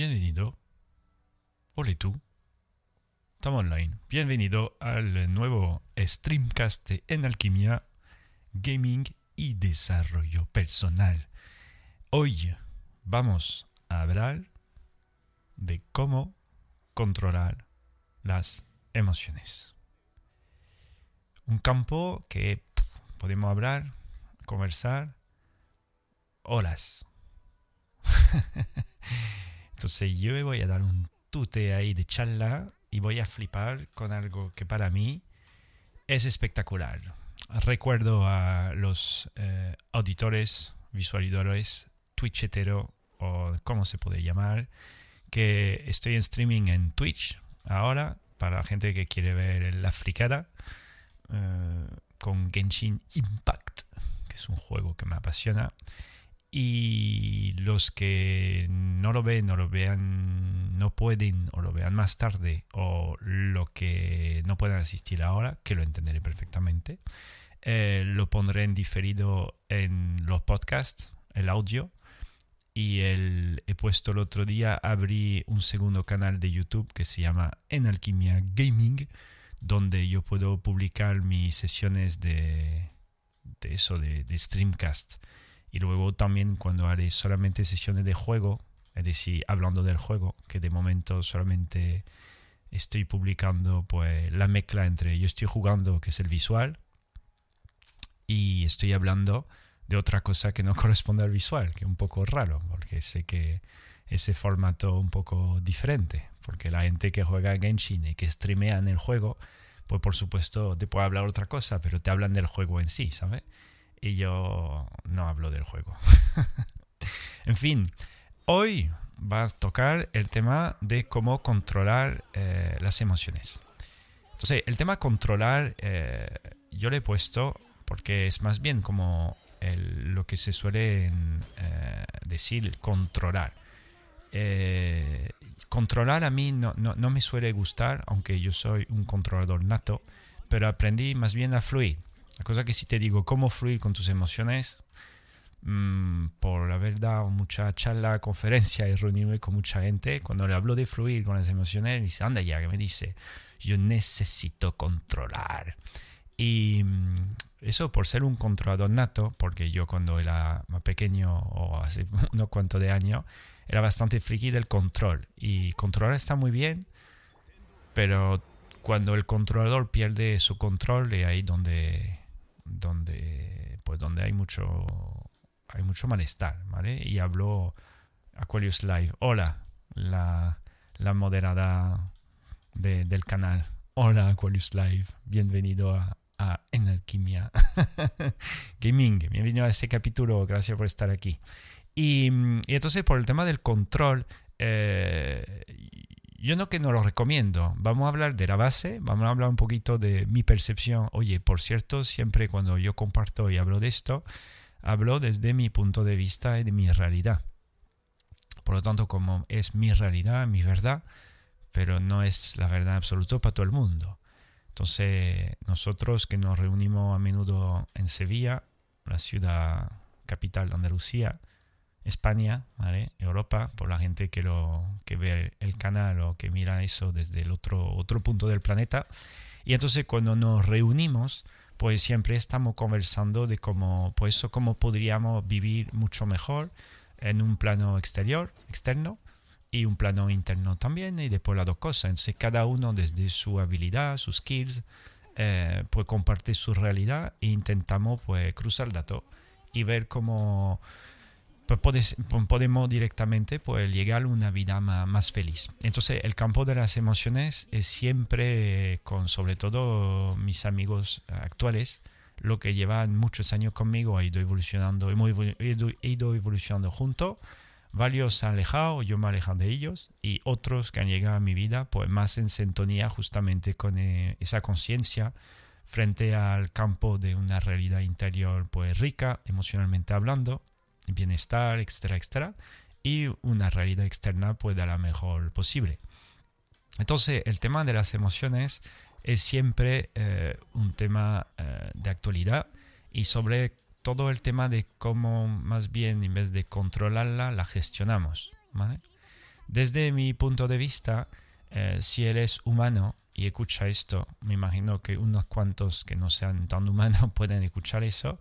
bienvenido. Hola tú. Estamos online. Bienvenido al nuevo streamcast En Alquimia, Gaming y Desarrollo Personal. Hoy vamos a hablar de cómo controlar las emociones. Un campo que podemos hablar, conversar horas. Entonces yo me voy a dar un tute ahí de charla y voy a flipar con algo que para mí es espectacular. Recuerdo a los eh, auditores, visualizadores, twitchetero o como se puede llamar, que estoy en streaming en Twitch ahora para la gente que quiere ver la fricada eh, con Genshin Impact, que es un juego que me apasiona. Y los que no lo ven o lo vean, no pueden o lo vean más tarde o lo que no puedan asistir ahora, que lo entenderé perfectamente, eh, lo pondré en diferido en los podcasts, el audio. Y el, he puesto el otro día, abrí un segundo canal de YouTube que se llama En Alquimia Gaming, donde yo puedo publicar mis sesiones de, de eso, de, de streamcast y luego también cuando haré solamente sesiones de juego, es decir, hablando del juego, que de momento solamente estoy publicando pues la mezcla entre yo estoy jugando, que es el visual, y estoy hablando de otra cosa que no corresponde al visual, que es un poco raro, porque sé que ese formato un poco diferente, porque la gente que juega Genshin y que streamea en el juego, pues por supuesto te puede hablar otra cosa, pero te hablan del juego en sí, ¿sabes? Y yo no hablo del juego. en fin, hoy vas a tocar el tema de cómo controlar eh, las emociones. Entonces, el tema controlar, eh, yo le he puesto porque es más bien como lo que se suele eh, decir controlar. controlar a mí no, no me suele gustar, aunque yo soy un controlador nato, pero aprendí más bien a fluir. La cosa que si te digo cómo fluir con tus emociones, mm, por haber dado mucha charla, conferencia y reunirme con mucha gente, cuando le hablo de fluir con las emociones, me dice, anda ya, que me dice, yo necesito controlar. Y mm, eso por ser un controlador nato, porque yo cuando era más pequeño o hace unos cuantos de años, era bastante friki del control. Y controlar está muy bien, pero cuando el controlador pierde su control, es ahí donde donde, pues donde hay mucho, hay mucho malestar, ¿vale? Y habló Aquarius Live. Hola, la, la moderada del canal. Hola, Aquarius Live. Bienvenido a, a En Alquimia Gaming. Bienvenido a este capítulo. Gracias por estar aquí. Y, y entonces, por el tema del control, eh, yo no que no lo recomiendo. Vamos a hablar de la base, vamos a hablar un poquito de mi percepción. Oye, por cierto, siempre cuando yo comparto y hablo de esto, hablo desde mi punto de vista y de mi realidad. Por lo tanto, como es mi realidad, mi verdad, pero no es la verdad absoluta para todo el mundo. Entonces, nosotros que nos reunimos a menudo en Sevilla, la ciudad capital de Andalucía, España. Europa, por la gente que, lo, que ve el canal o que mira eso desde el otro, otro punto del planeta. Y entonces cuando nos reunimos, pues siempre estamos conversando de cómo, pues cómo podríamos vivir mucho mejor en un plano exterior, externo, y un plano interno también, y después las dos cosas. Entonces cada uno desde su habilidad, sus skills, eh, pues comparte su realidad e intentamos pues cruzar el dato y ver cómo pues podemos directamente pues, llegar a una vida más, feliz. Entonces, el campo de las emociones es siempre, con sobre todo mis amigos actuales, lo que llevan muchos años conmigo, ha ido evolucionando, hemos ido evolucionando juntos. Varios se han alejado, yo me he alejado de ellos, y otros que han llegado a mi vida, pues más en sintonía justamente con eh, esa conciencia frente al campo de una realidad interior pues rica, emocionalmente hablando, bienestar, etcétera, etcétera, y una realidad externa pues la mejor posible. Entonces, el tema de las emociones es siempre eh, un tema eh, de actualidad y sobre todo el tema de cómo más bien en vez de controlarla, la gestionamos. desde mi punto de vista, eh, si eres humano y escucha esto, me imagino que unos cuantos que no sean tan humanos pueden escuchar eso,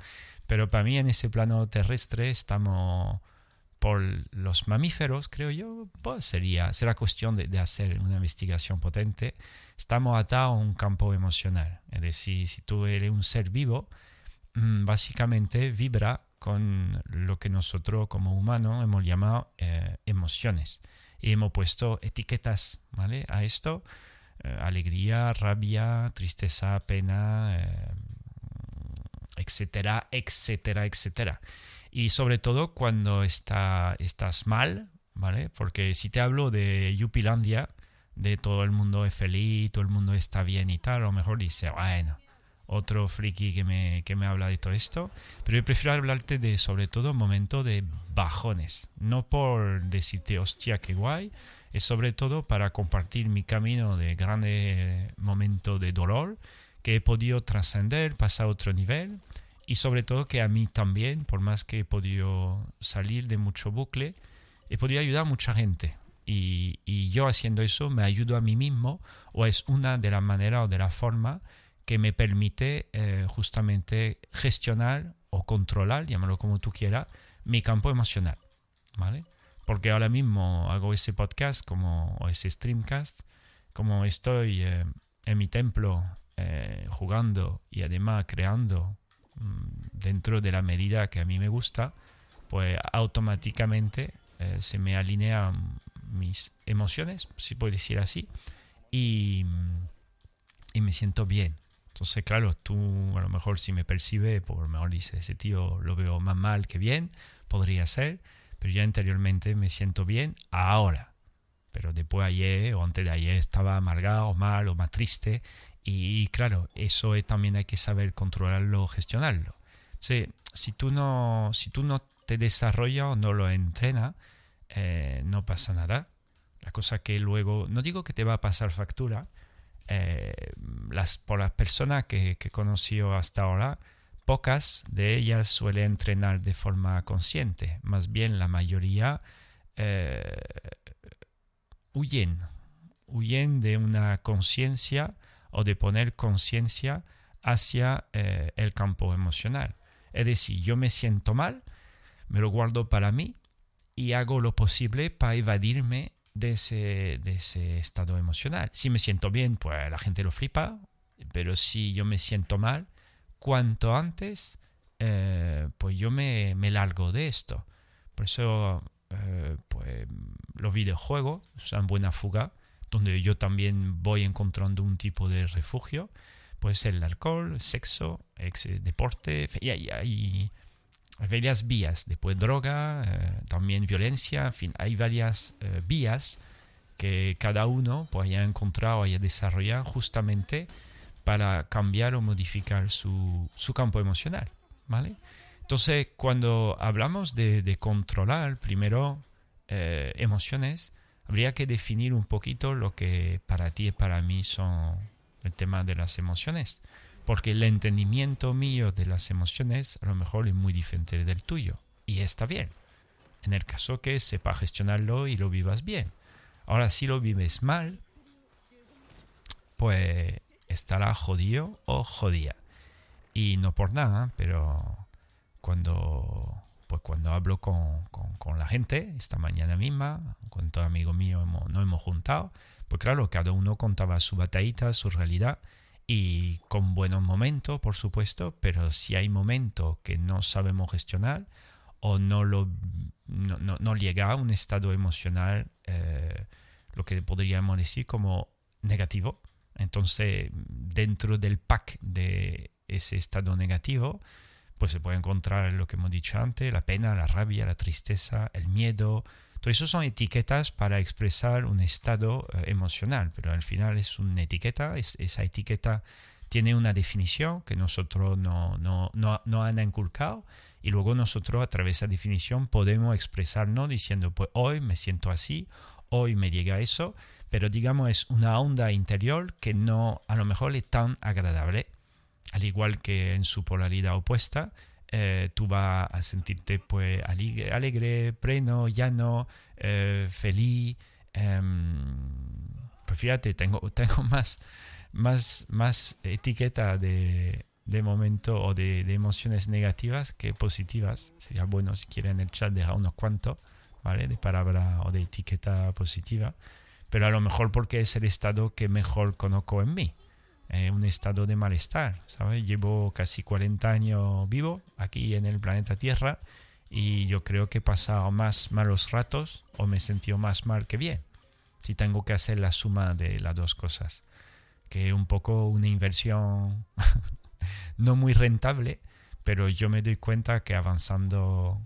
pero para mí en ese plano terrestre estamos por los mamíferos, creo yo, pues sería, será cuestión de, hacer una investigación potente. Estamos atados a un campo emocional. Es decir, si tú eres un ser vivo, mm, básicamente vibra con lo que nosotros como humanos hemos llamado eh, emociones. Y hemos puesto etiquetas ¿vale? a esto. Eh, alegría, rabia, tristeza, pena, eh, etcétera, etcétera, etcétera. Y sobre todo cuando está, estás mal, ¿vale? Porque si te hablo de Yupilandia, de todo el mundo es feliz, todo el mundo está bien y tal, a lo mejor dice, bueno, otro friki que me, que me habla de todo esto. Pero yo prefiero hablarte de, sobre todo, momento de bajones. No por decirte, hostia, qué guay, es sobre todo para compartir mi camino de grande momento de dolor que he podido trascender, pasar a otro nivel y sobre todo que a mí también, por más que he podido salir de mucho bucle, he podido ayudar a mucha gente. Y, y yo haciendo eso me ayudo a mí mismo o es una de las maneras o de la forma que me permite eh, justamente gestionar o controlar, llámalo como tú quieras, mi campo emocional. ¿Vale? Porque ahora mismo hago ese podcast como, o ese streamcast, como estoy eh, en mi templo eh, jugando y además creando Mm, dentro de la medida que a mí me gusta, pues automáticamente eh, se me alinean mis emociones, si puedo decir así, y, mm, y, me siento bien. Entonces, claro, tú a lo mejor si me percibe, por lo mejor dice, ese tío lo veo más mal que bien, podría ser, pero yo interiormente me siento bien ahora. Pero después ayer o antes de ayer estaba amargado, mal o más triste y claro, eso también hay que saber controlarlo, gestionarlo. si, tú no, si tú no te desarrollas o no lo entrenas, eh, no pasa nada. La cosa que luego, no digo que te va a pasar factura, eh, las, por las personas que, que he conocido hasta ahora, pocas de ellas suelen entrenar de forma consciente. Más bien la mayoría eh, huyen, huyen de una conciencia o de poner conciencia hacia eh, el campo emocional. Es decir, yo me siento mal, me lo guardo para mí y hago lo posible para evadirme de ese, de ese estado emocional. Si me siento bien, pues la gente lo flipa, pero si yo me siento mal, cuanto antes, eh, pues yo me, me, largo de esto. Por eso, eh, pues los videojuegos son buena fuga donde yo también voy encontrando un tipo de refugio. Puede ser el alcohol, sexo, ex, deporte, y hay, varias vías. Después droga, eh, también violencia, en fin, hay varias eh, vías que cada uno pues, haya encontrado, haya desarrollado justamente para cambiar o modificar su, su campo emocional. ¿vale? Entonces, cuando hablamos de, controlar primero eh, emociones, habría que definir un poquito lo que para ti y para mí son el tema de las emociones. Porque el entendimiento mío de las emociones a lo mejor es muy diferente del tuyo. Y está bien. En el caso que sepa gestionarlo y lo vivas bien. Ahora, si lo vives mal, pues estará jodido o jodida. Y no por nada, pero cuando pues cuando hablo con, con, la gente, esta mañana misma, con todo amigo mío hemos, nos hemos juntado, pues claro, cada uno contaba su batallita, su realidad, y con buenos momentos, por supuesto, pero si hay momentos que no sabemos gestionar o no, lo, no, no, llega a un estado emocional, eh, lo que podríamos decir como negativo, entonces dentro del pack de ese estado negativo, pues se puede encontrar lo que hemos dicho antes, la pena, la rabia, la tristeza, el miedo. Todo eso son etiquetas para expresar un estado eh, emocional, pero al final es una etiqueta, esa etiqueta tiene una definición que nosotros no, no, no, no han inculcado y luego nosotros a través de esa definición podemos expresarnos diciendo, pues hoy me siento así, hoy me llega eso, pero digamos es una onda interior que no a lo mejor es tan agradable al igual que en su polaridad opuesta, eh, tú vas a sentirte pues alegre, pleno, llano, eh, feliz, Em, pues fíjate, tengo, tengo más, más, más etiqueta de, de momento o de, de, emociones negativas que positivas. Sería bueno si quieren en el chat dejar unos cuantos, ¿vale? De palabra o de etiqueta positiva. Pero a lo mejor porque es el estado que mejor conozco en mí. Eh, un estado de malestar, ¿sabes? Llevo casi 40 años vivo aquí en el planeta Tierra y yo creo que he pasado más malos ratos o me he sentido más mal que bien. Si tengo que hacer la suma de las dos cosas. Que un poco una inversión no muy rentable, pero yo me doy cuenta que avanzando,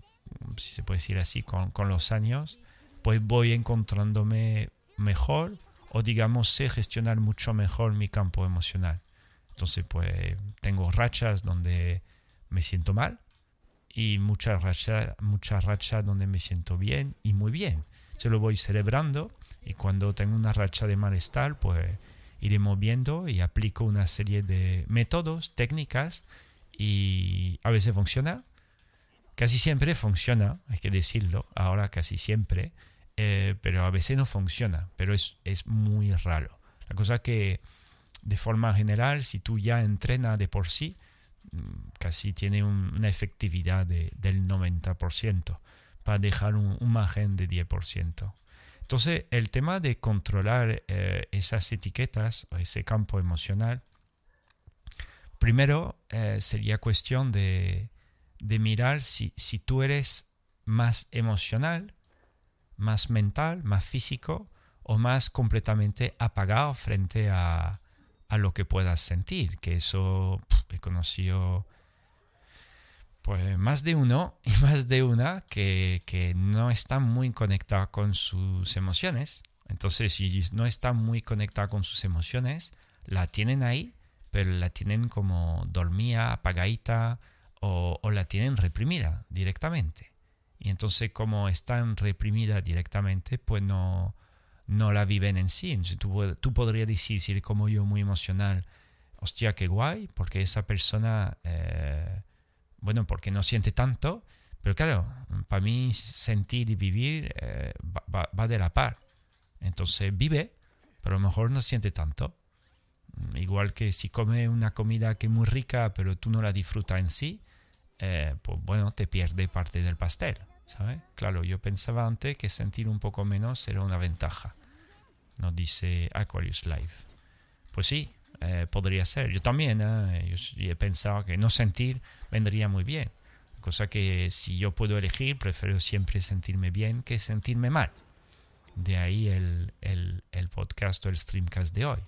si se puede decir así, con, con los años, pues voy encontrándome mejor o digamos sé gestionar mucho mejor mi campo emocional. Entonces pues tengo rachas donde me siento mal y muchas rachas mucha racha donde me siento bien y muy bien. Se lo voy celebrando y cuando tengo una racha de malestar pues iré moviendo y aplico una serie de métodos, técnicas y a veces funciona. Casi siempre funciona, hay que decirlo, ahora casi siempre, eh, pero a veces no funciona, pero es, es muy raro. La cosa que de forma general, si tú ya entrenas de por sí, mm, casi tiene una efectividad de, del 90% para dejar un, un margen de 10%. Entonces, el tema de controlar eh, esas etiquetas o ese campo emocional, primero eh, sería cuestión de, de mirar si, si, tú eres más emocional, más mental, más físico o más completamente apagado frente a, a lo que puedas sentir, que eso he conocido pues más de uno y más de una que, que no está muy conectado con sus emociones. Entonces, si no está muy conectado con sus emociones, la tienen ahí, pero la tienen como dormida, apagadita o la tienen reprimida directamente. Y entonces, como están reprimidas directamente, pues no, no la viven en sí. tú, tú podrías decir, si como yo muy emocional, hostia, qué guay, porque esa persona... Eh, bueno, porque no siente tanto, pero claro, para mí sentir y vivir eh, va, de la par. Entonces vive, pero a lo mejor no siente tanto. Igual que si come una comida que es muy rica, pero tú no la disfrutas en sí, eh, pues bueno, te pierde parte del pastel, ¿sabes? Claro, yo pensaba antes que sentir un poco menos era una ventaja. Nos dice Aquarius Life. Pues sí, eh, podría ser. Yo también yo he pensado que no sentir vendría muy bien. Cosa que si yo puedo elegir, prefiero siempre sentirme bien que sentirme mal. De ahí el, el, el podcast o el streamcast de hoy.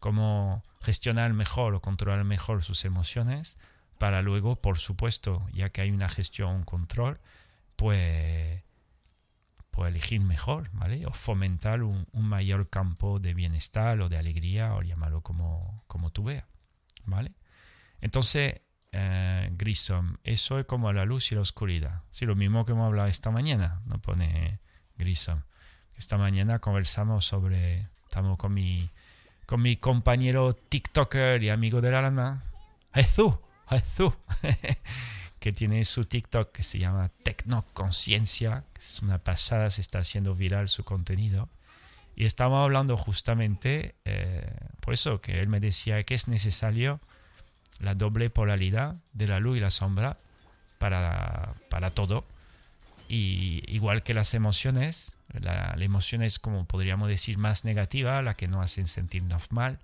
Cómo gestionar mejor o controlar mejor sus emociones para luego, por supuesto, ya que hay una gestión, un control, pues, pues elegir mejor, ¿vale? O fomentar un, mayor campo de bienestar o de alegría, o llamarlo como, como tú veas, ¿vale? Entonces, eh, Grissom. Eso es como la luz y la oscuridad. Sí, lo mismo que hemos hablado esta mañana, no pone Grissom. Esta mañana conversamos sobre, estamos con mi, con mi compañero TikToker y amigo del alma, Jesús, que tiene su TikTok que se llama Tecnoconciencia, que es una pasada, se está haciendo viral su contenido. Y estamos hablando justamente eh, por eso que él me decía que es necesario la doble polaridad de la luz y la sombra para, para todo. Y igual que las emociones, la, emoción es como podríamos decir más negativa, la que nos hacen sentirnos mal,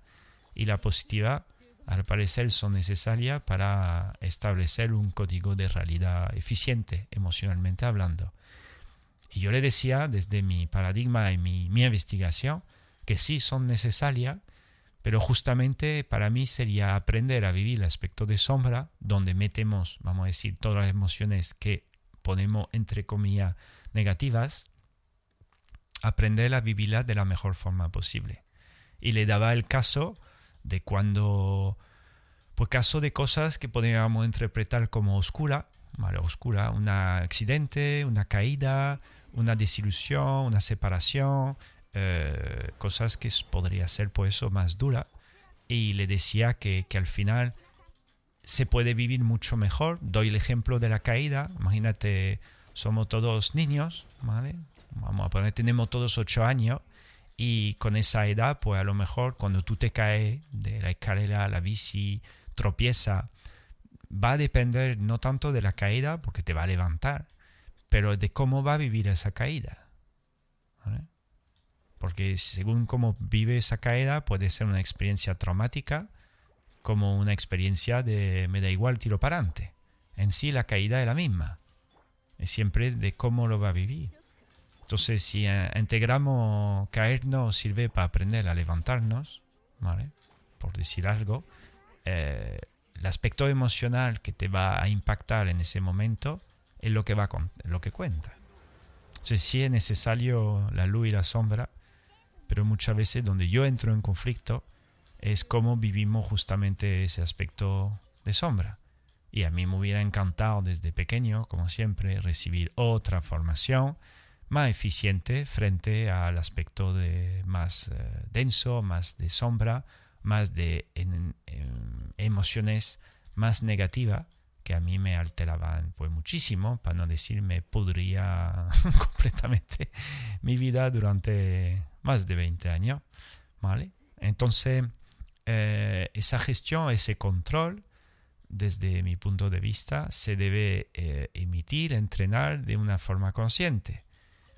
y la positiva, al parecer, son necesarias para establecer un código de realidad eficiente, emocionalmente hablando. Y yo le decía desde mi paradigma y mi, mi investigación que sí son necesarias, pero justamente para mí sería aprender a vivir el aspecto de sombra, donde metemos, vamos a decir, todas las emociones que ponemos entre comillas negativas, aprender a vivirla de la mejor forma posible. Y le daba el caso de cuando, pues caso de cosas que podríamos interpretar como oscura, ¿vale? oscura, un accidente, una caída, una desilusión, una separación, eh, cosas que podría ser por pues, eso más dura. Y le decía que, que al final se puede vivir mucho mejor. Doy el ejemplo de la caída. Imagínate, somos todos niños, ¿vale? vamos a poner, tenemos todos ocho años y con esa edad, pues a lo mejor cuando tú te caes de la escalera, la bici, tropieza, va a depender no tanto de la caída, porque te va a levantar, pero de cómo va a vivir esa caída. Porque según cómo vive esa caída, puede ser una experiencia traumática, como una experiencia de me da igual tiro para adelante. En sí la caída es la misma. Es siempre de cómo lo va a vivir. Entonces, si eh, integramos caernos sirve para aprender a levantarnos, ¿vale? Por decir algo, eh, el aspecto emocional que te va a impactar en ese momento es lo que, va lo que cuenta. Entonces, sí es necesario la luz y la sombra, pero muchas veces donde yo entro en conflicto es cómo vivimos justamente ese aspecto de sombra. Y a mí me hubiera encantado desde pequeño, como siempre, recibir otra formación más eficiente frente al aspecto de más eh, denso, más de sombra, más de emociones más negativas que a mí me alteraban pues muchísimo, para no decir me podría completamente mi vida durante más de 20 años, ¿vale? Entonces, eh, esa gestión, ese control, desde mi punto de vista, se debe eh, emitir, entrenar de una forma consciente.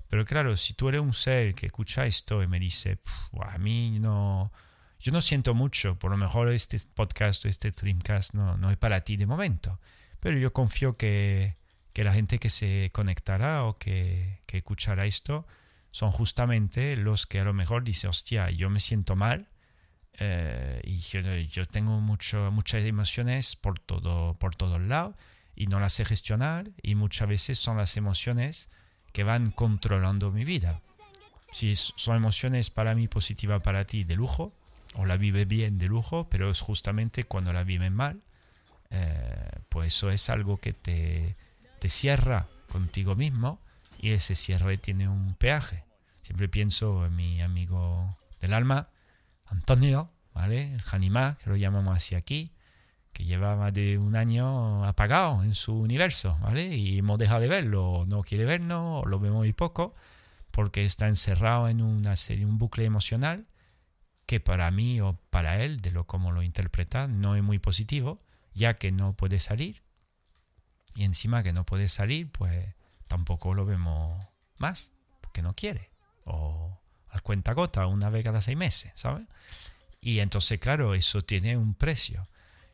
Pero claro, si tú eres un ser que escucha esto y me dice, a mí no, yo no siento mucho, por lo mejor este podcast, este streamcast no, no es para ti de momento, pero yo confío que, que la gente que se conectará o que, que escuchará esto son justamente los que a lo mejor dice, hostia, yo me siento mal eh, y yo, tengo mucho, muchas emociones por todo, por todos lados y no las sé gestionar y muchas veces son las emociones que van controlando mi vida. Si son emociones para mí positivas, para ti de lujo, o la vive bien de lujo, pero es justamente cuando la viven mal, eh, pues eso es algo que te, te cierra contigo mismo y ese cierre tiene un peaje. Siempre pienso en mi amigo del alma, Antonio, ¿vale? El que lo llamamos así aquí, que lleva más de un año apagado en su universo, ¿vale? Y hemos dejado de verlo, no quiere vernos, lo vemos muy poco, porque está encerrado en una serie, un bucle emocional que para mí o para él, de lo como lo interpreta, no es muy positivo, ya que no puede salir. Y encima que no puede salir, pues tampoco lo vemos más, porque no quiere. O al cuenta gota, una vez cada seis meses, ¿sabes? Y entonces, claro, eso tiene un precio.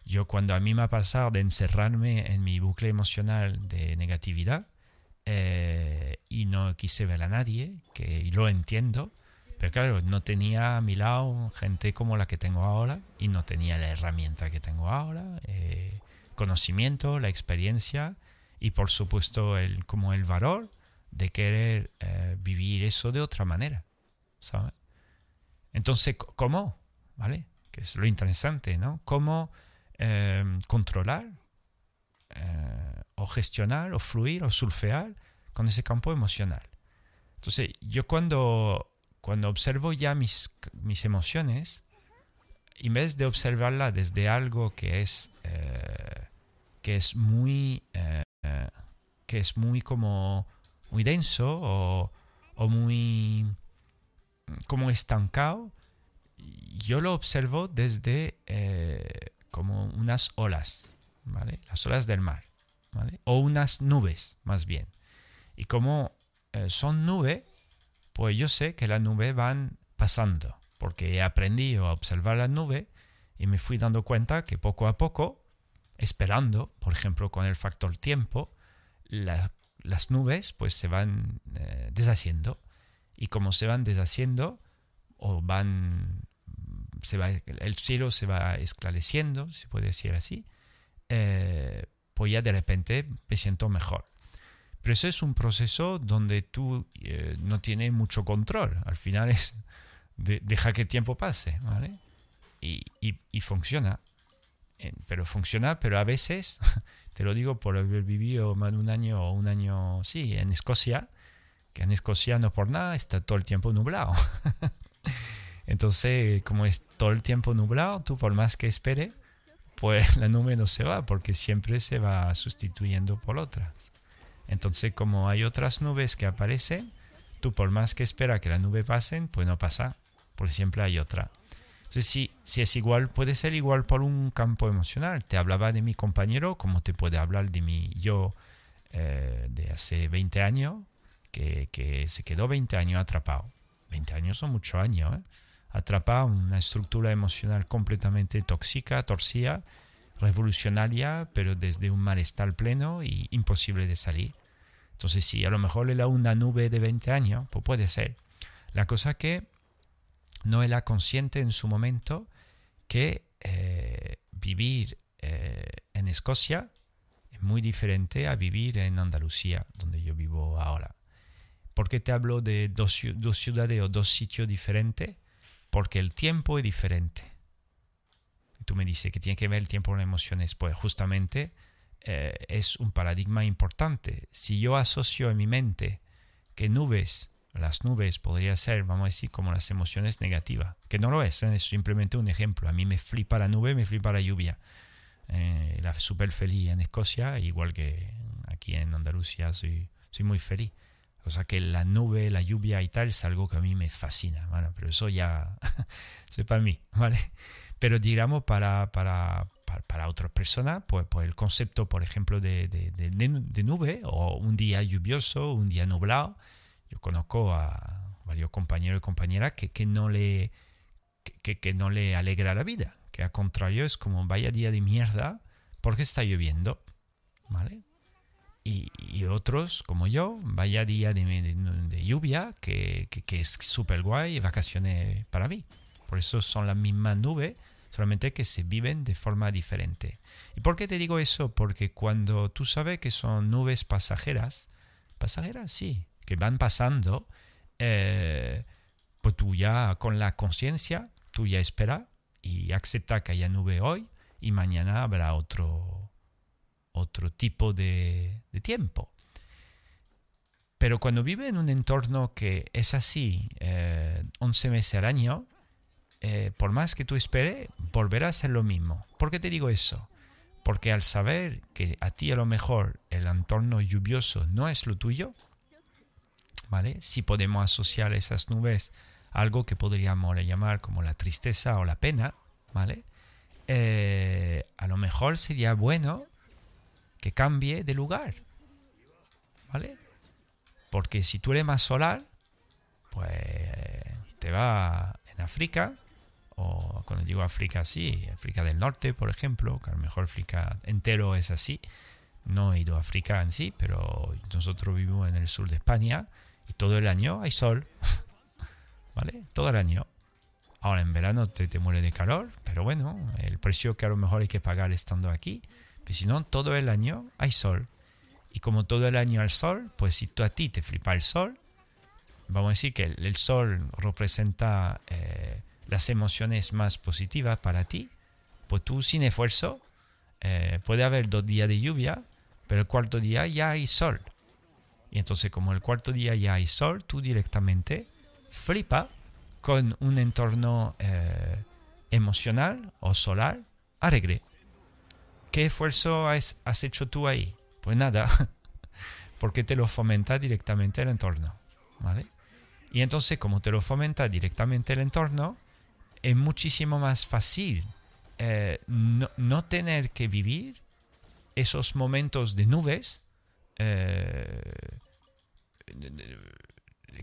Yo cuando a mí me ha pasado de encerrarme en mi bucle emocional de negatividad eh, y no quise ver a nadie, que lo entiendo, pero claro, no tenía a mi lado gente como la que tengo ahora y no tenía la herramienta que tengo ahora, eh, conocimiento, la experiencia y por supuesto el, como el valor de querer eh, vivir eso de otra manera, ¿sabes? Entonces, ¿cómo? ¿Vale? Que es lo interesante, ¿no? ¿Cómo Em, controlar eh, o gestionar o fluir o surfear con ese campo emocional. Entonces, yo cuando, cuando observo ya mis, mis emociones, en vez de observarla desde algo que es, eh, que es muy, eh, que es muy como, muy denso o, o muy como estancado, yo lo observo desde como unas olas, ¿vale? Las olas del mar, ¿vale? O unas nubes, más bien. Y como eh, son nubes, pues yo sé que las nubes van pasando, porque he aprendido a observar las nubes y me fui dando cuenta que poco a poco, esperando, por ejemplo, con el factor tiempo, las nubes pues se van eh, deshaciendo. Y como se van deshaciendo o van va, el cielo se va esclareciendo, se puede decir así, eh, pues ya de repente me siento mejor. Pero eso es un proceso donde tú eh, no tienes mucho control. Al final es dejar que el tiempo pase, ¿vale? Y, y, funciona. Pero funciona, pero a veces, te lo digo por haber vivido más de un año o un año, sí, en Escocia, que en Escocia no por nada está todo el tiempo nublado. Entonces, como es todo el tiempo nublado, tú por más que espere, pues la nube no se va porque siempre se va sustituyendo por otras. Entonces, como hay otras nubes que aparecen, Tú por más que espera que la nube pasen, pues no pasa, porque siempre hay otra. Entonces, si, si es igual, puede ser igual por un campo emocional. Te hablaba de mi compañero, como te puede hablar de mi yo eh, de hace 20 años, que, que, se quedó 20 años atrapado. 20 años son muchos años, ¿eh? Atrapado en una estructura emocional completamente tóxica, torcida, revolucionaria, pero desde un malestar pleno y imposible de salir. Entonces, si a lo mejor le da una nube de 20 años, pues puede ser. La cosa que no era consciente en su momento que eh, vivir eh, en Escocia es muy diferente a vivir en Andalucía, donde yo vivo ahora. ¿Por qué te hablo de dos, dos ciudades o dos sitios diferentes? Porque el tiempo es diferente. Tú me dices que tiene que ver el tiempo con las emociones. Pues justamente eh, es un paradigma importante. Si yo asocio en mi mente que nubes las nubes podría ser, vamos a decir, como las emociones negativas, que no lo es, ¿eh? es simplemente un ejemplo. A mí me flipa la nube, me flipa la lluvia. Eh, la súper feliz en Escocia, igual que aquí en Andalucía soy, soy muy feliz. O sea que la nube, la lluvia y tal es algo que a mí me fascina, bueno, pero eso ya es para mí, ¿vale? Pero digamos para, para, para, otras personas, pues, pues, el concepto, por ejemplo, de, de, de nube o un día lluvioso, un día nublado, yo conozco a varios compañeros y compañeras que, que no le, que, que, no le alegra la vida, que al contrario es como vaya día de mierda porque está lloviendo, ¿vale? Y, y otros, como yo, vaya día de, de, lluvia, que, que es súper guay, vacaciones para mí. Por eso son las mismas nubes, solamente que se viven de forma diferente. ¿Y por qué te digo eso? Porque cuando tú sabes que son nubes pasajeras, pasajeras sí, que van pasando, eh, pues tú ya con la conciencia, tú ya espera y acepta que haya nube hoy y mañana habrá otro, otro tipo de, tiempo. Pero cuando vive en un entorno que es así, eh, 11 meses al año, eh, por más que tú esperes, volverá a ser lo mismo. ¿Por qué te digo eso? Porque al saber que a ti a lo mejor el entorno lluvioso no es lo tuyo, si podemos asociar esas nubes a algo que podríamos llamar como la tristeza o la pena, ¿vale? Eh, a lo mejor sería bueno que cambie de lugar, ¿vale? Porque si tú eres más solar, pues te va en África, o cuando digo África, sí, África del Norte, por ejemplo, que a lo mejor África entero es así. No he ido a África en sí, pero nosotros vivimos en el sur de España y todo el año hay sol. ¿Vale? Todo el año. Ahora en verano te, te muere de calor, pero bueno, el precio que a lo mejor hay que pagar estando aquí. Pero si no, todo el año hay sol. Y como todo el año hay sol, pues si tú a ti te flipa el sol, vamos a decir que el, sol representa eh, las emociones más positivas para ti, pues tú sin esfuerzo, eh, puede haber dos días de lluvia, pero el cuarto día ya hay sol. Y entonces como el cuarto día ya hay sol, tú directamente flipa con un entorno eh, emocional o solar alegre. ¿Qué esfuerzo has, hecho tú ahí? Pues nada, porque te lo fomenta directamente el entorno. ¿vale? Y entonces como te lo fomenta directamente el entorno, es muchísimo más fácil eh, no, no, tener que vivir esos momentos de nubes eh,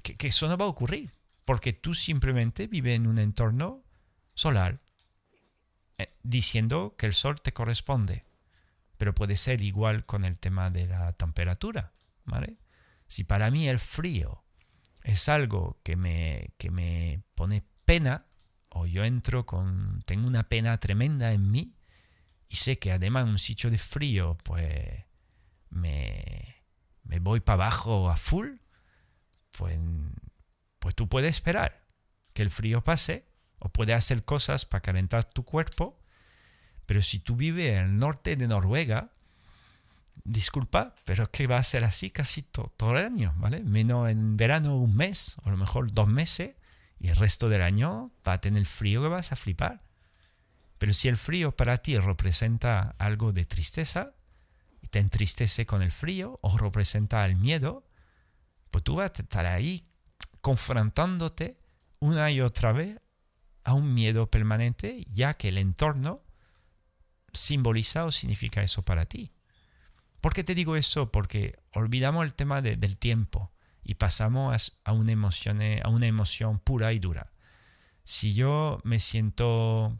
que, eso no va a ocurrir, porque tú simplemente vives en un entorno solar, diciendo que el sol te corresponde. Pero puede ser igual con el tema de la temperatura, ¿vale? Si para mí el frío es algo que me, que me pone pena, o yo entro con, tengo una pena tremenda en mí, y sé que además un sitio de frío, pues me, me voy para abajo a full, pues, pues tú puedes esperar que el frío pase o puedes hacer cosas para calentar tu cuerpo, pero si tú vives en el norte de Noruega, disculpa, pero que va a ser así casi todo el año, ¿vale? Menos en verano un mes, o a lo mejor dos meses, y el resto del año va a tener frío que vas a flipar. Pero si el frío para ti representa algo de tristeza, y te entristece con el frío, o representa el miedo, pues tú vas a estar ahí confrontándote una y otra vez a un miedo permanente, ya que el entorno simboliza o significa eso para ti. ¿Por qué te digo eso? Porque olvidamos el tema del tiempo y pasamos a una, emoción, a una emoción pura y dura. Si yo me siento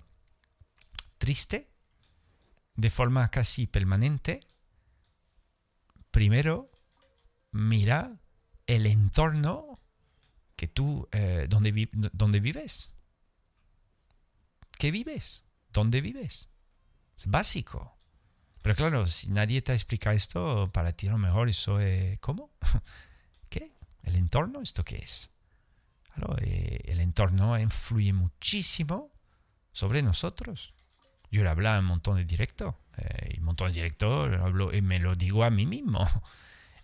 triste de forma casi permanente, primero mira el entorno que tú, eh, donde vives. ¿Qué vives? ¿Dónde vives? Es básico. Pero claro, si nadie te explica esto, para ti a lo mejor eso es... ¿Cómo? ¿Qué? ¿El entorno? ¿Esto qué es? Eh, el entorno influye muchísimo sobre nosotros. Yo le hablaba un montón de directo. Eh, un montón de directo hablo, y me lo digo a mí mismo.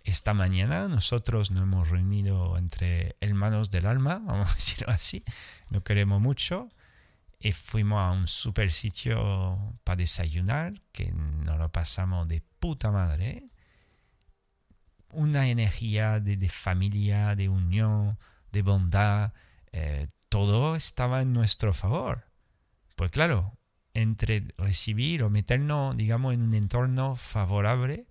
Esta mañana nosotros nos hemos reunido entre hermanos del alma, vamos a decirlo así. Nos queremos mucho y fuimos a un super sitio para desayunar, que nos lo pasamos de puta madre. Una energía de, familia, de unión, de bondad, eh, todo estaba en nuestro favor. Pues claro, entre recibir o meternos, digamos, en un entorno favorable,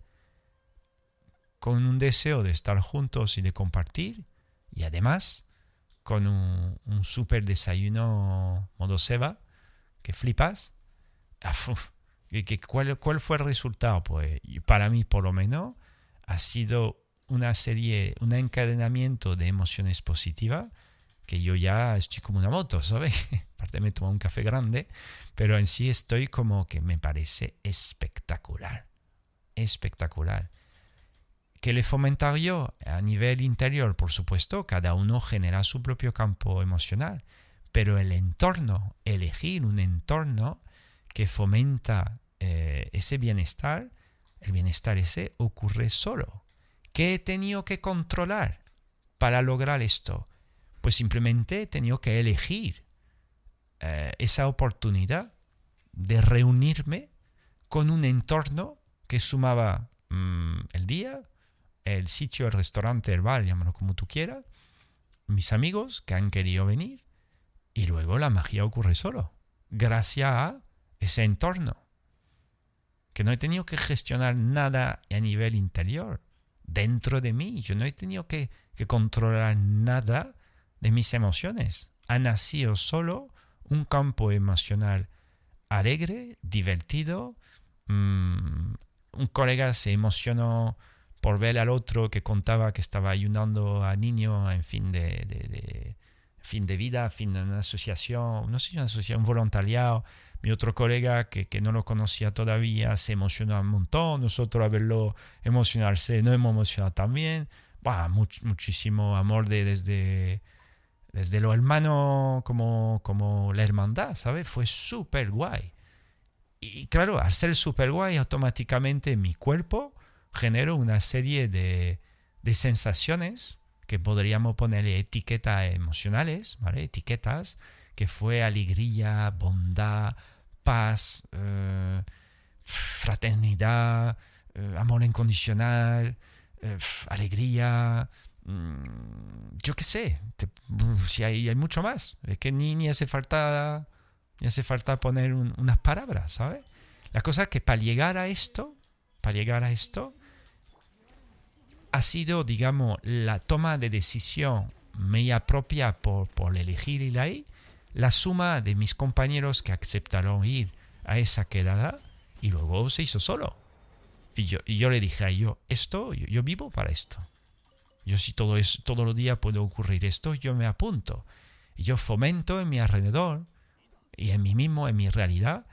con un deseo de estar juntos y de compartir, y además con un, super desayuno modo Seba, que flipas. Ah, ¿Cuál, ¿Cuál fue el resultado? Pues para mí, por lo menos, ha sido una serie, un encadenamiento de emociones positivas que yo ya estoy como una moto, ¿sabes? Aparte me tomo un café grande, pero en sí estoy como que me parece espectacular, espectacular que le fomentar yo a nivel interior, por supuesto, cada uno genera su propio campo emocional, pero el entorno, elegir un entorno que fomenta eh, ese bienestar, el bienestar ese ocurre solo. ¿Qué he tenido que controlar para lograr esto? Pues simplemente he tenido que elegir eh, esa oportunidad de reunirme con un entorno que sumaba mm, el día, el sitio, el restaurante, el bar, llámalo como tú quieras, mis amigos que han querido venir y luego la magia ocurre solo, gracias a ese entorno. Que no he tenido que gestionar nada a nivel interior, dentro de mí. Yo no he tenido que, controlar nada de mis emociones. Ha nacido solo un campo emocional alegre, divertido. Mm, un colega se emocionó por ver al otro que contaba que estaba ayudando a niños en fin de, fin de vida, fin de una asociación, no sé, una asociación, voluntariado. Mi otro colega que, que, no lo conocía todavía se emocionó un montón. Nosotros a verlo emocionarse no hemos emocionado también. Muchísimo amor de, desde, desde lo hermano como, como la hermandad, ¿sabes? Fue súper guay. Y claro, al ser súper guay, automáticamente mi cuerpo genero una serie de, sensaciones que podríamos ponerle etiquetas emocionales, ¿vale? Etiquetas que fue alegría, bondad, paz, eh, fraternidad, eh, amor incondicional, eh, alegría, mm, yo qué sé, si hay, hay, mucho más, es que ni hace falta ni hace falta poner unas palabras, ¿sabes? La cosa es que para llegar a esto, para llegar a esto, ha sido, digamos, la toma de decisión media propia por, por elegir ir ahí, la suma de mis compañeros que aceptaron ir a esa quedada y luego se hizo solo. Y yo, y yo le dije a yo, esto, yo, vivo para esto. Yo si todo es, todos los días puede ocurrir esto, yo me apunto. Y yo fomento en mi alrededor y en mí mismo, en mi realidad,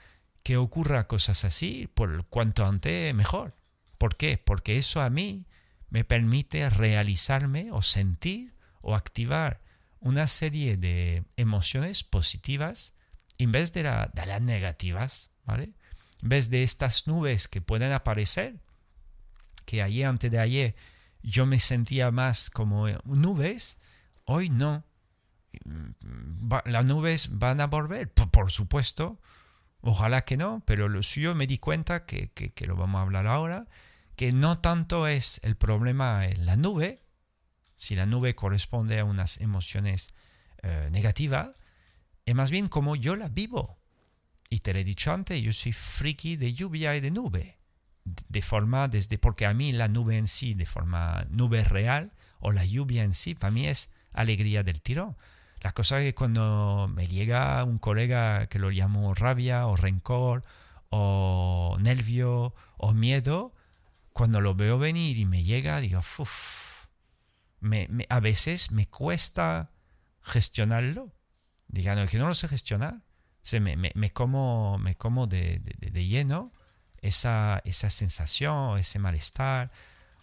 que ocurra cosas así, por cuanto antes mejor. ¿Por qué? Porque eso a mí me permite realizarme o sentir o activar una serie de emociones positivas en vez de, las negativas, ¿vale? En vez de estas nubes que pueden aparecer, que ayer, antes de ayer, yo me sentía más como nubes, hoy no. Las nubes van a volver, por, supuesto, ojalá que no, pero lo suyo me di cuenta que, que lo vamos a hablar ahora, que no tanto es el problema en la nube, si la nube corresponde a unas emociones eh, negativas, es más bien como yo la vivo. Y te lo he dicho antes, yo soy friki de lluvia y de nube. De forma, desde, porque a mí la nube en sí, de forma nube real, o la lluvia en sí, para mí es alegría del tiro. La cosa es que cuando me llega un colega que lo llamo rabia o rencor o nervio o miedo, cuando lo veo venir y me llega, digo, uff, me, a veces me cuesta gestionarlo. Digan, que no lo sé gestionar. Se me, me, como, me como de, de, lleno esa, esa sensación, ese malestar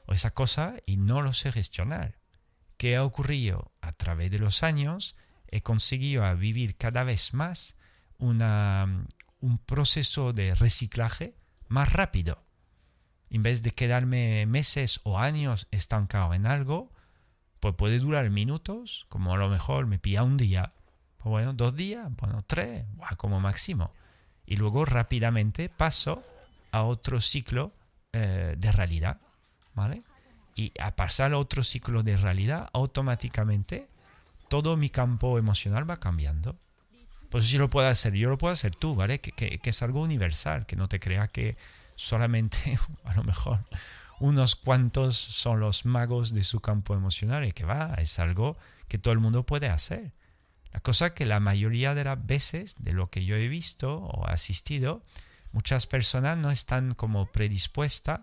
o esa cosa y no lo sé gestionar. ¿Qué ha ocurrido? A través de los años he conseguido vivir cada vez más una, un proceso de reciclaje más rápido. En vez de quedarme meses o años estancado en algo, pues puede durar minutos, como a lo mejor me pilla un día, pues bueno, dos días, bueno, tres, como máximo. Y luego rápidamente paso a otro ciclo eh, de realidad, ¿vale? Y a pasar a otro ciclo de realidad, automáticamente todo mi campo emocional va cambiando. Pues si lo puedo hacer, yo lo puedo hacer tú, ¿vale? Que, que, es algo universal, que no te creas que solamente, a lo mejor, unos cuantos son los magos de su campo emocional y que va, es algo que todo el mundo puede hacer. La cosa que la mayoría de las veces, de lo que yo he visto o asistido, muchas personas no están como predispuestas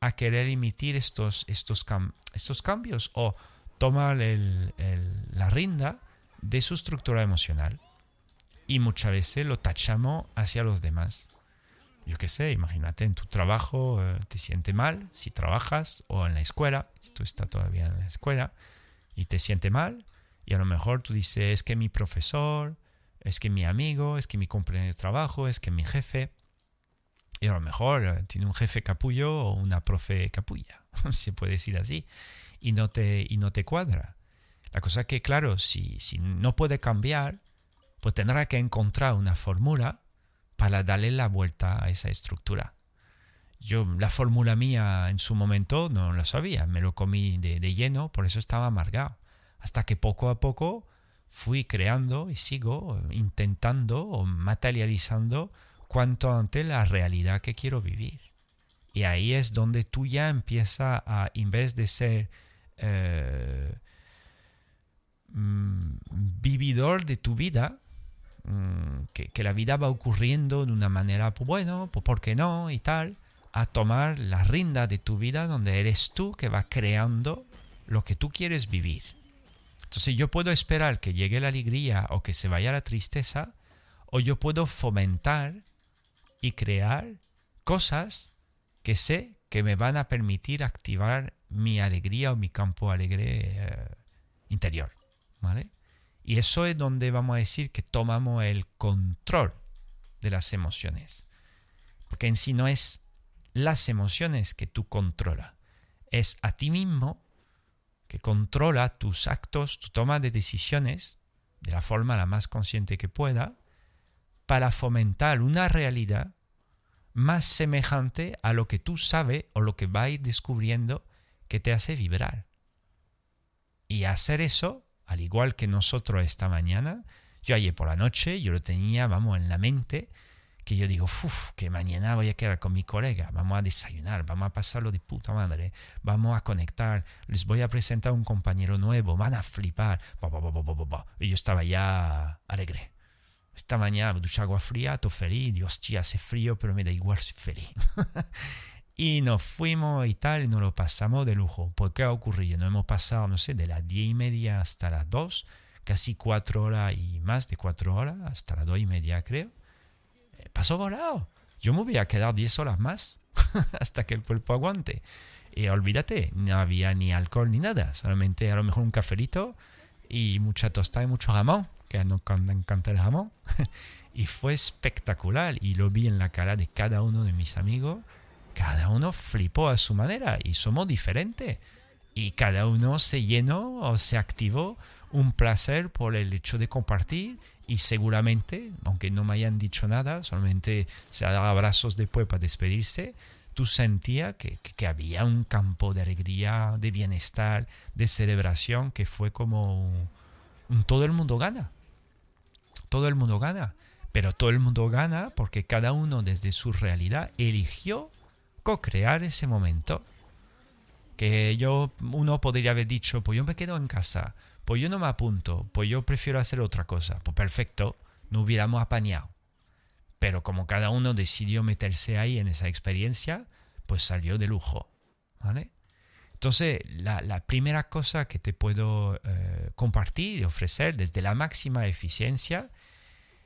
a querer emitir estos, estos, cambios o tomar la rinda de su estructura emocional. Y muchas veces lo tachamos hacia los demás. Yo qué sé, imagínate en tu trabajo eh, te siente mal si trabajas o en la escuela, si tú estás todavía en la escuela y te siente mal y a lo mejor tú dices es que mi profesor, es que mi amigo, es que mi compañero de trabajo, es que mi jefe y a lo mejor eh, tiene un jefe capullo o una profe capulla, se puede decir así, y no te, y no te cuadra. La cosa es que, claro, si, si no puede cambiar, pues tendrá que encontrar una fórmula para darle la vuelta a esa estructura. Yo la fórmula mía en su momento no lo sabía, me lo comí de, lleno, por eso estaba amargado. Hasta que poco a poco fui creando y sigo intentando o materializando cuanto antes la realidad que quiero vivir. Y ahí es donde tú ya empiezas a, en vez de ser eh, mm, vividor de tu vida, mm, que, la vida va ocurriendo de una manera, pues bueno, pues ¿por qué no? y tal, a tomar la rinda de tu vida donde eres tú que va creando lo que tú quieres vivir. Entonces yo puedo esperar que llegue la alegría o que se vaya la tristeza, o yo puedo fomentar y crear cosas que sé que me van a permitir activar mi alegría o mi campo alegre eh, interior. ¿vale? Y eso es donde vamos a decir que tomamos el control de las emociones. Porque en sí no es las emociones que tú controlas, es a ti mismo que controla tus actos, tu toma de decisiones de la forma la más consciente que pueda para fomentar una realidad más semejante a lo que tú sabes o lo que vais descubriendo que te hace vibrar. Y hacer eso, al igual que nosotros esta mañana, yo ayer por la noche, yo lo tenía, vamos, en la mente, que yo digo, uff, que mañana voy a quedar con mi colega, vamos a desayunar, vamos a pasarlo de puta madre, vamos a conectar, les voy a presentar un compañero nuevo, van a flipar, y yo estaba ya alegre esta mañana ducha agua fría, todo feliz, Dios, hostia, hace frío, pero me da igual, feliz. y nos fuimos y tal, y nos lo pasamos de lujo. ¿Por qué ha ocurrido? Nos hemos pasado, no sé, de las diez y media hasta las dos, casi cuatro horas y más de cuatro horas, hasta las dos y media creo. Eh, pasó volado. Yo me voy a quedar diez horas más hasta que el cuerpo aguante. Y olvídate, no había ni alcohol ni nada, solamente a lo mejor un cafelito y mucha tostada y mucho jamón que nos encanta el jamón. y fue espectacular. Y lo vi en la cara de cada uno de mis amigos. Cada uno flipó a su manera y somos diferentes. Y cada uno se llenó o se activó un placer por el hecho de compartir y seguramente, aunque no me hayan dicho nada, solamente se ha dado abrazos después para despedirse, tú sentías que, que, había un campo de alegría, de bienestar, de celebración, que fue como todo el mundo gana. Todo el mundo gana. Pero todo el mundo gana porque cada uno desde su realidad eligió co-crear ese momento. Que yo, uno podría haber dicho, pues yo me quedo en casa, pues yo no me apunto, pues yo prefiero hacer otra cosa. Pues perfecto, no hubiéramos apañado. Pero como cada uno decidió meterse ahí en esa experiencia, pues salió de lujo. ¿Vale? Entonces, la, primera cosa que te puedo eh, compartir y ofrecer desde la máxima eficiencia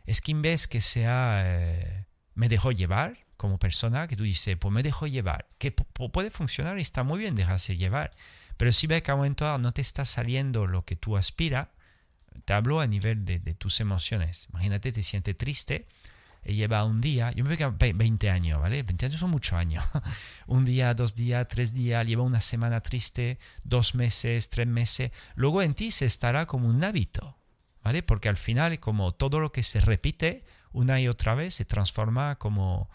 es que en vez que sea eh, me dejó llevar como persona, que tú dices, pues me dejo llevar, que puede funcionar y está muy bien dejarse llevar, pero si ves que a un momento no te está saliendo lo que tú aspiras, te hablo a nivel de, de tus emociones. Imagínate, te sientes triste, y lleva un día, yo me veo 20 años, ¿vale? 20 años son muchos años. un día, dos días, tres días, lleva una semana triste, dos meses, tres meses. Luego en ti se estará como un hábito, ¿vale? Porque al final, como todo lo que se repite una y otra vez, se transforma como,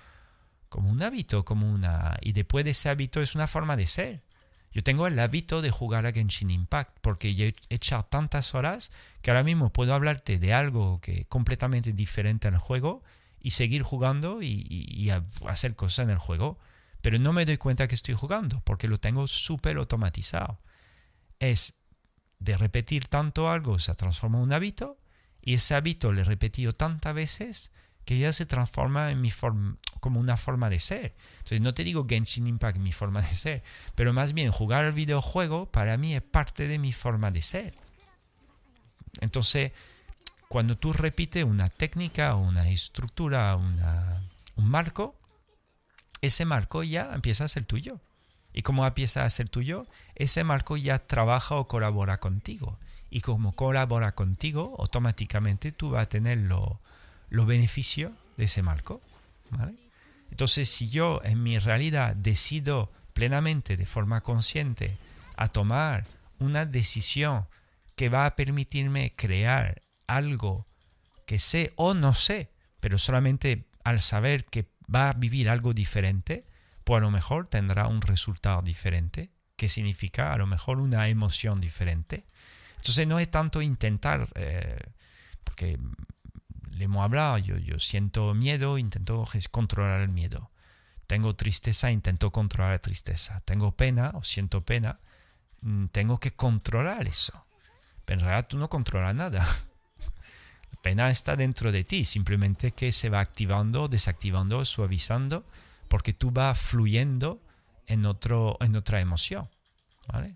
como un hábito, como una... Y después de ese hábito es una forma de ser. Yo tengo el hábito de jugar a Genshin Impact porque he echado tantas horas que ahora mismo puedo hablarte de algo que completamente diferente al juego y seguir jugando y, hacer cosas en el juego. Pero no me doy cuenta que estoy jugando porque lo tengo súper automatizado. Es de repetir tanto algo, se transforma en un hábito y ese hábito lo he repetido tantas veces que ya se transforma en mi forma, como una forma de ser. Entonces no te digo Genshin Impact mi forma de ser, pero más bien jugar al videojuego para mí es parte de mi forma de ser. Entonces, cuando tú repites una técnica, una estructura, una, un marco, ese marco ya empieza a ser tuyo. Y como empieza a ser tuyo, ese marco ya trabaja o colabora contigo. Y como colabora contigo, automáticamente tú vas a tener los lo beneficios de ese marco. Entonces, si yo en mi realidad decido plenamente, de forma consciente, a tomar una decisión que va a permitirme crear algo que sé o no sé, pero solamente al saber que va a vivir algo diferente, pues a lo mejor tendrá un resultado diferente, que significa a lo mejor una emoción diferente. Entonces no es tanto intentar, eh, porque le hemos hablado, yo, yo siento miedo, intento controlar el miedo. Tengo tristeza, intento controlar la tristeza. Tengo pena o siento pena, mm, tengo que controlar eso. Pero en realidad tú no controlas nada pena está dentro de ti, simplemente que se va activando, desactivando, suavizando, porque tú vas fluyendo en, otro, en otra emoción. ¿vale?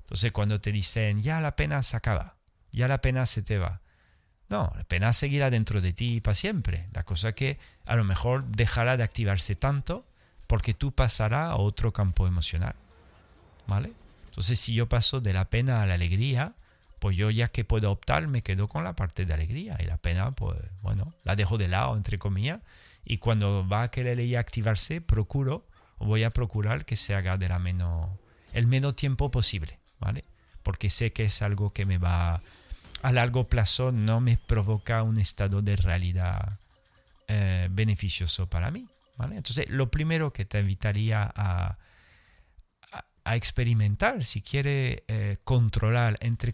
Entonces cuando te dicen, ya la pena se acaba, ya la pena se te va. No, la pena seguirá dentro de ti para siempre. La cosa que a lo mejor dejará de activarse tanto porque tú pasarás a otro campo emocional. ¿Vale? Entonces si yo paso de la pena a la alegría, pues yo ya que puedo optar me quedo con la parte de alegría y la pena, pues bueno, la dejo de lado, entre comillas, y cuando va a querer activarse, procuro voy a procurar que se haga de la menos, el menos tiempo posible, ¿vale? Porque sé que es algo que me va a largo plazo, no me provoca un estado de realidad eh, beneficioso para mí. Entonces, lo primero que te invitaría a experimentar, si quiere eh, controlar, entre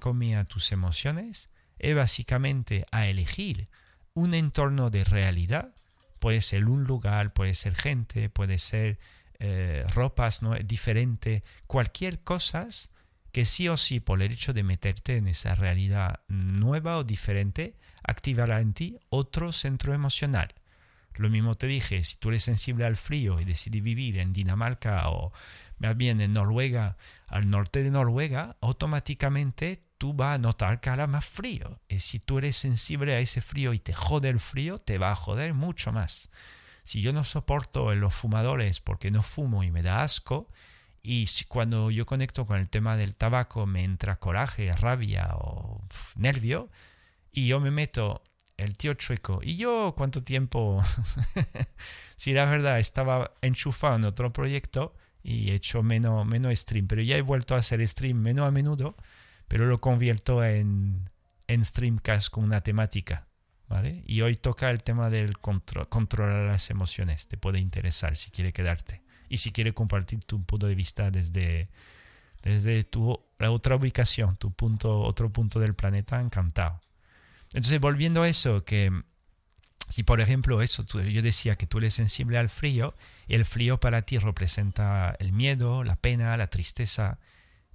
tus emociones, es básicamente a elegir un entorno de realidad. Puede ser un lugar, puede ser gente, puede ser eh, ropas ¿no? diferentes, cualquier cosa que sí o sí, por el hecho de meterte en esa realidad nueva o diferente, activará en ti otro centro emocional. Lo mismo te dije, si tú eres sensible al frío y decides vivir en Dinamarca o más bien en Noruega, al norte de Noruega, automáticamente tú vas a notar que hará más frío. Y si tú eres sensible a ese frío y te jode el frío, te va a joder mucho más. Si yo no soporto los fumadores porque no fumo y me da asco, y cuando yo conecto con el tema del tabaco me entra coraje, rabia o nervio, y yo me meto el tío chueco. ¿Y yo cuánto tiempo? si la verdad estaba enchufado en otro proyecto, y he hecho menos, menos stream, pero ya he vuelto a hacer stream menos a menudo, pero lo convierto en, en streamcast con una temática. ¿Vale? Y hoy toca el tema del control, controlar las emociones. Te puede interesar si quiere quedarte. Y si quieres compartir tu punto de vista desde, desde tu, la otra ubicación, tu punto, otro punto del planeta, encantado. Entonces, volviendo a eso, que si por ejemplo eso, yo decía que tú eres sensible al frío y el frío para ti representa el miedo, la pena, la tristeza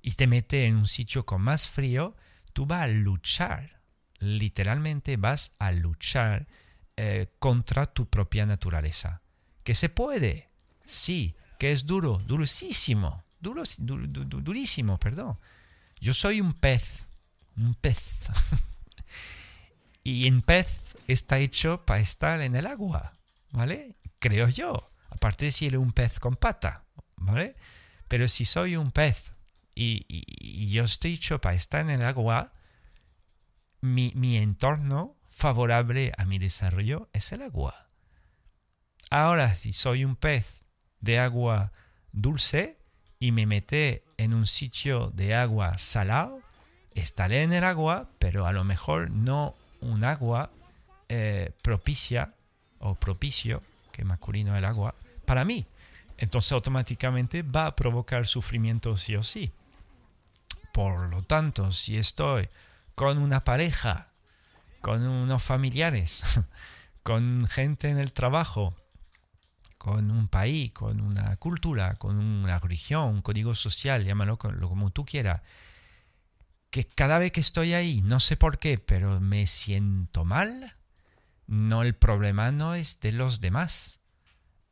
y te mete en un sitio con más frío, tú vas a luchar, literalmente vas a luchar eh, contra tu propia naturaleza. Que se puede, sí, que es duro, durísimo, duro, durísimo, perdón. Yo soy un pez, un pez. y en pez está hecho para estar en el agua, ¿vale? Creo yo. Aparte de si eres un pez con pata, ¿vale? Pero si soy un pez y, yo estoy hecho para estar en el agua, mi entorno favorable a mi desarrollo es el agua. Ahora, si soy un pez de agua dulce y me mete en un sitio de agua salado, estaré en el agua, pero a lo mejor no un agua eh, propicia o propicio, que masculino el agua, para mí. Entonces automáticamente va a provocar sufrimiento sí o sí. Por lo tanto, si estoy con una pareja, con unos familiares, con gente en el trabajo, con un país, con una cultura, con una religión, un código social, llámalo como tú quieras, que cada vez que estoy ahí, no sé por qué, pero me siento mal, no el problema no es de los demás,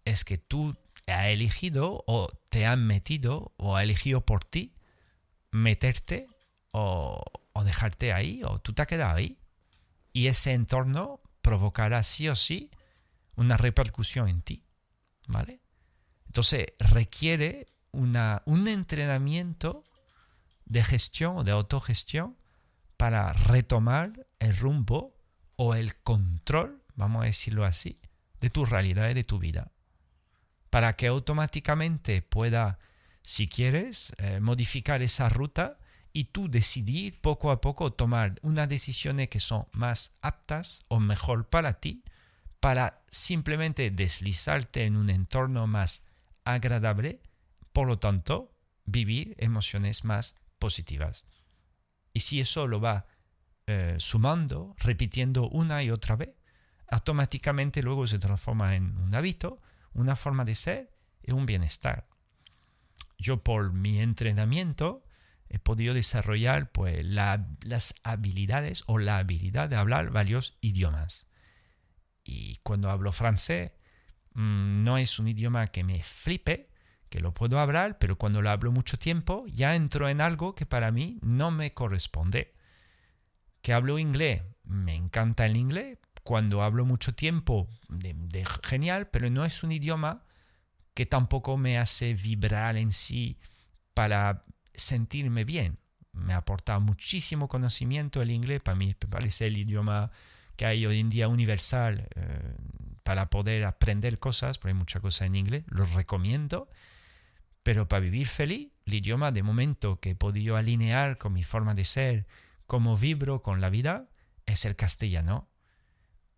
es que tú has elegido o te han metido o ha elegido por ti meterte o, o dejarte ahí o tú te has quedado ahí. Y ese entorno provocará sí o sí una repercusión en ti. ¿Vale? Entonces requiere una, un entrenamiento de gestión o de autogestión para retomar el rumbo o el control, vamos a decirlo así, de tu realidad y de tu vida. Para que automáticamente pueda, si quieres, eh, modificar esa ruta y tú decidir poco a poco tomar unas decisiones que son más aptas o mejor para ti, para simplemente deslizarte en un entorno más agradable, por lo tanto, vivir emociones más positivas. Y si eso lo va eh, sumando, repitiendo una y otra vez, automáticamente luego se transforma en un hábito, una forma de ser y un bienestar. Yo por mi entrenamiento he podido desarrollar pues, las habilidades o la habilidad de hablar varios idiomas. Y cuando hablo francés, mm, no es un idioma que me flipe, que lo puedo hablar, pero cuando lo hablo mucho tiempo ya entro en algo que para mí no me corresponde que hablo inglés, me encanta el inglés. Cuando hablo mucho tiempo, de, genial, pero no es un idioma que tampoco me hace vibrar en sí para sentirme bien. Me ha aportado muchísimo conocimiento el inglés, para mí me parece el idioma que hay hoy en día universal eh, para poder aprender cosas, porque hay muchas cosas en inglés, lo recomiendo. Pero para vivir feliz, el idioma de momento que he podido alinear con mi forma de ser, como vibro con la vida es el castellano.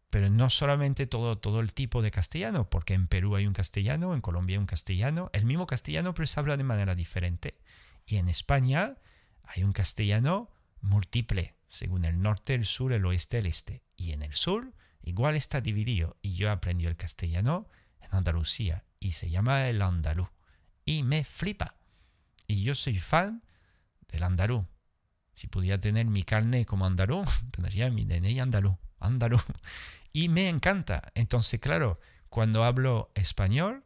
Pero no solamente todo, todo el tipo de castellano, porque en Perú hay un castellano, en Colombia hay un castellano, el mismo castellano pero se habla de manera diferente. Y en España hay un castellano múltiple, según el norte, el sur, el oeste, el este. Y en el sur igual está dividido. Y yo aprendí el castellano en Andalucía y se llama el andaluz. Y me flipa. Y yo soy fan del andaluz. Si pudiera tener mi carne como andaluz, tendría mi DNI andaluz, andaluz. Y me encanta. Entonces, claro, cuando hablo español,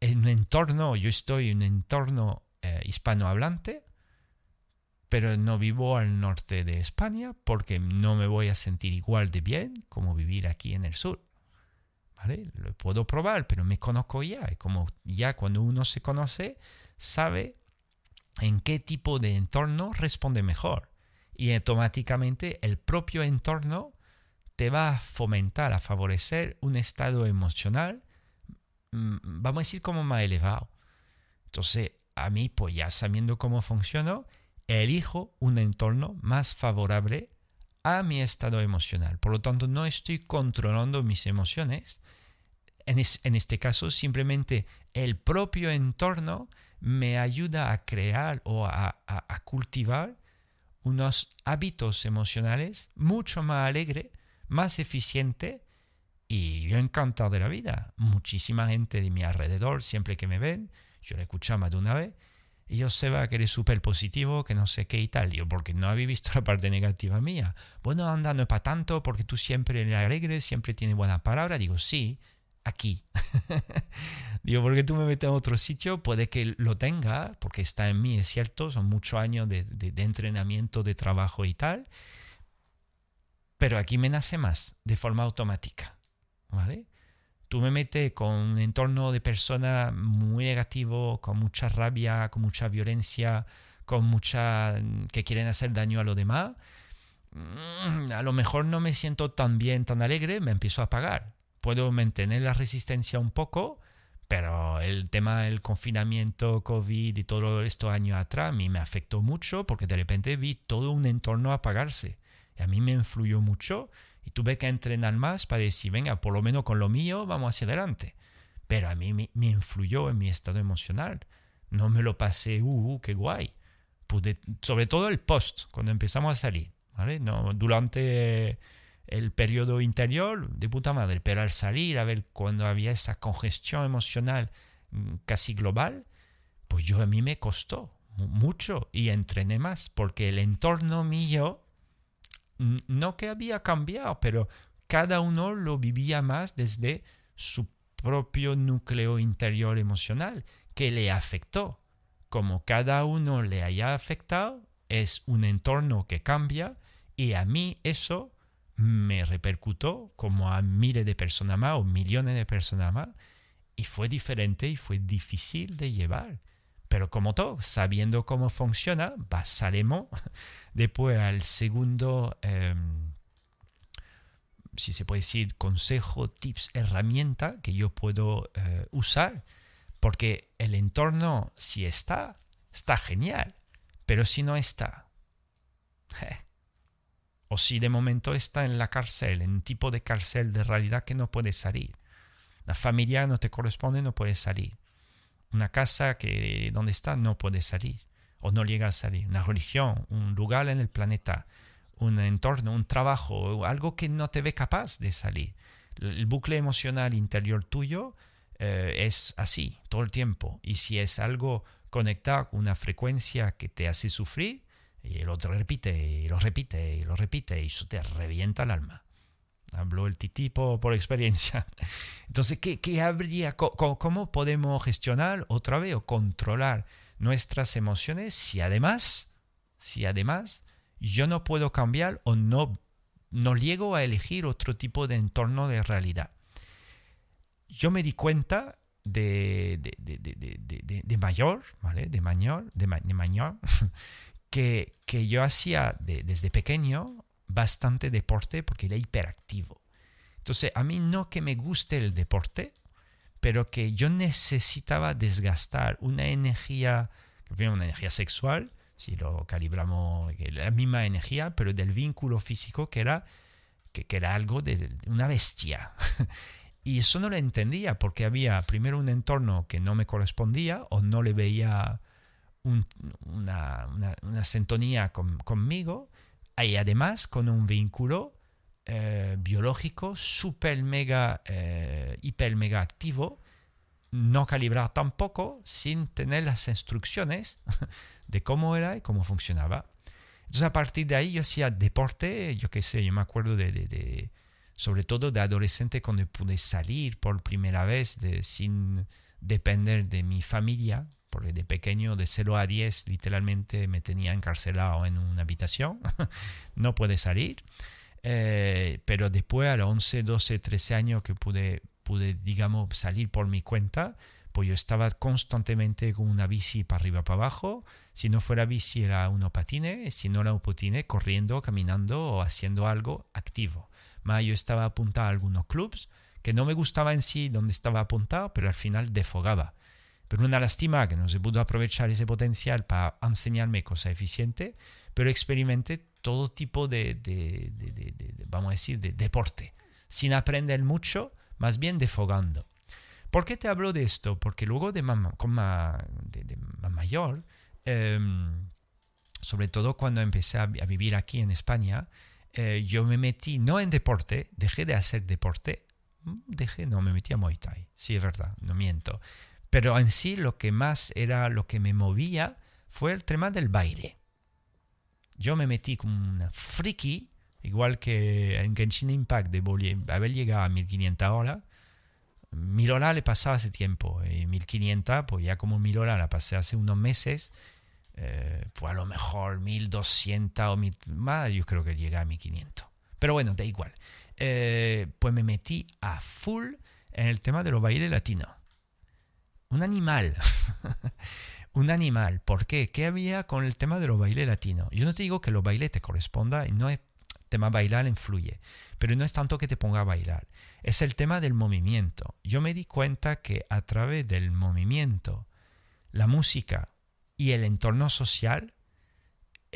en un entorno, yo estoy en un entorno eh, hispanohablante, pero no vivo al norte de España porque no me voy a sentir igual de bien como vivir aquí en el sur. ¿Vale? Lo puedo probar, pero me conozco ya. Y como ya cuando uno se conoce, sabe en qué tipo de entorno responde mejor. Y automáticamente el propio entorno te va a fomentar, a favorecer un estado emocional, mm, vamos a decir, como más elevado. Entonces, a mí, pues ya sabiendo cómo funciono, elijo un entorno más favorable a mi estado emocional. Por lo tanto, no estoy controlando mis emociones. en, este caso, simplemente el propio entorno me ayuda a crear o a, cultivar unos hábitos emocionales mucho más alegres, más eficientes y yo encantado de la vida. Muchísima gente de mi alrededor, siempre que me ven, yo le escucho más de una vez, y yo sé que eres súper positivo, que no sé qué y tal. Yo, porque no había visto la parte negativa mía. Bueno, anda, no es para tanto, porque tú siempre eres alegre, siempre tienes buena palabra. Digo, sí, aquí. Digo, porque tú me metes a otro sitio, puede que lo tenga, porque está en mí, es cierto, son muchos años de, de entrenamiento, de trabajo y tal. Pero aquí me nace más, de forma automática. ¿vale? Tú me metes con un entorno de personas muy negativo, con mucha rabia, con mucha violencia, con mucha que quieren hacer daño a los demás. Mm, a lo mejor no me siento tan bien, tan alegre, me empiezo a apagar. Puedo mantener la resistencia un poco, pero el tema del confinamiento, COVID y todo esto años atrás a mí me afectó mucho porque de repente vi todo un entorno apagarse. Y a mí me influyó mucho y tuve que entrenar más para decir, venga, por lo menos con lo mío vamos hacia adelante. Pero a mí me, influyó en mi estado emocional. No me lo pasé, uh, uh, qué guay. Pude, sobre todo el post, cuando empezamos a salir. ¿vale? No, durante el periodo interior, de puta madre. Pero al salir, a ver, cuando había esa congestión emocional mm, casi global, pues yo a mí me costó mucho y entrené más, porque el entorno mío no que había cambiado, pero cada uno lo vivía más desde su propio núcleo interior emocional que le afectó. Como cada uno le haya afectado, es un entorno que cambia y a mí eso me repercutó como a miles de personas más o millones de personas más y fue diferente y fue difícil de llevar. Pero como todo, sabiendo cómo funciona, pasaremos después al segundo, em, si se puede decir, consejo, tips, herramienta que yo puedo eh, usar. Porque el entorno, si está, está genial. Pero si no está, o si de momento está en la cárcel, en un tipo de cárcel de realidad que no puede salir. La familia no te corresponde, no puede salir una casa que donde está no puede salir o no llega a salir, una religión, un lugar en el planeta, un entorno, un trabajo, algo que no te ve capaz de salir. El bucle emocional interior tuyo eh, es así todo el tiempo y si es algo conectado con una frecuencia que te hace sufrir, y otro repite y lo repite y lo repite y eso te revienta el alma. Habló el titipo por experiencia. Entonces, ¿qué, qué habría, cómo, cómo, podemos gestionar otra vez o controlar nuestras emociones si además, si además yo no puedo cambiar o no, no llego a elegir otro tipo de entorno de realidad? Yo me di cuenta de, de, de, de mayor, ¿vale? De mayor, de, mayor, que, que yo hacía desde pequeño bastante deporte porque era hiperactivo. Entonces, a mí no que me guste el deporte, pero que yo necesitaba desgastar una energía, una energía sexual, si lo calibramos, la misma energía, pero del vínculo físico que era, que, era algo de una bestia. y eso no lo entendía porque había primero un entorno que no me correspondía o no le veía una, una, sintonía conmigo y además con un vínculo eh, biológico super mega, eh, hiper mega activo, no calibrar tampoco sin tener las instrucciones de cómo era y cómo funcionaba. Entonces a partir de ahí yo hacía deporte, yo qué sé, yo me acuerdo de, de, sobre todo de adolescente cuando pude salir por primera vez de, sin depender de mi familia, porque de pequeño, de 0 a 10, literalmente me tenía encarcelado en una habitación, no puede salir. Eh, pero después, a los 11, 12, 13 años que pude, pude, digamos, salir por mi cuenta, pues yo estaba constantemente con una bici para arriba, para abajo. Si no fuera bici, era uno patine, si no era un patine, corriendo, caminando o haciendo algo activo. Más yo estaba apuntado a algunos clubs que no me gustaba en sí donde estaba apuntado, pero al final defogaba. Pero una lástima que no se pudo aprovechar ese potencial para enseñarme cosas eficientes, pero experimenté todo tipo de, vamos a decir, de deporte, sin aprender mucho, más bien defogando. ¿Por qué te hablo de esto? Porque luego de más, de, mayor, em, sobre todo cuando empecé a, vivir aquí en España, eh, yo me metí no en deporte, dejé de hacer deporte, mm, dejé, no, me metí a Muay Thai, sí es verdad, no miento. Pero en sí lo que más era lo que me movía fue el tema del baile. Yo me metí como una friki, igual que en Genshin Impact de haber llegado a 1500 horas. Mil horas le pasaba hace tiempo, y 1500, pues ya como mil horas la pasé hace unos meses, eh, pues a lo mejor 1200 o más, yo creo que llega a 1500. Pero bueno, da igual. Eh, pues me metí a full en el tema de los bailes latinos. Un animal. un animal. ¿Por qué? ¿Qué había con el tema de los bailes latinos? Yo no te digo que los bailes te corresponda, no es tema bailar influye, pero no es tanto que te ponga a bailar, es el tema del movimiento. Yo me di cuenta que a través del movimiento, la música y el entorno social,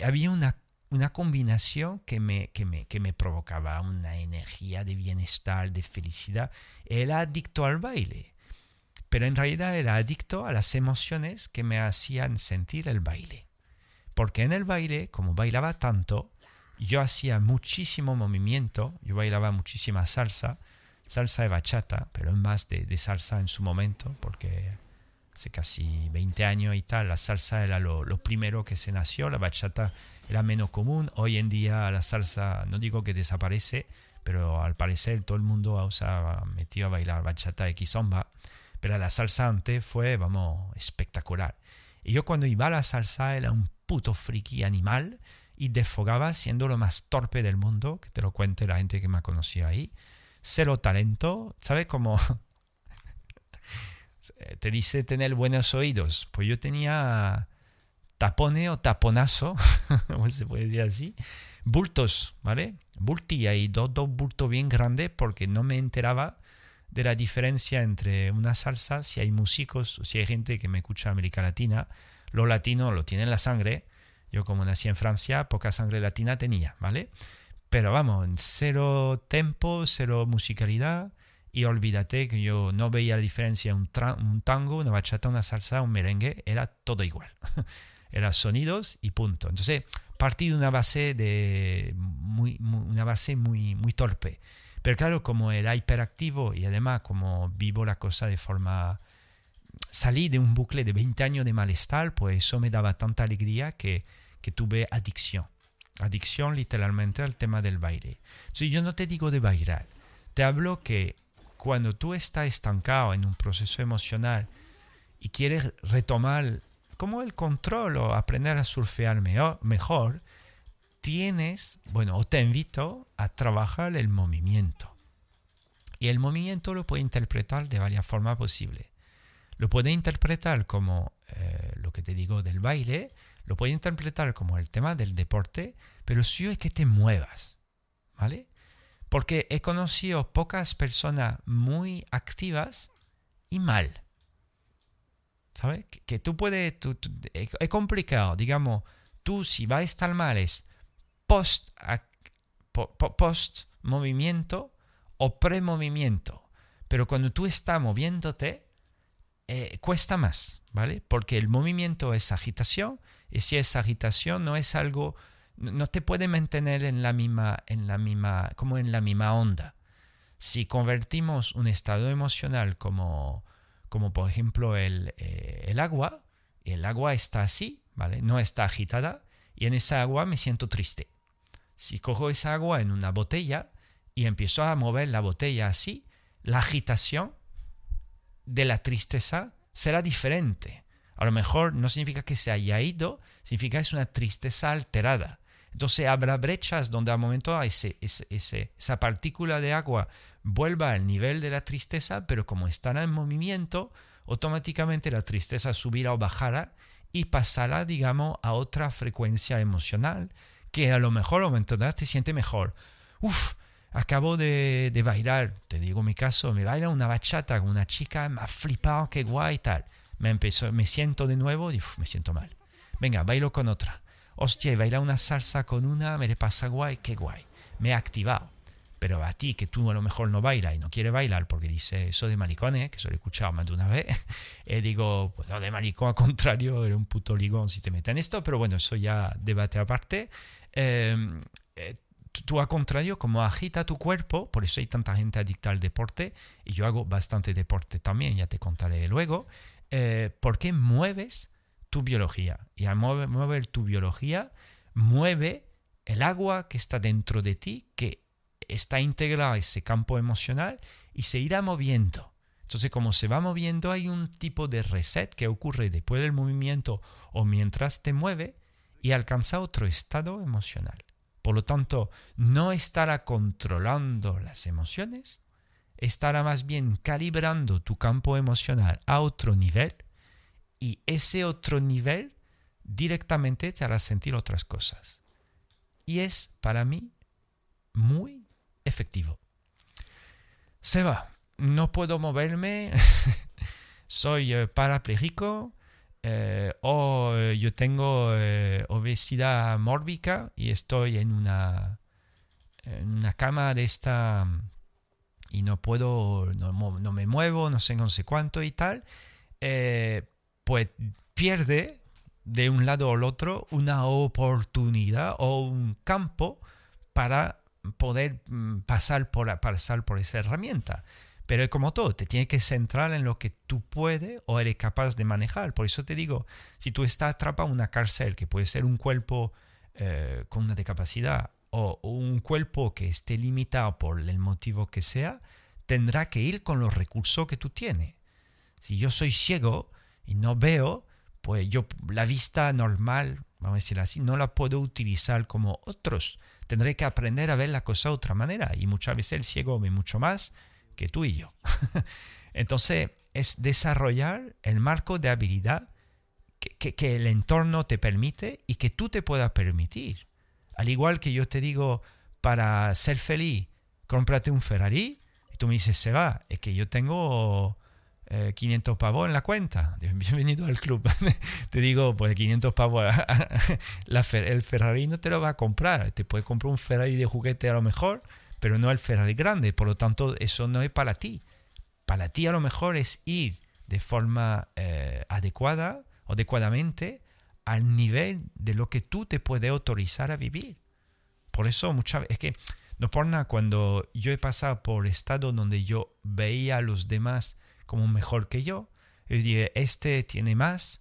había una, una combinación que me, que, me, que me provocaba una energía de bienestar, de felicidad. Era adicto al baile pero en realidad era adicto a las emociones que me hacían sentir el baile. Porque en el baile, como bailaba tanto, yo hacía muchísimo movimiento, yo bailaba muchísima salsa, salsa de bachata, pero más de, salsa en su momento, porque hace casi 20 años y tal, la salsa era lo, primero que se nació, la bachata era menos común, hoy en día la salsa, no digo que desaparece, pero al parecer todo el mundo ha metido a bailar bachata y kizomba. Pero la salsa antes fue, vamos, espectacular. Y yo cuando iba a la salsa era un puto friki animal y desfogaba siendo lo más torpe del mundo, que te lo cuente la gente que me ha conocido ahí. Cero talento, ¿sabes cómo? te dice tener buenos oídos. Pues yo tenía tapone o taponazo, ¿cómo se puede decir así? Bultos, ¿vale? Bulti, y dos, dos bultos bien grandes porque no me enteraba de la diferencia entre una salsa, si hay músicos, si hay gente que me escucha América Latina, lo latino lo tiene en la sangre. Yo como nací en Francia, poca sangre latina tenía, ¿vale? Pero vamos, cero tempo, cero musicalidad. Y olvídate que yo no veía la diferencia un, un tango, una bachata, una salsa, un merengue, era todo igual. era sonidos y punto. Entonces, partí de una base de muy, una base muy, muy torpe. Pero claro, como era hiperactivo y además como vivo la cosa de forma... Salí de un bucle de 20 años de malestar, pues eso me daba tanta alegría que, que tuve adicción. Adicción literalmente al tema del baile. Entonces yo no te digo de bailar, te hablo que cuando tú estás estancado en un proceso emocional y quieres retomar como el control o aprender a surfear mejor, tienes, bueno, te invito a trabajar el movimiento. Y el movimiento lo puede interpretar de varias formas posibles. Lo puede interpretar como eh, lo que te digo del baile, lo puede interpretar como el tema del deporte, pero sí es que te muevas, ¿vale? Porque he conocido pocas personas muy activas y mal. ¿Sabes? Que, tú puedes, es complicado, digamos, tú si vas a estar mal es post, movimiento o pre-movimiento. Pero cuando tú estás moviéndote, eh, cuesta más, ¿vale? Porque el movimiento es agitación y si es agitación no es algo, no te puede mantener en la misma, en la misma, como en la misma onda. Si convertimos un estado emocional como, como por ejemplo el, eh, el agua, el agua está así, ¿vale? No está agitada y en esa agua me siento triste. Si cojo esa agua en una botella y empiezo a mover la botella así, la agitación de la tristeza será diferente. A lo mejor no significa que se haya ido, significa que es una tristeza alterada. Entonces habrá brechas donde al momento ese, esa partícula de agua vuelva al nivel de la tristeza, pero como estará en movimiento, automáticamente la tristeza subirá o bajará y pasará, digamos, a otra frecuencia emocional que a lo mejor momento te siente mejor. Uf, acabo de, de, bailar, te digo mi caso, me baila una bachata con una chica, me ha flipado, qué guay y tal. Me, empezó, me siento de nuevo y me siento mal. Venga, bailo con otra. Hostia, baila una salsa con una, me le pasa guay, qué guay. Me he activado. Pero a ti que tú a lo mejor no bailas y no quieres bailar porque dice eso de maricones, que eso lo he escuchado más de una vez, eh, digo, pues no, de maricón al contrario, era un puto ligón si te metes en esto, pero bueno, eso ya debate aparte. Em, eh, tú, al contrario, como agita tu cuerpo, por eso hay tanta gente adicta al deporte, y yo hago bastante deporte también, ya te contaré luego, eh, porque mueves tu biología. Y al mover tu biología, mueve el agua que está dentro de ti, que está integrada a ese campo emocional y se irá moviendo. Entonces, como se va moviendo, hay un tipo de reset que ocurre después del movimiento o mientras te mueve y alcanza otro estado emocional. Por lo tanto, no estará controlando las emociones, estará más bien calibrando tu campo emocional a otro nivel y ese otro nivel directamente te hará sentir otras cosas. Y es para mí muy efectivo. Seba, no puedo moverme, soy eh, parapléjico eh, o eh, yo tengo obesidad mórbica y estoy en una, una cama de esta y no puedo, no, me muevo, no sé, no sé cuánto y tal, pues pierde de un lado al otro una oportunidad o un campo para poder mm, pasar por, pasar por esa herramienta. Pero como todo, te tienes que centrar en lo que tú puedes o eres capaz de manejar. Por eso te digo, si tú estás atrapado en una cárcel, que puede ser un cuerpo eh, con una discapacidad o un cuerpo que esté limitado por el motivo que sea, tendrá que ir con los recursos que tú tienes. Si yo soy ciego y no veo, pues yo la vista normal, vamos a decir así, no la puedo utilizar como otros tendré que aprender a ver la cosa de otra manera. Y muchas veces el ciego ve mucho más que tú y yo. Entonces, es desarrollar el marco de habilidad que, el entorno te permite y que tú te puedas permitir. Al igual que yo te digo, para ser feliz, cómprate un Ferrari. Y tú me dices, se va, es que yo tengo 500 eh, pavos en la cuenta. Bienvenido al club. te digo, pues 500 pavos, el Ferrari no te lo va a comprar. Te puede comprar un Ferrari de juguete a lo mejor, pero no el Ferrari grande. Por lo tanto, eso no es para ti. Para ti a lo mejor es ir de forma eh, adecuada adecuadamente al nivel de lo que tú te puedes autorizar a vivir. Por eso muchas veces, es que no por nada, cuando yo he pasado por estado donde yo veía a los demás como mejor que yo. Yo dije, este tiene más,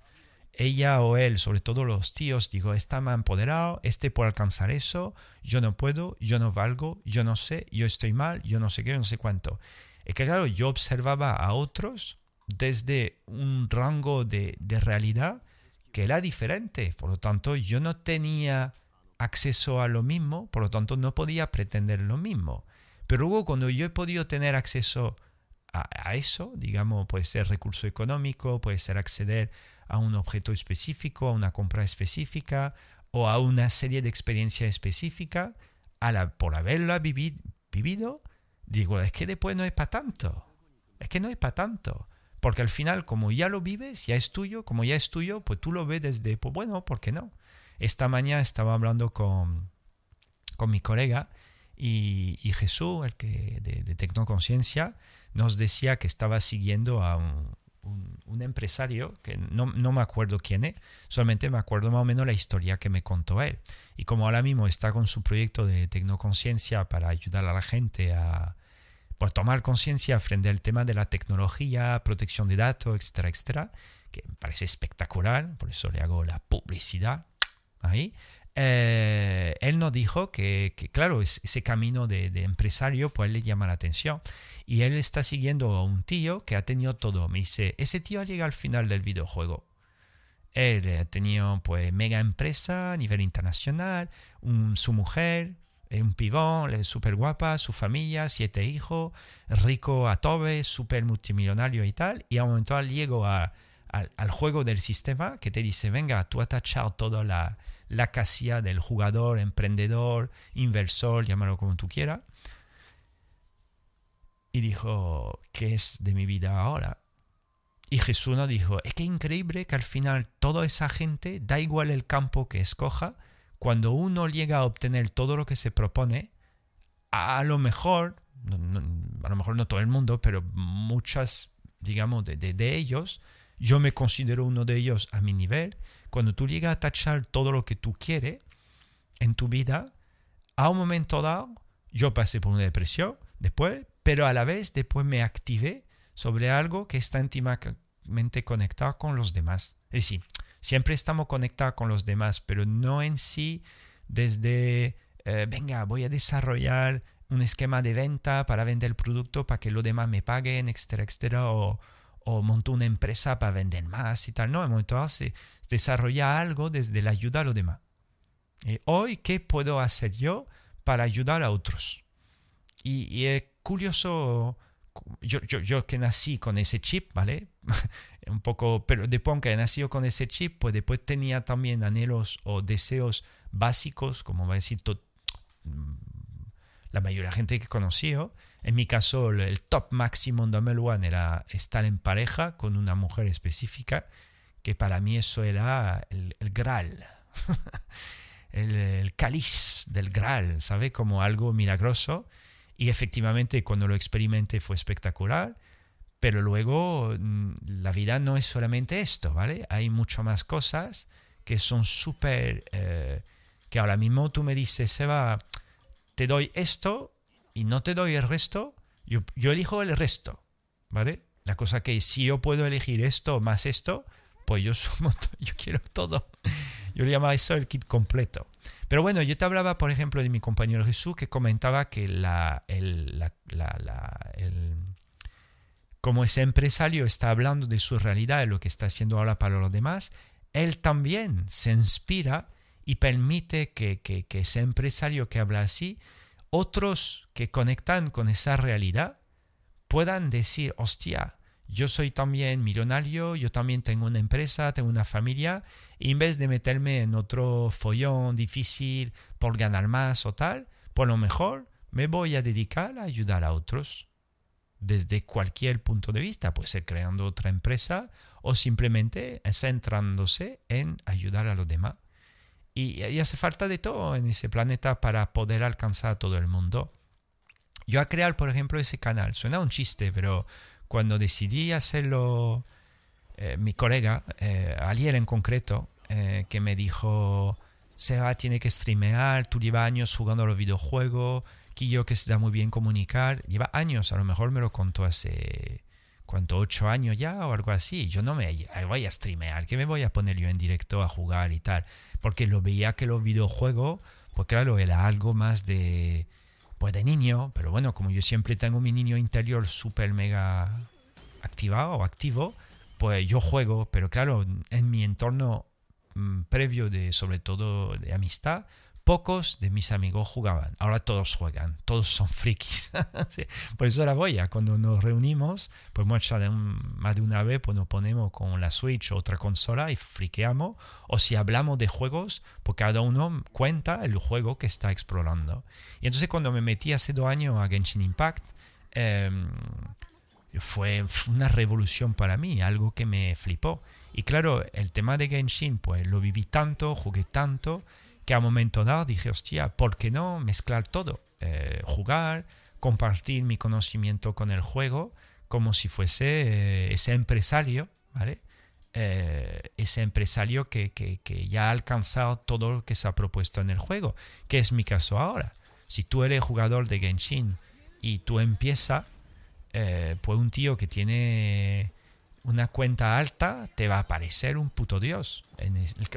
ella o él, sobre todo los tíos, digo, está más empoderado, este por alcanzar eso, yo no puedo, yo no valgo, yo no sé, yo estoy mal, yo no sé qué, no sé cuánto. Es que claro, yo observaba a otros desde un rango de, de realidad que era diferente, por lo tanto yo no tenía acceso a lo mismo, por lo tanto no podía pretender lo mismo. Pero luego cuando yo he podido tener acceso a, eso, digamos, puede ser recurso económico, puede ser acceder a un objeto específico, a una compra específica o a una serie de experiencias específicas, a la, por haberla vivido, digo, es que después no es para tanto, es que no es para tanto. Porque al final, como ya lo vives, ya es tuyo, como ya es tuyo, pues tú lo ves desde, pues bueno, ¿por qué no? Esta mañana estaba hablando con, con mi colega y, Jesús, el que de, de Tecnoconciencia, nos decía que estaba siguiendo a un, empresario, que no, me acuerdo quién es, solamente me acuerdo más o menos la historia que me contó él. Y como ahora mismo está con su proyecto de tecnoconciencia para ayudar a la gente a pues, tomar conciencia frente al tema de la tecnología, protección de datos, etcétera, etcétera, que me parece espectacular, por eso le hago la publicidad ahí. Eh, él nos dijo que, claro, ese camino de, empresario pues le llama la atención. Y él está siguiendo a un tío que ha tenido todo. Me dice, ese tío llega al final del videojuego. Él ha tenido pues mega empresa a nivel internacional, su mujer, un pibón, súper guapa, su familia, siete hijos, rico a tobe, súper multimillonario y tal. Y a un momento llego al, al juego del sistema que te dice, venga, tú has tachado toda la la casilla del jugador, emprendedor, inversor, llámalo como tú quieras. Y dijo, ¿qué es de mi vida ahora? Y Jesús nos dijo, es que increíble que al final toda esa gente, da igual el campo que escoja, cuando uno llega a obtener todo lo que se propone, a lo mejor, a lo mejor no todo el mundo, pero muchas, digamos, de, de, ellos, yo me considero uno de ellos a mi nivel. Cuando tú llegas a tachar todo lo que tú quieres en tu vida, a un momento dado, yo pasé por una depresión después, pero a la vez después me activé sobre algo que está íntimamente conectado con los demás. Es decir, siempre estamos conectados con los demás, pero no en sí desde, eh, venga, voy a desarrollar un esquema de venta para vender el producto para que los demás me paguen, etcétera, etcétera, o, o monto una empresa para vender más y tal. No, en momento se desarrolla algo desde la ayuda a los demás. Y hoy, ¿qué puedo hacer yo para ayudar a otros? Y, es curioso, yo, yo, yo, que nací con ese chip, ¿vale? un poco, pero después que he nacido con ese chip, pues después tenía también anhelos o deseos básicos, como va a decir mm, la mayoría de la gente que he conocido. En mi caso, el top máximo de One era estar en pareja con una mujer específica, que para mí eso era el, el Graal. el, el, cáliz del Graal, ¿sabe? Como algo milagroso. Y efectivamente, cuando lo experimenté fue espectacular. Pero luego mm, la vida no es solamente esto, ¿vale? Hay mucho más cosas que son súper... Eh, que ahora mismo tú me dices, Seba, te doy esto y no te doy el resto, yo, yo elijo el resto, ¿vale? La cosa que si yo puedo elegir esto más esto, pues yo sumo, yo quiero todo. Yo le llamaba eso el kit completo. Pero bueno, yo te hablaba, por ejemplo, de mi compañero Jesús que comentaba que la, el, la, el, como ese empresario está hablando de su realidad, de lo que está haciendo ahora para los demás, él también se inspira y permite que, que, que ese empresario que habla así, otros que conectan con esa realidad, puedan decir, hostia, yo soy también millonario, yo también tengo una empresa, tengo una familia, y en vez de meterme en otro follón difícil por ganar más o tal, por lo mejor me voy a dedicar a ayudar a otros desde cualquier punto de vista, puede ser creando otra empresa o simplemente centrándose en ayudar a los demás. Y, hace falta de todo en ese planeta para poder alcanzar a todo el mundo. Yo a crear, por ejemplo, ese canal, suena un chiste, pero cuando decidí hacerlo, eh, mi colega, eh, ayer en concreto, eh, que me dijo, Seba tiene que streamear, tú llevas años jugando a los videojuegos, yo que se da muy bien comunicar, lleva años, a lo mejor me lo contó hace, ¿cuánto? ¿Ocho años ya o algo así? Yo no me voy a streamear, que me voy a poner yo en directo a jugar y tal, porque lo veía que los videojuegos, pues claro, era algo más de pues de niño, pero bueno, como yo siempre tengo mi niño interior súper mega activado o activo, pues yo juego, pero claro, en mi entorno mm, previo de sobre todo de amistad, pocos de mis amigos jugaban. Ahora todos juegan, todos son frikis. Por eso ahora voy, a cuando nos reunimos, pues muchas de más de una vez pues nos ponemos con la Switch o otra consola y friqueamos. O si hablamos de juegos, pues cada uno cuenta el juego que está explorando. Y entonces cuando me metí hace dos años a Genshin Impact, em, fue una revolución para mí, algo que me flipó. Y claro, el tema de Genshin, pues lo viví tanto, jugué tanto, que a momento dado dije, hostia, ¿por qué no mezclar todo? Eh, jugar, compartir mi conocimiento con el juego, como si fuese eh, ese empresario, ¿vale? Eh, ese empresario que, que, que, ya ha alcanzado todo lo que se ha propuesto en el juego, que es mi caso ahora. Si tú eres jugador de Genshin y tú empiezas, pues un tío que tiene una cuenta alta, te va a parecer un puto dios.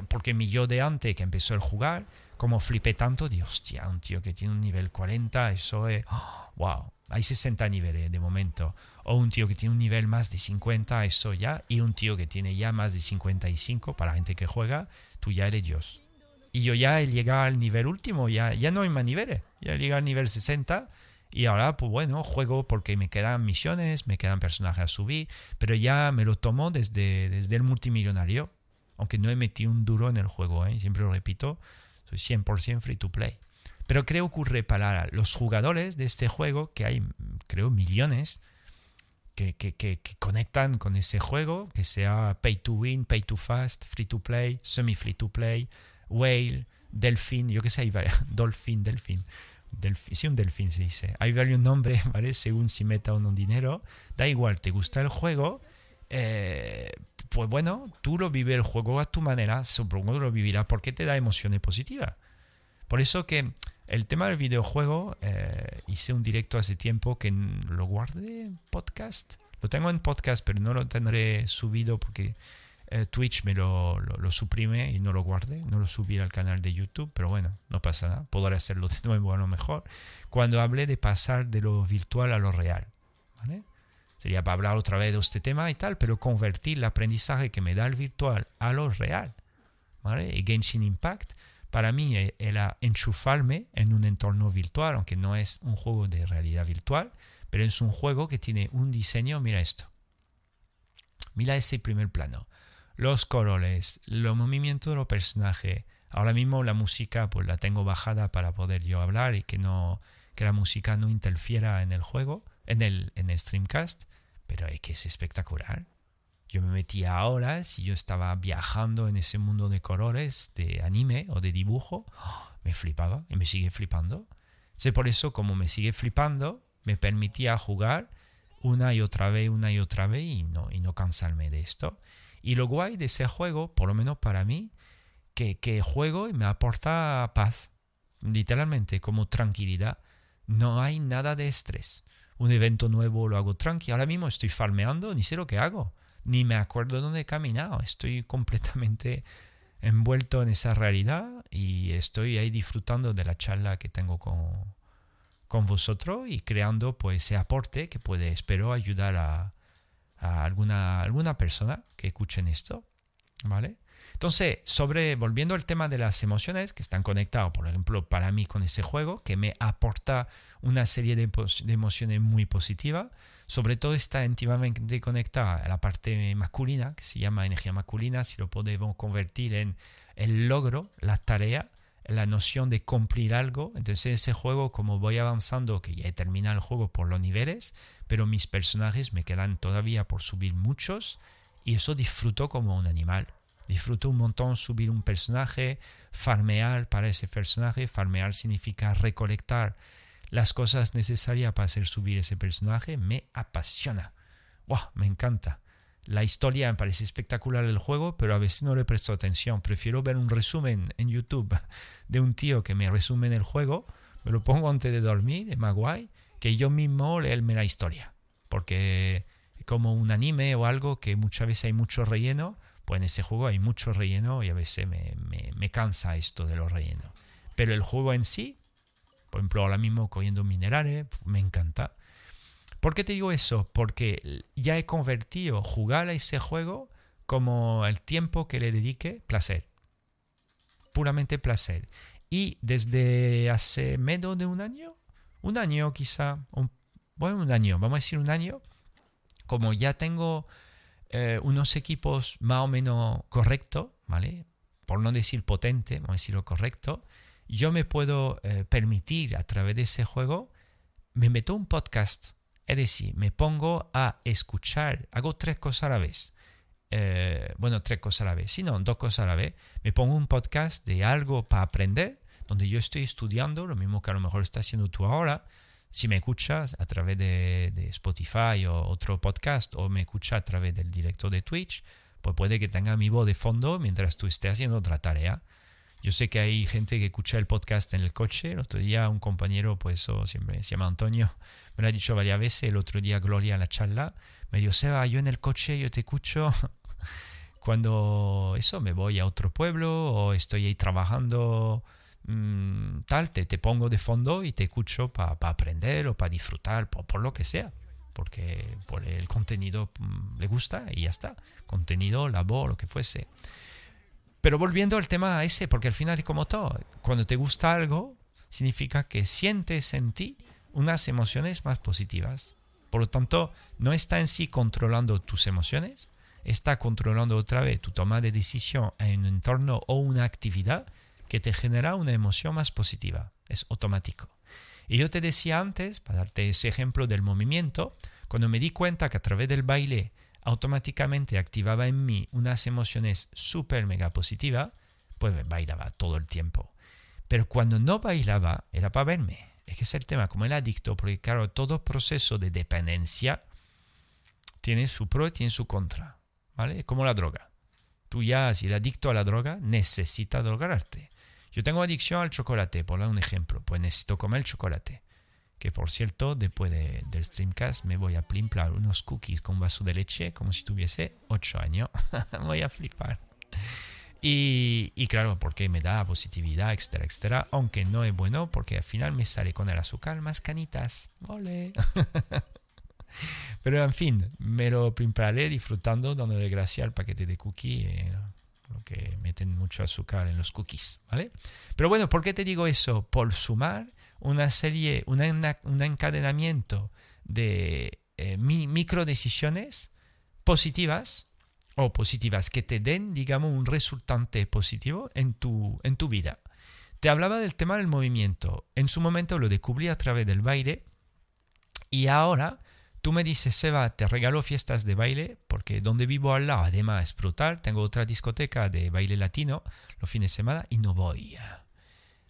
Porque mi yo de antes que empezó a jugar, como flipé tanto, dios, hostia, un tío que tiene un nivel 40, eso es, wow, hay 60 niveles de momento. O un tío que tiene un nivel más de 50, eso ya. Y un tío que tiene ya más de 55, para gente que juega, tú ya eres dios. Y yo ya he llegado al nivel último, ya, ya no hay más niveles. Ya he llegado al nivel 60 y ahora, pues bueno, juego porque me quedan misiones, me quedan personajes a subir, pero ya me lo tomo desde, desde el multimillonario, aunque no he metido un duro en el juego, ¿eh? siempre lo repito, soy 100% free to play. Pero creo que ocurre para los jugadores de este juego, que hay, creo, millones, que, que, que, que, conectan con ese juego, que sea pay to win, pay to fast, free to play, semi free to play, whale, delfín, yo qué sé, Dolphin, delfín delfín, sí, un delfín se dice. Hay varios nombres, ¿vale? Según si meta o no dinero. Da igual, te gusta el juego, eh, pues bueno, tú lo vives el juego a tu manera, supongo que lo vivirás porque te da emociones positivas. Por eso que el tema del videojuego, eh, hice un directo hace tiempo que lo guardé en podcast. Lo tengo en podcast, pero no lo tendré subido porque eh, Twitch me lo, lo, suprime y no lo guarde, no lo subí al canal de YouTube, pero bueno, no pasa nada, podré hacerlo de nuevo a lo mejor. Cuando hablé de pasar de lo virtual a lo real. Sería para hablar otra vez de este tema y tal, pero convertir el aprendizaje que me da el virtual a lo real, ¿vale? Y Genshin Impact, para mí era enchufarme en un entorno virtual, aunque no es un juego de realidad virtual, pero es un juego que tiene un diseño, mira esto. Mira ese primer plano los colores, los movimientos de los personajes. Ahora mismo la música pues la tengo bajada para poder yo hablar y que no que la música no interfiera en el juego, en el, en el streamcast, pero es que es espectacular. Yo me metía ahora, si yo estaba viajando en ese mundo de colores, de anime o de dibujo, me flipaba y me sigue flipando. Sé por eso, como me sigue flipando, me permitía jugar una y otra vez, una y otra vez y no, y no cansarme de esto. Y lo guay de ese juego, por lo menos para mí, que, juego y me aporta paz, literalmente, como tranquilidad. No hay nada de estrés. Un evento nuevo lo hago tranqui. Ahora mismo estoy farmeando, ni sé lo que hago, ni me acuerdo dónde he caminado. Estoy completamente envuelto en esa realidad y estoy ahí disfrutando de la charla que tengo con, con vosotros y creando pues ese aporte que puede, espero, ayudar a, a alguna, alguna persona que escuchen esto, ¿vale? Entonces, sobre, volviendo al tema de las emociones que están conectadas, por ejemplo, para mí con ese juego, que me aporta una serie de, de emociones muy positivas, sobre todo está íntimamente conectada a la parte masculina, que se llama energía masculina, si lo podemos convertir en el logro, la tarea, la noción de cumplir algo. Entonces, ese juego, como voy avanzando, que ya he terminado el juego por los niveles, pero mis personajes me quedan todavía por subir muchos y eso disfruto como un animal. Disfruto un montón subir un personaje, farmear para ese personaje. Farmear significa recolectar las cosas necesarias para hacer subir ese personaje. Me apasiona. ¡Wow! Me encanta. La historia me parece espectacular el juego, pero a veces no le presto atención. Prefiero ver un resumen en YouTube de un tío que me resume en el juego. Me lo pongo antes de dormir, es más guay que yo mismo leerme la historia. Porque como un anime o algo que muchas veces hay mucho relleno, pues en ese juego hay mucho relleno y a veces me, me, cansa esto de los rellenos. Pero el juego en sí, por ejemplo, ahora mismo cogiendo minerales, me encanta. ¿Por qué te digo eso? Porque ya he convertido jugar a ese juego como el tiempo que le dedique placer. Puramente placer. Y desde hace menos de un año un año quizá, bueno, un año, vamos a decir un año, como ya tengo eh, unos equipos más o menos correctos, ¿vale? Por no decir potente, vamos a decirlo correcto, yo me puedo eh, permitir a través de ese juego, me meto un podcast, es decir, me pongo a escuchar, hago tres cosas a la vez. Eh, bueno, tres cosas a la vez, si no, dos cosas a la vez. Me pongo un podcast de algo para aprender donde yo estoy estudiando, lo mismo que a lo mejor estás haciendo tú ahora, si me escuchas a través de, Spotify o otro podcast o me escuchas a través del directo de Twitch, pues puede que tenga mi voz de fondo mientras tú estés haciendo otra tarea. Yo sé que hay gente que escucha el podcast en el coche. El otro día un compañero, pues eso siempre se llama Antonio, me lo ha dicho varias veces. El otro día Gloria en la charla me dijo, Seba, yo en el coche, yo te escucho cuando eso me voy a otro pueblo o estoy ahí trabajando Mm, tal, te, te, pongo de fondo y te escucho para aprender o para disfrutar, por, lo que sea, porque por el contenido mm, le gusta y ya está, contenido, la voz, lo que fuese. Pero volviendo al tema ese, porque al final es como todo, cuando te gusta algo, significa que sientes en ti unas emociones más positivas. Por lo tanto, no está en sí controlando tus emociones, está controlando otra vez tu toma de decisión en un entorno o una actividad que te genera una emoción más positiva. Es automático. Y yo te decía antes, para darte ese ejemplo del movimiento, cuando me di cuenta que a través del baile automáticamente activaba en mí unas emociones súper mega positivas, pues bailaba todo el tiempo. Pero cuando no bailaba era para verme. Es que es el tema, como el adicto, porque claro, todo proceso de dependencia tiene su pro y tiene su contra, ¿vale? Como la droga. Tú ya, si eres adicto a la droga, necesitas drogarte. Yo tengo adicción al chocolate, por dar un ejemplo, pues necesito comer chocolate. Que por cierto, después del streamcast me voy a plimplar unos cookies con vaso de leche como si tuviese 8 años. voy a flipar. Y, y, claro, porque me da positividad, etcétera, etcétera. Aunque no es bueno porque al final me sale con el azúcar más canitas. ¡Ole! Pero en fin, me lo prepararé disfrutando, dándole gracias al paquete de cookies, eh, lo que meten mucho azúcar en los cookies, ¿vale? Pero bueno, ¿por qué te digo eso? Por sumar una serie, un encadenamiento de eh, micro decisiones positivas o positivas que te den, digamos, un resultante positivo en tu, en tu vida. Te hablaba del tema del movimiento. En su momento lo descubrí a través del baile y ahora tú me dices, Seba, te regalo fiestas de baile porque donde vivo al lado, además es brutal, tengo otra discoteca de baile latino los fines de semana y no voy.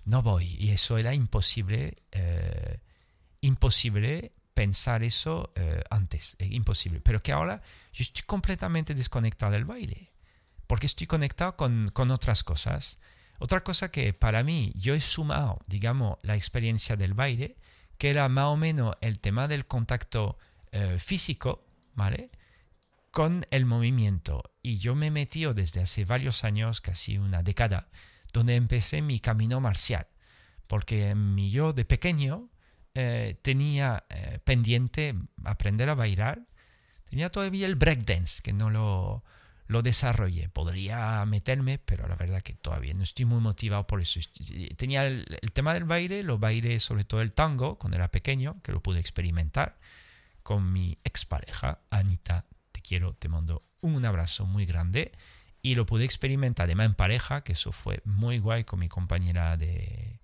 No voy. Y eso era imposible, eh, imposible pensar eso eh, antes, es imposible. Pero que ahora yo estoy completamente desconectado del baile, porque estoy conectado con, con, otras cosas. Otra cosa que para mí yo he sumado, digamos, la experiencia del baile, que era más o menos el tema del contacto eh, físico, ¿vale? Con el movimiento. Y yo me he metido desde hace varios años, casi una década, donde empecé mi camino marcial. Porque mi yo de pequeño eh, tenía eh, pendiente aprender a bailar. Tenía todavía el breakdance, que no lo, lo desarrollé. Podría meterme, pero la verdad que todavía no estoy muy motivado por eso. Tenía el, tema del baile, lo bailé sobre todo el tango cuando era pequeño, que lo pude experimentar con mi expareja, Anita. Te quiero, te mando un abrazo muy grande. Y lo pude experimentar además en pareja, que eso fue muy guay con mi compañera de,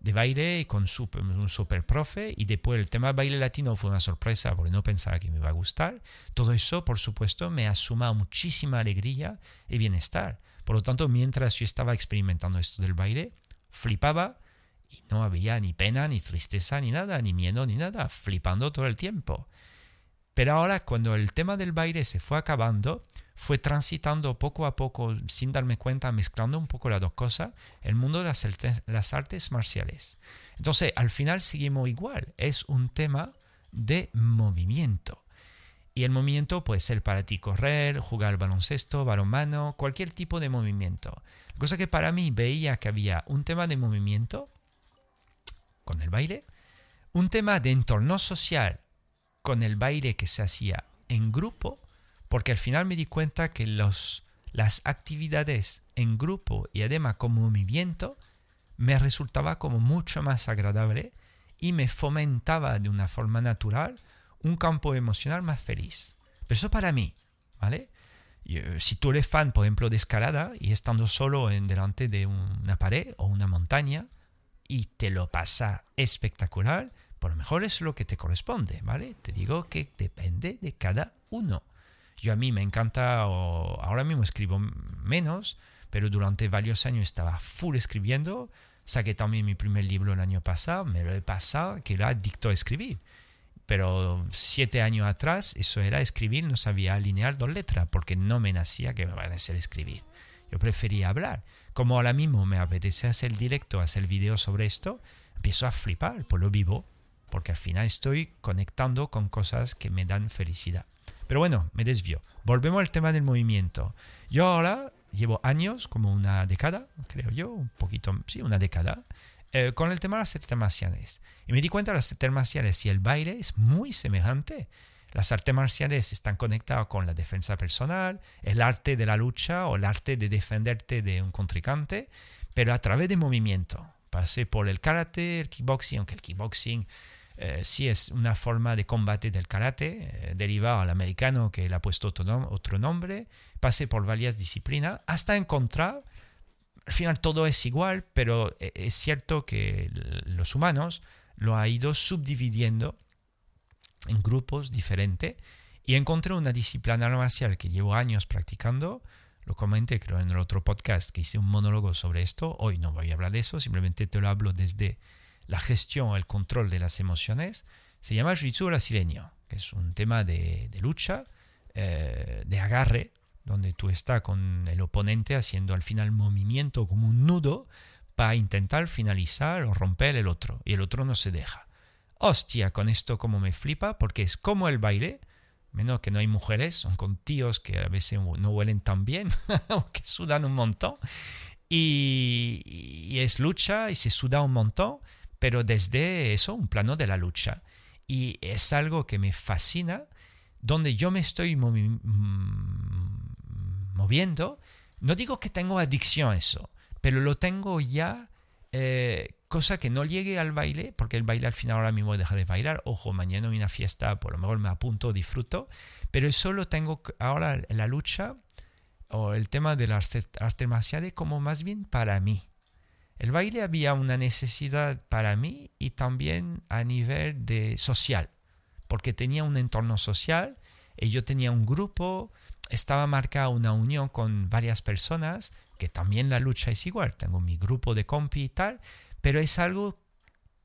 de baile con super, un super profe y después el tema de baile latino fue una sorpresa porque no pensaba que me iba a gustar. Todo eso, por supuesto, me ha sumado muchísima alegría y bienestar. Por lo tanto, mientras yo estaba experimentando esto del baile, flipaba y no había ni pena, ni tristeza, ni nada, ni miedo, ni nada, flipando todo el tiempo. Pero ahora, cuando el tema del baile se fue acabando, fue transitando poco a poco, sin darme cuenta, mezclando un poco las dos cosas, el mundo de las, artes marciales. Entonces, al final seguimos igual, es un tema de movimiento. Y el movimiento puede ser para ti correr, jugar al baloncesto, balonmano, cualquier tipo de movimiento. Cosa que para mí veía que había un tema de movimiento con el baile, un tema de entorno social con el baile que se hacía en grupo porque al final me di cuenta que los, las actividades en grupo y además con movimiento me resultaba como mucho más agradable y me fomentaba de una forma natural un campo emocional más feliz. Pero eso para mí, ¿vale? Eh, si tú eres fan, por ejemplo, de escalada y estando solo en delante de una pared o una montaña y te lo pasa espectacular, por lo mejor es lo que te corresponde, ¿vale? Te digo que depende de cada uno. Yo a mí me encanta, ahora mismo escribo menos, pero durante varios años estaba full escribiendo. Saqué también mi primer libro el año pasado, me lo he pasado, que era adicto a escribir. Pero siete años atrás eso era escribir, no sabía alinear dos letras, porque no me nacía que me van a hacer escribir. Yo prefería hablar. Como ahora mismo me apetece hacer directo, hacer video sobre esto, empiezo a flipar, por lo vivo, porque al final estoy conectando con cosas que me dan felicidad. Pero bueno, me desvío. Volvemos al tema del movimiento. Yo ahora llevo años, como una década, creo yo, un poquito, sí, una década, eh, con el tema de las artes marciales. Y me di cuenta que las artes marciales y el baile es muy semejante. Las artes marciales están conectadas con la defensa personal, el arte de la lucha o el arte de defenderte de un contrincante, pero a través de movimiento. Pasé por el karate, el kickboxing, aunque el kickboxing eh, sí es una forma de combate del karate, eh, derivado al americano que le ha puesto otro, nombre, pasé por varias disciplinas hasta encontrar, al final todo es igual, pero eh, es cierto que los humanos lo ha ido subdividiendo en grupos diferentes y encontré una disciplina marcial que llevo años practicando, lo comenté creo en el otro podcast que hice un monólogo sobre esto, hoy no voy a hablar de eso, simplemente te lo hablo desde la gestión, el control de las emociones, se llama Jiu-Jitsu brasileño, que es un tema de, lucha, eh, de agarre, donde tú estás con el oponente haciendo al final movimiento como un nudo para intentar finalizar o romper el otro, y el otro no se deja. Hostia, con esto como me flipa, porque es como el baile, menos que no hay mujeres, son con tíos que a veces no huelen tan bien, que sudan un montón, y, y es lucha y se suda un montón, pero desde eso, un plano de la lucha. Y es algo que me fascina, donde yo me estoy mm, moviendo. No digo que tengo adicción a eso, pero lo tengo ya, eh, cosa que no llegue al baile, porque el baile al final ahora mismo deja de bailar. Ojo, mañana hay una fiesta, por lo mejor me apunto, disfruto, pero solo tengo ahora la lucha o el tema de las artes marciales como más bien para mí. El baile había una necesidad para mí y también a nivel de social, porque tenía un entorno social y yo tenía un grupo, estaba marcada una unión con varias personas, que también la lucha es igual, tengo mi grupo de compi y tal, pero es algo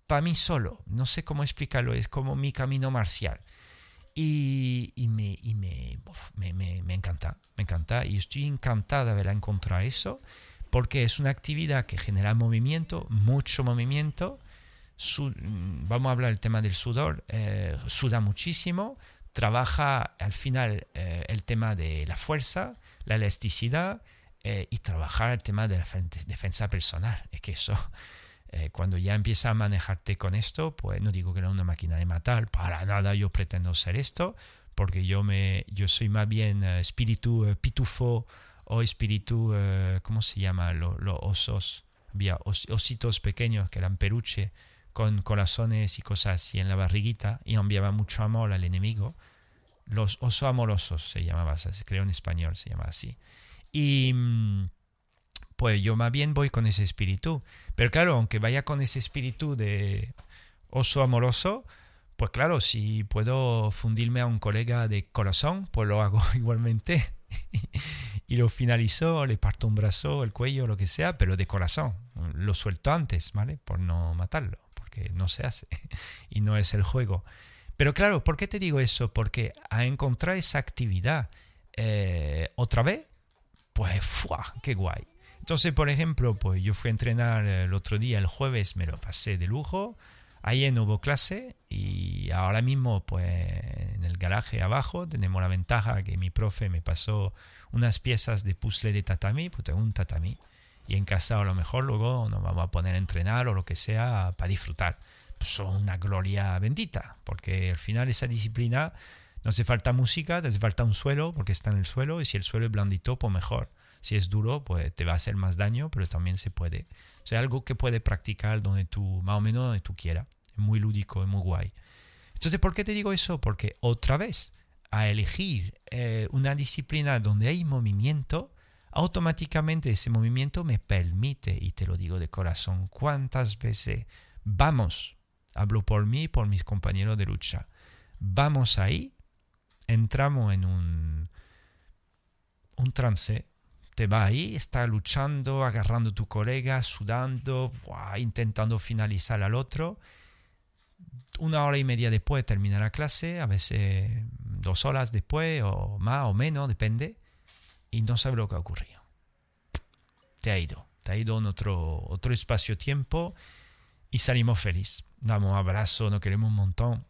para mí solo, no sé cómo explicarlo, es como mi camino marcial. Y, me, me, me, encanta, me encanta y estoy encantada de haber encontrado eso porque es una actividad que genera movimiento, mucho movimiento. vamos a hablar del tema del sudor, eh, suda muchísimo, trabaja al final eh, el tema de la fuerza, la elasticidad eh, y trabajar el tema de la defensa personal. Es que eso, cuando ya empieza a manejarte con esto, pues no digo que era una máquina de matar, para nada yo pretendo ser esto, porque yo, me, yo soy más bien espíritu pitufo o espíritu, eh, ¿cómo se llama? Los, osos. Había ositos pequeños que eran peluche con corazones y cosas así en la barriguita y enviaba mucho amor al enemigo. Los osos amorosos se llamaba, creo en español se llama así. Y mm, pues yo más bien voy con ese espíritu. Pero claro, aunque vaya con ese espíritu de oso amoroso, pues claro, si puedo fundirme a un colega de corazón, pues lo hago igualmente. Y lo finalizó, le parto un brazo, el cuello, lo que sea, pero de corazón. Lo suelto antes, ¿vale? Por no matarlo, porque no se hace y no es el juego. Pero claro, ¿por qué te digo eso? Porque a encontrar esa actividad eh, otra vez, pues ¡fua! ¡Qué guay! Entonces, por ejemplo, pues yo fui a entrenar el otro día, el jueves, me lo pasé de lujo. Ayer no hubo clase y ahora mismo, pues en el garaje abajo tenemos la ventaja que mi profe me pasó unas piezas de puzzle de tatami, pues tengo un tatami. Y en casa a lo mejor luego nos vamos a poner a entrenar o lo que sea para disfrutar. Pues son una gloria bendita, porque al final esa disciplina no hace falta música, te hace falta un suelo, porque está en el suelo, y si el suelo es blandito, pues mejor. Si es duro, pues te va a hacer más daño, pero también se puede. O sea, algo que puede practicar donde tú, más o menos donde tú quieras. Es muy lúdico, es muy guay. Entonces, ¿por qué te digo eso? Porque otra vez, a elegir eh, una disciplina donde hay movimiento, automáticamente ese movimiento me permite, y te lo digo de corazón, cuántas veces vamos, hablo por mí y por mis compañeros de lucha, vamos ahí, entramos en un, un trance, te va ahí, está luchando, agarrando a tu colega, sudando, intentando finalizar al otro. Una hora y media después de terminar la clase, a veces dos horas después, o más o menos, depende, y no sabes lo que ha ocurrido. Te ha ido, te ha ido en otro, otro espacio-tiempo y salimos felices. Damos un abrazo, nos queremos un montón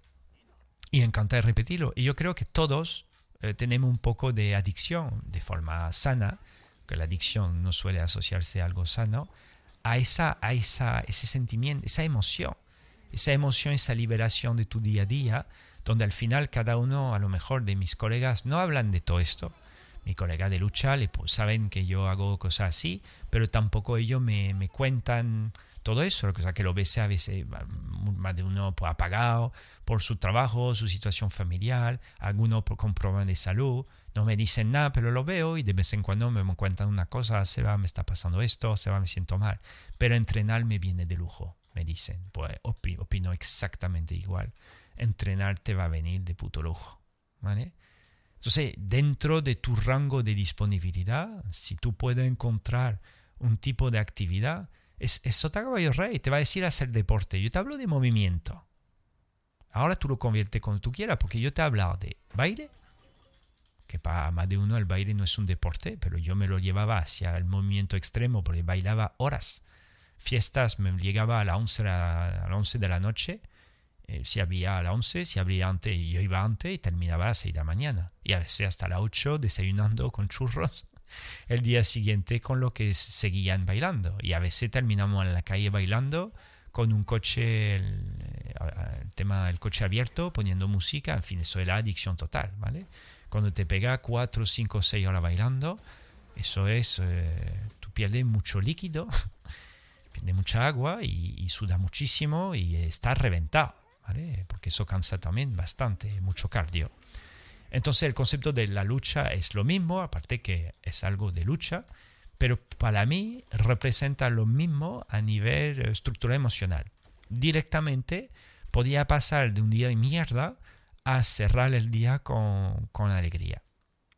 y encanta repetirlo. Y yo creo que todos eh, tenemos un poco de adicción de forma sana que la adicción no suele asociarse a algo sano, a, esa, a esa, ese sentimiento, esa emoción, esa emoción, esa liberación de tu día a día, donde al final cada uno, a lo mejor de mis colegas, no hablan de todo esto. Mi colega de lucha le, pues, saben que yo hago cosas así, pero tampoco ellos me, me cuentan todo eso, o sea que lo ves a veces más de uno pues, apagado por su trabajo, su situación familiar, algunos con problemas de salud, no me dicen nada, pero lo veo y de vez en cuando me cuentan una cosa, se va, me está pasando esto, se va, me siento mal. Pero entrenar me viene de lujo, me dicen. Pues opino, exactamente igual. Entrenar te va a venir de puto lujo. ¿Vale? Entonces, dentro de tu rango de disponibilidad, si tú puedes encontrar un tipo de actividad, es, es Sota Caballo Rey, te va a decir hacer deporte. Yo te hablo de movimiento. Ahora tú lo conviertes como tú quieras, porque yo te he hablado de baile, para más de uno el baile no es un deporte, pero yo me lo llevaba hacia el movimiento extremo porque bailaba horas. Fiestas me llegaba a las 11, a 11 de la noche, eh, si había a las 11, si había antes, yo iba antes y terminaba a las 6 de la mañana. Y a veces hasta las 8 desayunando con churros el día siguiente con lo que seguían bailando. Y a veces terminamos en la calle bailando con un coche, el, tema del coche abierto, poniendo música, en fin, eso es la adicción total, ¿vale? Cuando te pega 4, 5, 6 horas bailando, eso es, eh, tú pierdes mucho líquido, pierdes mucha agua y, y suda muchísimo y estás reventado, ¿vale? Porque eso cansa también bastante, mucho cardio. Entonces el concepto de la lucha es lo mismo, aparte que es algo de lucha, pero para mí representa lo mismo a nivel estructural emocional. Directamente podía pasar de un día de mierda a cerrar el día con, con alegría,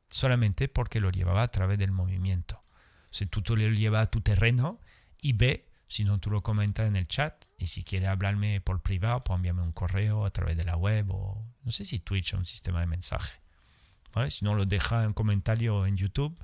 solamente porque lo llevaba a través del movimiento. Si tú, tú lo llevas a tu terreno y ve, si no tú lo comentas en el chat, y si quieres hablarme por privado, pues envíame un correo a través de la web o no sé si Twitch o un sistema de mensaje. Si no, lo deja en comentario en YouTube,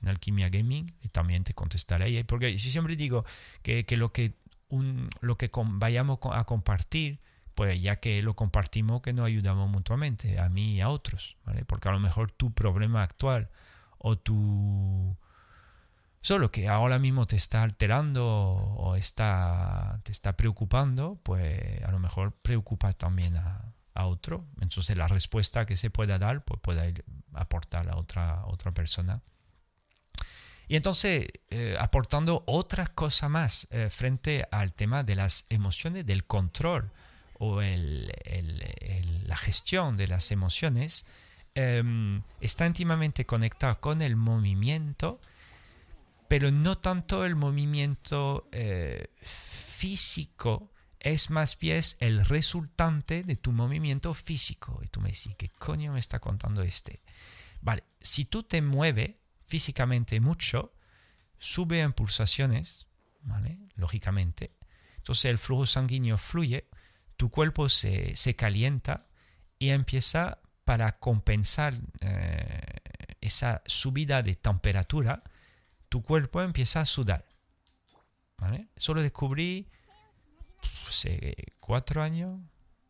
en Alquimia Gaming, y también te contestaré. Porque si siempre digo que, lo que, un, lo que vayamos a compartir, pues ya que lo compartimos, que nos ayudamos mutuamente, a mí y a otros, Porque a lo mejor tu problema actual o tu... Solo que ahora mismo te está alterando o está, te está preocupando, pues a lo mejor preocupa también a, a otro. Entonces la respuesta que se pueda dar pues puede aportar a otra, otra persona. Y entonces, eh, aportando otra cosa más eh, frente al tema de las emociones, del control o la gestión de las emociones, em, está íntimamente conectado con el movimiento, pero no tanto el movimiento eh, físico, es más bien el resultante de tu movimiento físico. Y tú me dices, ¿qué coño me está contando este? Vale, si tú te mueves físicamente mucho, sube en pulsaciones, ¿vale? Lógicamente. Entonces el flujo sanguíneo fluye, tu cuerpo se, calienta y empieza para compensar eh, esa subida de temperatura, tu cuerpo empieza a sudar. Solo descubrí sé, cuatro años.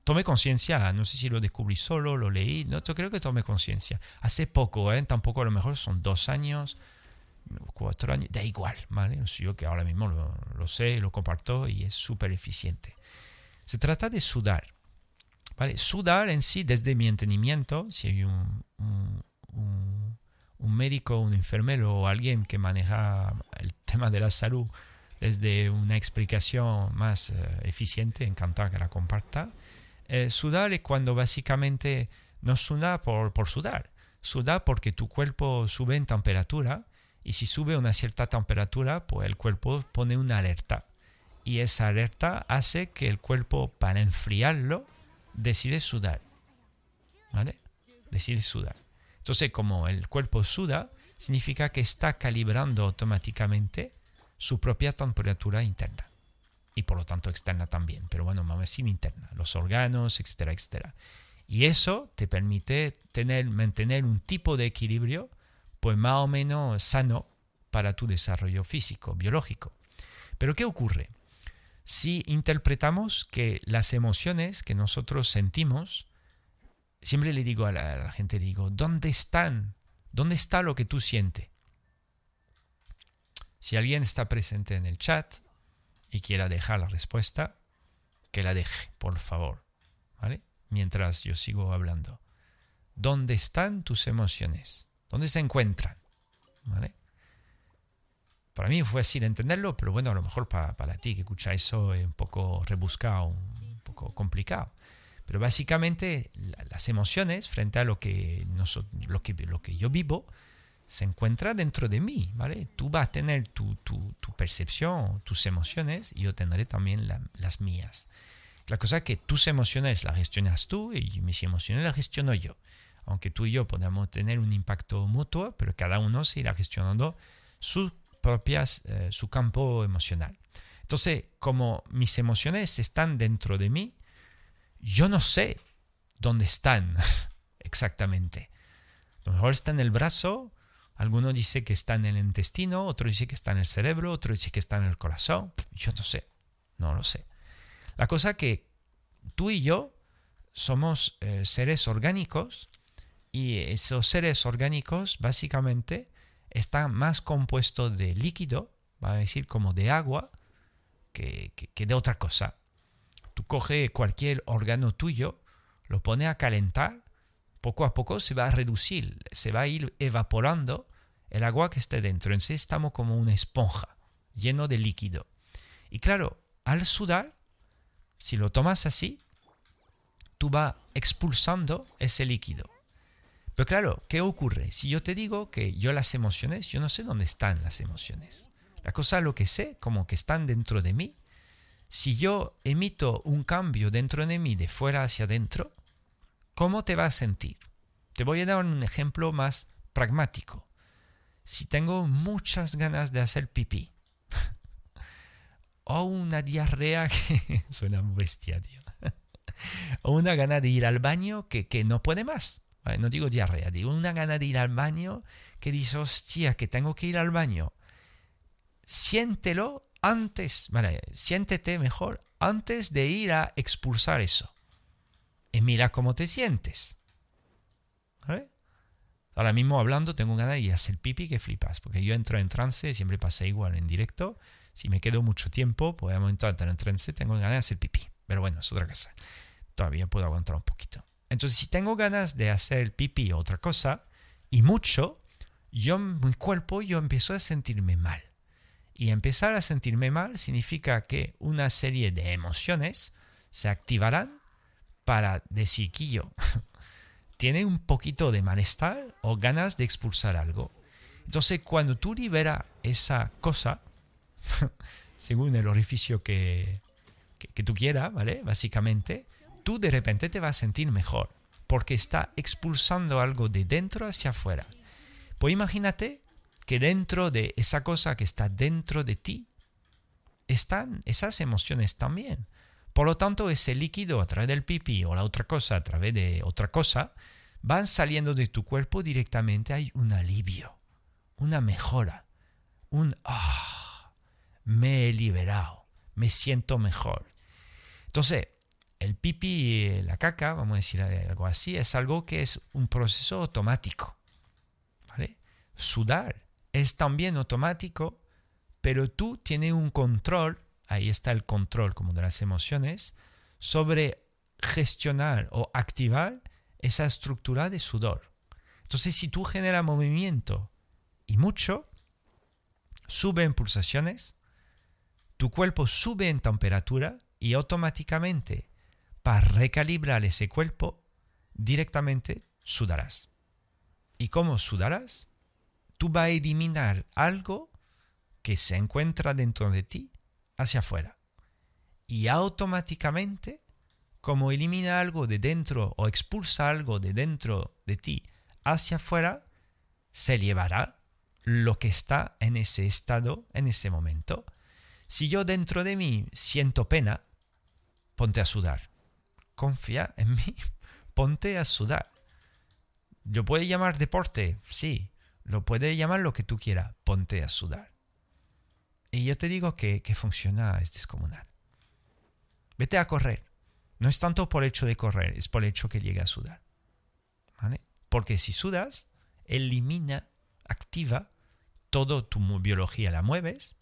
Tomé conciencia, no sé si lo descubrí solo, lo leí, no creo que tomé conciencia. Hace poco, ¿eh? tampoco a lo mejor son dos años, cuatro años, da igual, ¿vale? Yo que ahora mismo lo, sé, lo comparto y es súper eficiente. Se trata de sudar, ¿vale? Sudar en sí, desde mi entendimiento, si hay un, un, médico, un enfermero o alguien que maneja el tema de la salud, desde una explicación más eh, eficiente, encantado que la comparta. Eh, sudar es cuando básicamente no suda por, por sudar, suda porque tu cuerpo sube en temperatura y si sube una cierta temperatura, pues el cuerpo pone una alerta y esa alerta hace que el cuerpo, para enfriarlo, decide sudar. ¿Vale? Decide sudar. Entonces, como el cuerpo suda, significa que está calibrando automáticamente su propia temperatura interna y por lo tanto externa también, pero bueno, más sin interna, los órganos, etcétera, etcétera. Y eso te permite tener, mantener un tipo de equilibrio pues más o menos sano para tu desarrollo físico, biológico. Pero ¿qué ocurre? Si interpretamos que las emociones que nosotros sentimos, siempre le digo a la, gente, digo, ¿dónde están? ¿Dónde está lo que tú sientes? Si alguien está presente en el chat y quiera dejar la respuesta, que la deje, por favor. ¿Vale? Mientras yo sigo hablando. ¿Dónde están tus emociones? ¿Dónde se encuentran? ¿Vale? Para mí fue fácil entenderlo, pero bueno, a lo mejor para, para ti que escucha eso es un poco rebuscado, un poco complicado. Pero básicamente las emociones frente a lo que, lo que, lo que yo vivo se encuentra dentro de mí, ¿vale? Tú vas a tener tu, tu, tu percepción, tus emociones, y yo tendré también las mías. La cosa es que tus emociones las gestionas tú y mis emociones las gestiono yo. Aunque tú y yo podamos tener un impacto mutuo, pero cada uno se irá gestionando sus propias, eh, su campo emocional. Entonces, como mis emociones están dentro de mí, yo no sé dónde están exactamente. A lo mejor está en el brazo, alguno dice que está en el intestino, otro dice que está en el cerebro, otro dice que está en el corazón. Yo no sé, no lo sé. La cosa que tú y yo somos eh, seres orgánicos y esos seres orgánicos básicamente están más compuestos de líquido, va a decir como de agua, que, que de otra cosa. Tú coges cualquier órgano tuyo, lo pones a calentar, poco a poco se va a reducir, se va a ir evaporando el agua que esté dentro. Entonces estamos como una esponja, lleno de líquido. Y claro, al sudar, si lo tomas así, tú vas expulsando ese líquido. Pero claro, ¿qué ocurre? Si yo te digo que yo las emociones, yo no sé dónde están las emociones. La cosa lo que sé, como que están dentro de mí. Si yo emito un cambio dentro de mí de fuera hacia adentro, ¿cómo te vas a sentir? Te voy a dar un ejemplo más pragmático. Si tengo muchas ganas de hacer pipí, o una diarrea que suena bestia, tío. o una gana de ir al baño que, que no puede más no digo diarrea, digo una gana de ir al baño que dice, hostia, que tengo que ir al baño. Siéntelo antes, vale, siéntete mejor antes de ir a expulsar eso. Y mira cómo te sientes. Ahora mismo hablando tengo ganas de ir a hacer pipi que flipas, porque yo entro en trance, siempre pasa igual en directo. Si me quedo mucho tiempo, podemos entrar en trance, tengo ganas de hacer pipí. Pero bueno, es otra cosa. Todavía puedo aguantar un poquito. Entonces, si tengo ganas de hacer pipí o otra cosa, y mucho, yo, mi cuerpo, yo empiezo a sentirme mal. Y empezar a sentirme mal significa que una serie de emociones se activarán para decir que yo tiene un poquito de malestar o ganas de expulsar algo. Entonces, cuando tú liberas esa cosa, según el orificio que, que, que tú quieras, ¿vale? Básicamente, tú de repente te vas a sentir mejor, porque está expulsando algo de dentro hacia afuera. Pues imagínate que dentro de esa cosa que está dentro de ti, están esas emociones también. Por lo tanto, ese líquido a través del pipí o la otra cosa a través de otra cosa, van saliendo de tu cuerpo directamente. Hay un alivio, una mejora, un ah, me he liberado, me siento mejor. Entonces, el pipi la caca, vamos a decir algo así, es algo que es un proceso automático. Sudar es también automático, pero tú tienes un control, ahí está el control como de las emociones, sobre gestionar o activar esa estructura de sudor. Entonces, si tú generas movimiento y mucho, sube en pulsaciones, tu cuerpo sube en temperatura y automáticamente para recalibrar ese cuerpo, directamente sudarás. ¿Y cómo sudarás? Tú vas a eliminar algo que se encuentra dentro de ti hacia afuera. Y automáticamente, como elimina algo de dentro o expulsa algo de dentro de ti hacia afuera, se llevará lo que está en ese estado en ese momento. Si yo dentro de mí siento pena, ponte a sudar confía en mí, ponte a sudar. ¿Lo puede llamar deporte? Sí. Lo puede llamar lo que tú quieras, ponte a sudar. Y yo te digo que, que funciona, es descomunal. Vete a correr. No es tanto por el hecho de correr, es por el hecho que llegue a sudar. ¿Vale? Porque si sudas, elimina, activa toda tu biología, la mueves,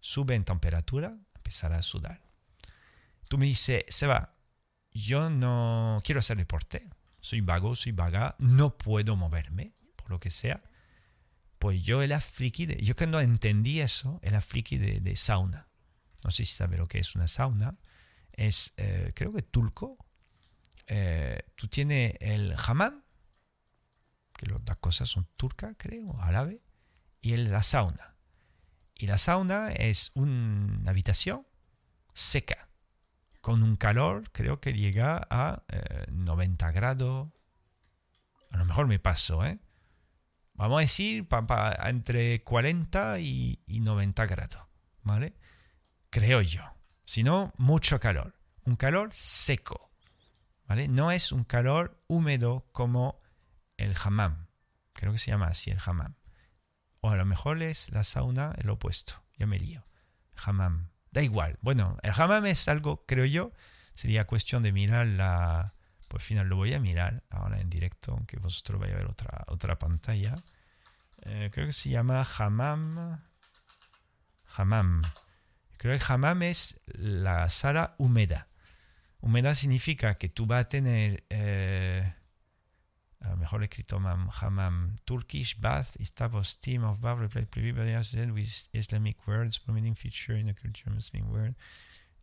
sube en temperatura, empezará a sudar. Tú me dices, Seba, yo no quiero hacer deporte, soy vago, soy vaga, no puedo moverme, por lo que sea. Pues yo el friki de, yo cuando entendí eso, el friki de, sauna. No sé si sabe lo que es una sauna. Es, eh, creo que turco. Eh, tú tienes el hammam, que las dos cosas son turcas, creo, árabe, y el, la sauna. Y la sauna es una habitación seca con un calor creo que llega a 90 eh, grados. A lo mejor me paso, ¿eh? Vamos a decir entre 40 y, 90 grados, ¿vale? creo yo. Sino mucho calor. Un calor seco. ¿Vale? No es un calor húmedo como el hammam. Creo que se llama así el hammam. O a lo mejor es la sauna el opuesto. Ya me lío. Hammam. Da igual. Bueno, el hammam es algo, creo yo, sería cuestión de mirar la... Por final lo voy a mirar ahora en directo, aunque vosotros vais a ver otra, otra pantalla. Eh, creo que se llama hammam. Hammam. Creo que hammam es la sala húmeda. Húmeda significa que tú vas a tener... Eh, mejor escrito hammam, Turkish bath, estable steam of bath replaced previously with Islamic words, prominent feature in the culture Muslim word.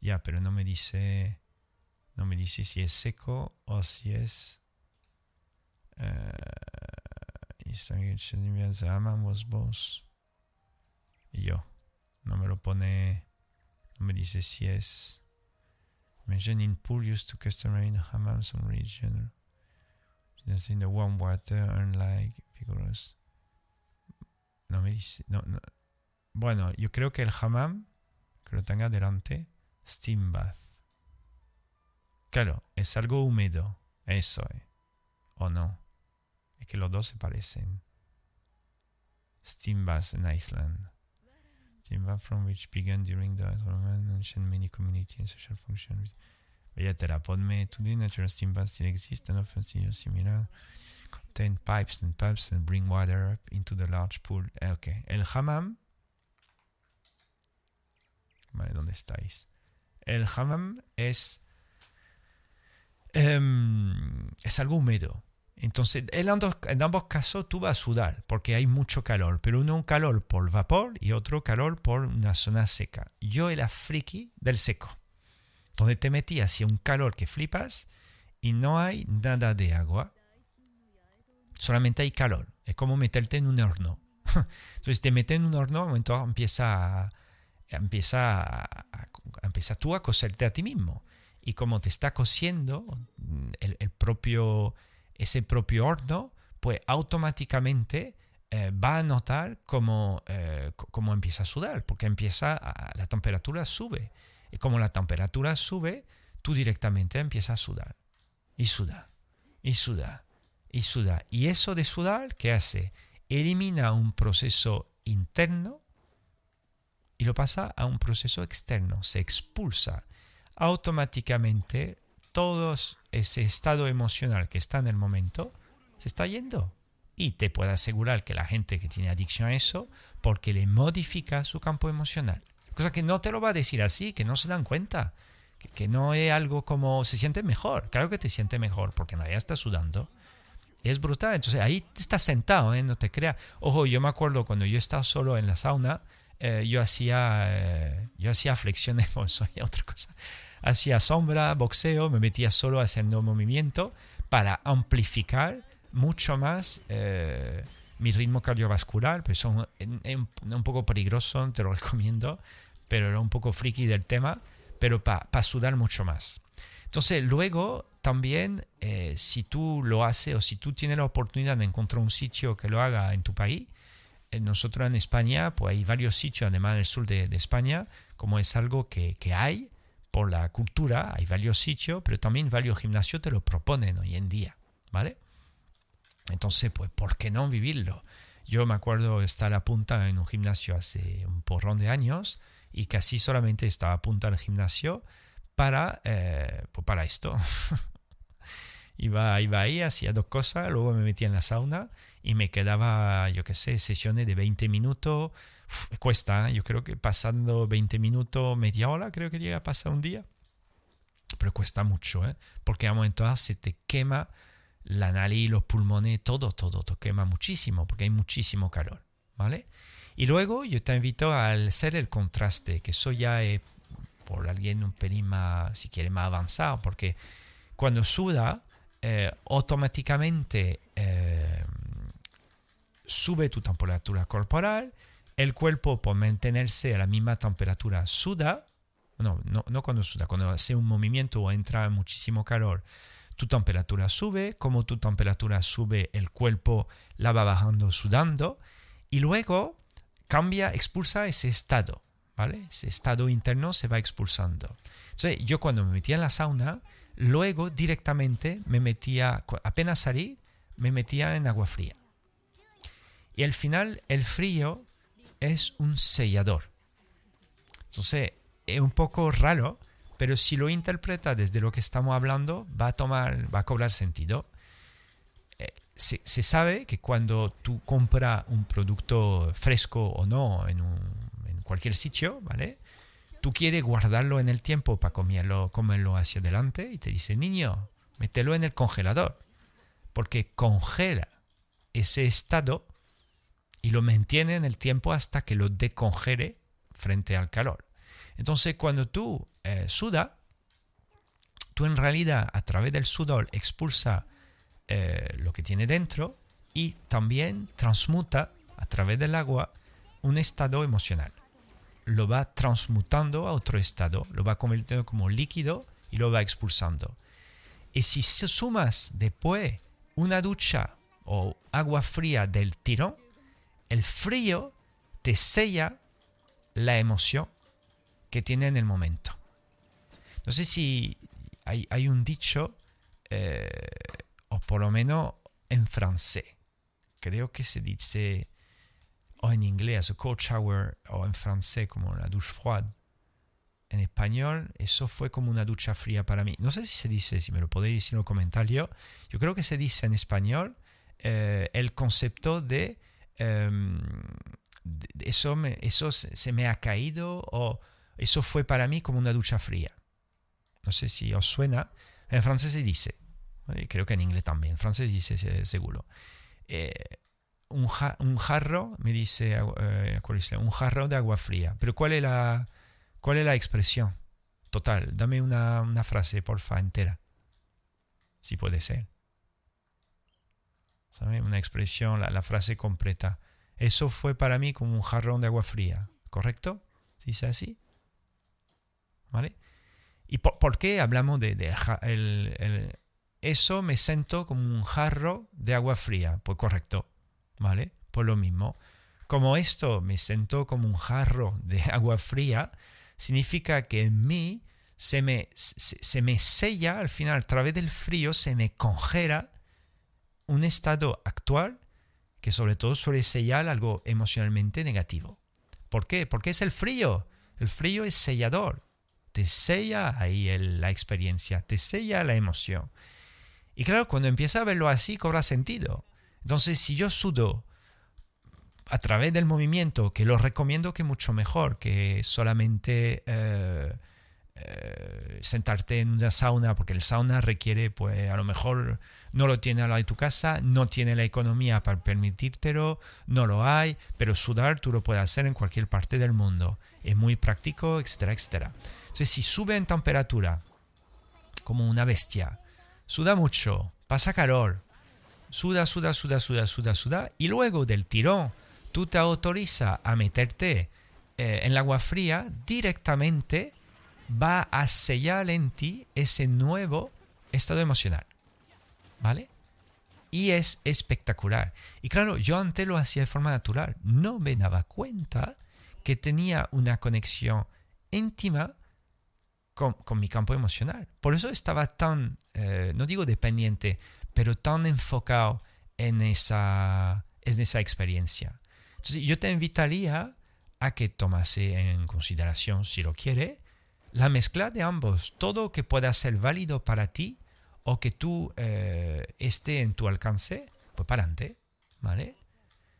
Ya, pero no me dice, no me dice si es seco o si es. Uh, Islamic hammam was both. Yo, no me lo pone, no me dice si es. Mention in pool used to customary in hammam some region. In the warm water, unlike vigorous. No me. Bueno, yo creo que el hammam, que lo tenga delante, steam bath. Claro, es algo húmedo. Eso es. ¿O no? Es que los dos se parecen. Steam bath in Iceland. Steam bath from which began during the ancient many community and social functions. Billetera, ponme to natural steam still exist and often similar. Contain pipes and pumps and bring water up into the large pool. Eh, ok, el hammam. Vale, ¿dónde estáis? El hammam es. Um, es algo húmedo. Entonces, en ambos, en ambos, casos tú vas a sudar porque hay mucho calor, pero uno un calor por vapor y otro calor por una zona seca. Yo era friki del seco donde te metías hacia un calor que flipas y no hay nada de agua, solamente hay calor. Es como meterte en un horno. Entonces te metes en un horno, momento empieza, empieza, a, empieza tú a coserte a ti mismo. Y como te está cosiendo el, propio, ese propio horno, pues automáticamente eh, va a notar como, eh, como empieza a sudar, porque empieza la temperatura sube. Y como la temperatura sube, tú directamente empiezas a sudar. Y suda, y suda, y suda. Y eso de sudar, ¿qué hace? Elimina un proceso interno y lo pasa a un proceso externo. Se expulsa automáticamente todo ese estado emocional que está en el momento, se está yendo. Y te puedo asegurar que la gente que tiene adicción a eso, porque le modifica su campo emocional. Cosa que no te lo va a decir así, que no se dan cuenta. Que, no es algo como se siente mejor. Claro que te siente mejor porque nadie está sudando. Es brutal. Entonces ahí estás sentado, ¿eh? no te creas. Ojo, yo me acuerdo cuando yo estaba solo en la sauna, eh, yo hacía eh, yo hacía flexiones, soy otra cosa. Hacía sombra, boxeo, me metía solo haciendo movimiento para amplificar mucho más mi ritmo cardiovascular, pues son un poco peligroso, te lo recomiendo, pero era un poco friki del tema, pero para sudar mucho más. Entonces, luego también, eh, si tú lo haces o si tú tienes la oportunidad de encontrar un sitio que lo haga en tu país, eh, nosotros en España, pues hay varios sitios, además en el sur de, España, como es algo que, que, hay por la cultura, hay varios sitios, pero también varios gimnasios te lo proponen hoy en día, ¿vale? Entonces, pues, ¿por qué no vivirlo? Yo me acuerdo estar a punta en un gimnasio hace un porrón de años y casi solamente estaba a punta del gimnasio para, eh, pues para esto. iba, iba ahí, hacía dos cosas, luego me metía en la sauna y me quedaba, yo qué sé, sesiones de 20 minutos. cuesta, ¿eh? yo creo que pasando 20 minutos, media hora, creo que llega a pasar un día. Pero cuesta mucho, ¿eh? porque a momentos se te quema la nariz, los pulmones, todo, todo, todo quema muchísimo porque hay muchísimo calor, ¿vale? Y luego yo te invito a hacer el contraste, que eso ya es por alguien un pelín más, si quiere, más avanzado, porque cuando suda, eh, automáticamente eh, sube tu temperatura corporal, el cuerpo por mantenerse a la misma temperatura suda, no, no, no cuando suda, cuando hace un movimiento o entra muchísimo calor, tu temperatura sube, como tu temperatura sube, el cuerpo la va bajando sudando y luego cambia, expulsa ese estado, ¿vale? Ese estado interno se va expulsando. Entonces, yo cuando me metía en la sauna, luego directamente me metía, apenas salí, me metía en agua fría. Y al final, el frío es un sellador. Entonces, es un poco raro, pero si lo interpreta desde lo que estamos hablando, va a tomar, va a cobrar sentido. Se, sabe que cuando tú compras un producto fresco o no en, en, cualquier sitio, ¿vale? Tú quieres guardarlo en el tiempo para comerlo, comerlo hacia adelante y te dice, niño, mételo en el congelador, porque congela ese estado y lo mantiene en el tiempo hasta que lo decongele frente al calor. Entonces, cuando tú eh, suda, tú en realidad a través del sudor expulsa eh, lo que tiene dentro y también transmuta a través del agua un estado emocional. Lo va transmutando a otro estado, lo va convirtiendo como líquido y lo va expulsando. Y si sumas después una ducha o agua fría del tirón, el frío te sella la emoción que tiene en el momento. No sé si hay, un dicho, eh, o por lo menos en francés. Creo que se dice, o en inglés, a cold shower, o en francés como la douche froide. En español, eso fue como una ducha fría para mí. No sé si se dice, si me lo podéis decir en los comentarios. Yo creo que se dice en español eh, el concepto de, em, eso, me, eso se me ha caído o eso fue para mí como una ducha fría. No sé si os suena. En francés se dice, creo que en inglés también, francés dice seguro. Eh, un, jarro, me dice, eh, un jarro de agua fría. Pero ¿cuál es la, cuál es la expresión? Total, dame una, una frase, porfa, entera. Si puede ser. ¿Sabe? Una expresión, la, frase completa. Eso fue para mí como un jarrón de agua fría. ¿Correcto? ¿Sí es así? ¿Vale? ¿Y por, qué hablamos de, eso? Me siento como un jarro de agua fría. Pues correcto, ¿vale? Pues lo mismo. Como esto me siento como un jarro de agua fría, significa que en mí se me, se, me sella, al final, a través del frío, se me congela un estado actual que sobre todo suele sellar algo emocionalmente negativo. ¿Por qué? Porque es el frío. El frío es sellador te sella ahí la experiencia, te sella la emoción. Y claro, cuando empieza a verlo así, cobra sentido. Entonces, si yo sudo a través del movimiento, que lo recomiendo que mucho mejor que solamente eh, eh, sentarte en una sauna, porque el sauna requiere, pues a lo mejor no lo tiene al lado de tu casa, no tiene la economía para permitírtelo, no lo hay, pero sudar tú lo puedes hacer en cualquier parte del mundo. Es muy práctico, etcétera, etcétera. Entonces, si sube en temperatura, como una bestia, suda mucho, pasa calor, suda, suda, suda, suda, suda, suda, y luego del tirón, tú te autoriza a meterte eh, en el agua fría, directamente va a sellar en ti ese nuevo estado emocional. ¿Vale? Y es espectacular. Y claro, yo antes lo hacía de forma natural. No me daba cuenta que tenía una conexión íntima con, mi campo emocional. Por eso estaba tan, eh, no digo dependiente, pero tan enfocado en esa, en esa experiencia. Entonces yo te invitaría a que tomase en consideración, si lo quiere, la mezcla de ambos, todo que pueda ser válido para ti o que tú eh, esté en tu alcance, pues para adelante, ¿vale?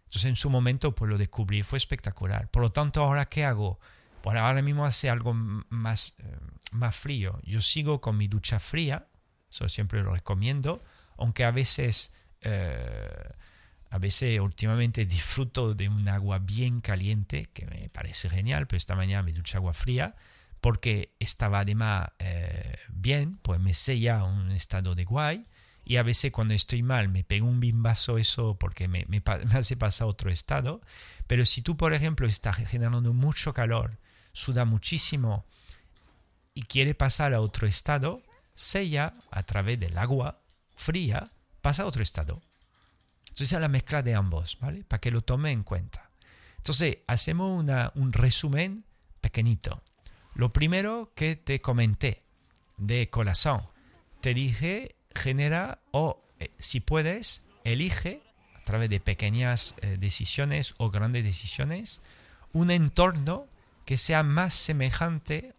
Entonces en su momento pues lo descubrí, fue espectacular. Por lo tanto, ahora ¿qué hago? Pues ahora mismo hace algo más, eh, más frío. Yo sigo con mi ducha fría, eso siempre lo recomiendo, aunque a veces, eh, a veces últimamente disfruto de un agua bien caliente, que me parece genial, pero esta mañana me ducha agua fría, porque estaba además eh, bien, pues me sella un estado de guay, y a veces cuando estoy mal me pego un bimbazo eso porque me, me, me hace pasar a otro estado, pero si tú por ejemplo estás generando mucho calor, suda muchísimo, y quiere pasar a otro estado, sella a través del agua fría, pasa a otro estado. Entonces es la mezcla de ambos, ¿vale? Para que lo tome en cuenta. Entonces hacemos una, un resumen pequeñito. Lo primero que te comenté de corazón, te dije, genera o eh, si puedes, elige a través de pequeñas eh, decisiones o grandes decisiones un entorno que sea más semejante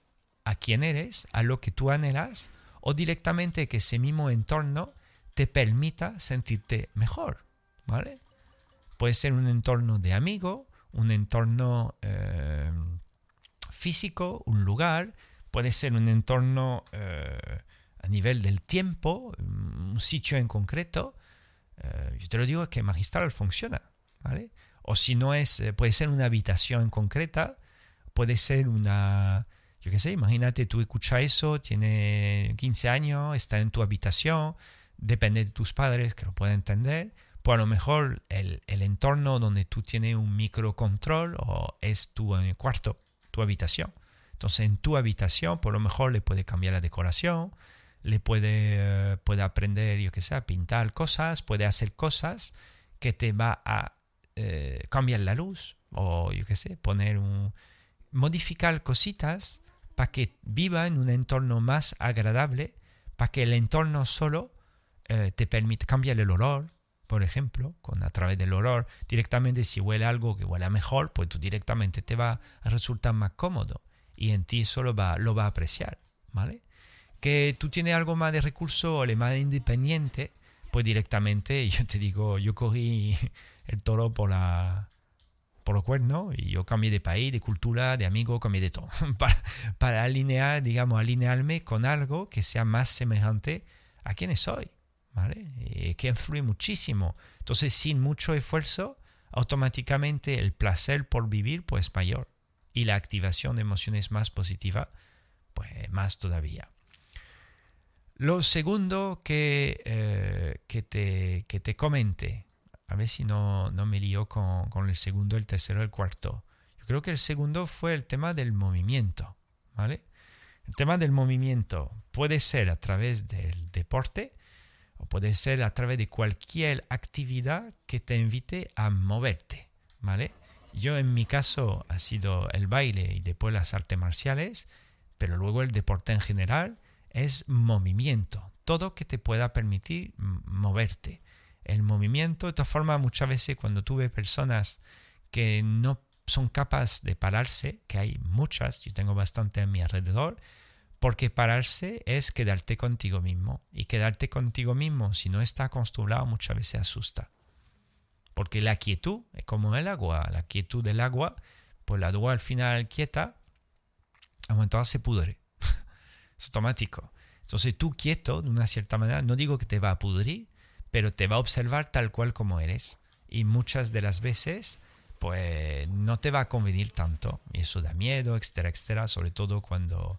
a quien eres, a lo que tú anhelas, o directamente que ese mismo entorno te permita sentirte mejor, ¿vale? Puede ser un entorno de amigo, un entorno eh, físico, un lugar, puede ser un entorno eh, a nivel del tiempo, un sitio en concreto. Eh, yo te lo digo que magistral funciona, ¿vale? O si no es, puede ser una habitación concreta, puede ser una, yo qué sé, imagínate tú escuchas eso, tiene 15 años, está en tu habitación, depende de tus padres que lo pueden entender, pues a lo mejor el, entorno donde tú tienes un microcontrol o es tu cuarto, tu habitación. Entonces en tu habitación por lo mejor le puede cambiar la decoración, le puede, eh, puede aprender, yo qué sé, a pintar cosas, puede hacer cosas que te va a eh, cambiar la luz o yo qué sé, poner un... modificar cositas para que viva en un entorno más agradable, para que el entorno solo eh, te permita cambiar el olor, por ejemplo, con a través del olor, directamente si huele algo que huele mejor, pues tú directamente te va a resultar más cómodo y en ti solo va, lo va a apreciar, ¿vale? Que tú tienes algo más de recurso o le más independiente, pues directamente yo te digo, yo cogí el toro por la por los cuernos y yo cambié de país, de cultura, de amigo, cambié de todo para, para alinear, digamos, alinearme con algo que sea más semejante a quienes soy. ¿vale? que influye muchísimo. Entonces, sin mucho esfuerzo, automáticamente el placer por vivir pues mayor y la activación de emociones más positiva pues más todavía. Lo segundo que, eh, que, te, que te comente, a ver si no, no me lío con, con, el segundo, el tercero, el cuarto. Yo creo que el segundo fue el tema del movimiento, ¿vale? El tema del movimiento puede ser a través del deporte, o puede ser a través de cualquier actividad que te invite a moverte, ¿vale? Yo en mi caso ha sido el baile y después las artes marciales, pero luego el deporte en general es movimiento, todo que te pueda permitir moverte. El movimiento, de todas formas, muchas veces cuando tuve personas que no son capaces de pararse, que hay muchas, yo tengo bastante a mi alrededor, porque pararse es quedarte contigo mismo. Y quedarte contigo mismo, si no está acostumbrado, muchas veces asusta. Porque la quietud es como el agua. La quietud del agua, pues la agua al final quieta, momento se pudre. es automático. Entonces tú quieto, de una cierta manera, no digo que te va a pudrir, pero te va a observar tal cual como eres. Y muchas de las veces, pues no te va a convenir tanto. Y eso da miedo, etcétera, etcétera, sobre todo cuando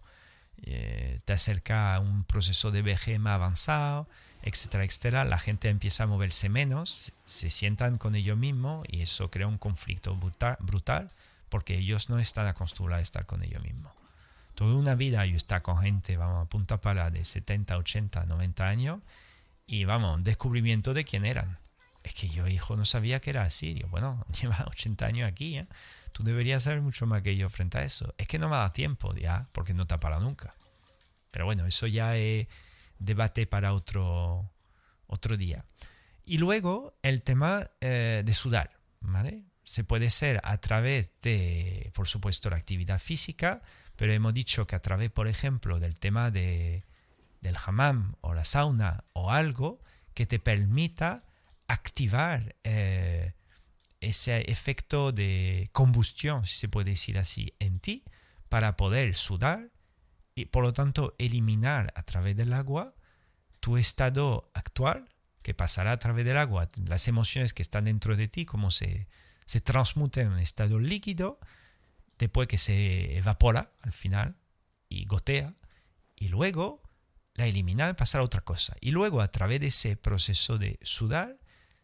eh, te acerca a un proceso de vejez más avanzado, etcétera, etcétera, la gente empieza a moverse menos, se sientan con ellos mismos y eso crea un conflicto brutal, porque ellos no están acostumbrados a estar con ellos mismos. Toda una vida yo está con gente, vamos, a punta para de 70, 80, 90 años y vamos, un descubrimiento de quién eran. Es que yo, hijo, no sabía que era así. Yo, bueno, lleva 80 años aquí, ¿eh? Tú deberías saber mucho más que yo frente a eso. Es que no me da tiempo ya, porque no te ha parado nunca. Pero bueno, eso ya es debate para otro, otro día. Y luego el tema eh, de sudar, ¿vale? Se puede ser a través de, por supuesto, la actividad física, pero hemos dicho que a través, por ejemplo, del tema de, del hammam o la sauna o algo que te permita activar eh, ese efecto de combustión, si se puede decir así, en ti para poder sudar y por lo tanto eliminar a través del agua tu estado actual que pasará a través del agua, las emociones que están dentro de ti, como se, se en un estado líquido, después que se evapora al final y gotea, y luego la eliminar pasar a otra cosa. Y luego a través de ese proceso de sudar,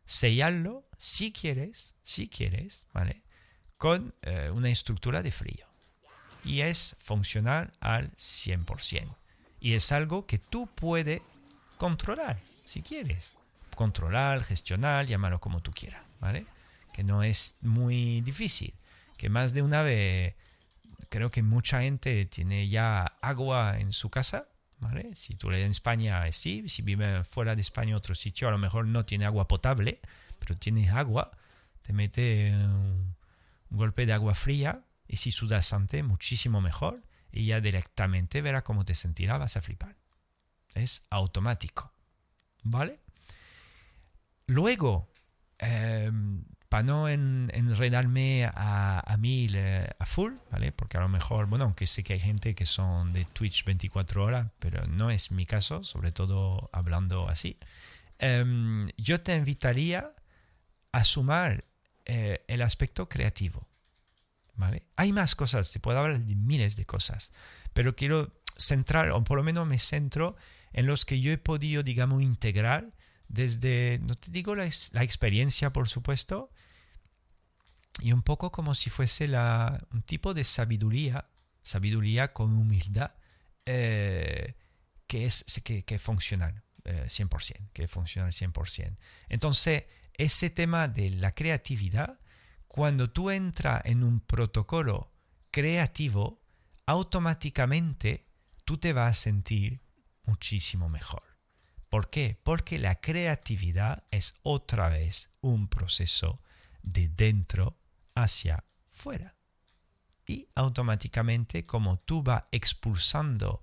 sellarlo si quieres, si quieres, ¿vale? Con eh, una estructura de frío. Y es funcional al 100%. Y es algo que tú puedes controlar, si quieres. Controlar, gestionar, llamarlo como tú quieras, ¿vale? Que no es muy difícil. Que más de una vez creo que mucha gente tiene ya agua en su casa, Si tú eres en España, sí, si vive fuera de España, otro sitio, a lo mejor no tiene agua potable, pero tienes agua, te mete un, golpe de agua fría y si sudas antes, muchísimo mejor y ya directamente verás cómo te sentirás, vas a flipar. Es automático, ¿vale? Luego, em, para no enredarme a, a mil, a full, ¿vale? Porque a lo mejor, bueno, aunque sé que hay gente que son de Twitch 24 horas, pero no es mi caso, sobre todo hablando así. Em, yo te invitaría a sumar eh, el aspecto creativo, ¿vale? Hay más cosas, se puede hablar de miles de cosas, pero quiero centrar, o por lo menos me centro en los que yo he podido, digamos, integrar desde, no te digo la, la experiencia, por supuesto, y un poco como si fuese la, un tipo de sabiduría, sabiduría con humildad, eh, que es que, que funciona eh, 100%, que funciona al 100%. Entonces, ese tema de la creatividad, cuando tú entras en un protocolo creativo, automáticamente tú te vas a sentir muchísimo mejor. ¿Por qué? Porque la creatividad es otra vez un proceso de dentro hacia fuera. Y automáticamente, como tú vas expulsando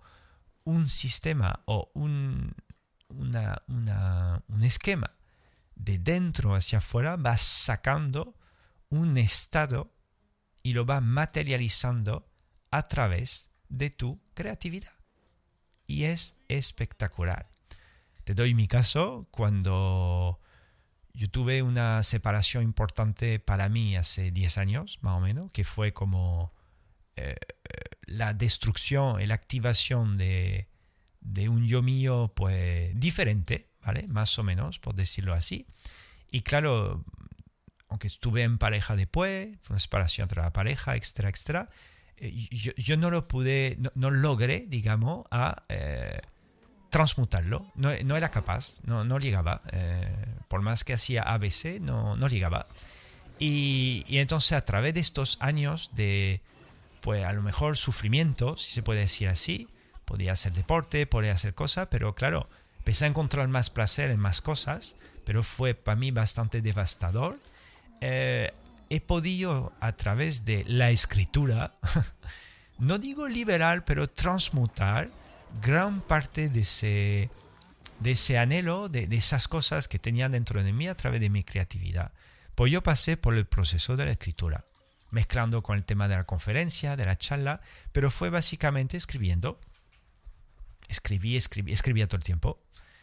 un sistema o un, un esquema de dentro hacia afuera, vas sacando un estado y lo vas materializando a través de tu creatividad. Y es espectacular. Te doy mi caso cuando yo tuve una separación importante para mí hace 10 años, más o menos, que fue como eh, la destrucción y la activación de, de, un yo mío pues diferente, ¿vale? Más o menos, por decirlo así. Y claro, aunque estuve en pareja después, fue una separación entre la pareja, extra, extra, eh, yo, yo, no lo pude, no, no logré, digamos, a... Eh, transmutarlo. No, no, era capaz, no, no llegaba. Eh, por más que hacía ABC, no, no llegaba. Y, y, entonces a través de estos años de, pues a lo mejor sufrimiento, si se puede decir así, podía hacer deporte, podía hacer cosas, pero claro, empecé a encontrar más placer en más cosas, pero fue para mí bastante devastador. Eh, he podido a través de la escritura, no digo liberar, pero transmutar gran parte de ese, de ese anhelo, de, de, esas cosas que tenía dentro de mí a través de mi creatividad. Pues yo pasé por el proceso de la escritura, mezclando con el tema de la conferencia, de la charla, pero fue básicamente escribiendo. Escribí, escribí, escribía todo el tiempo.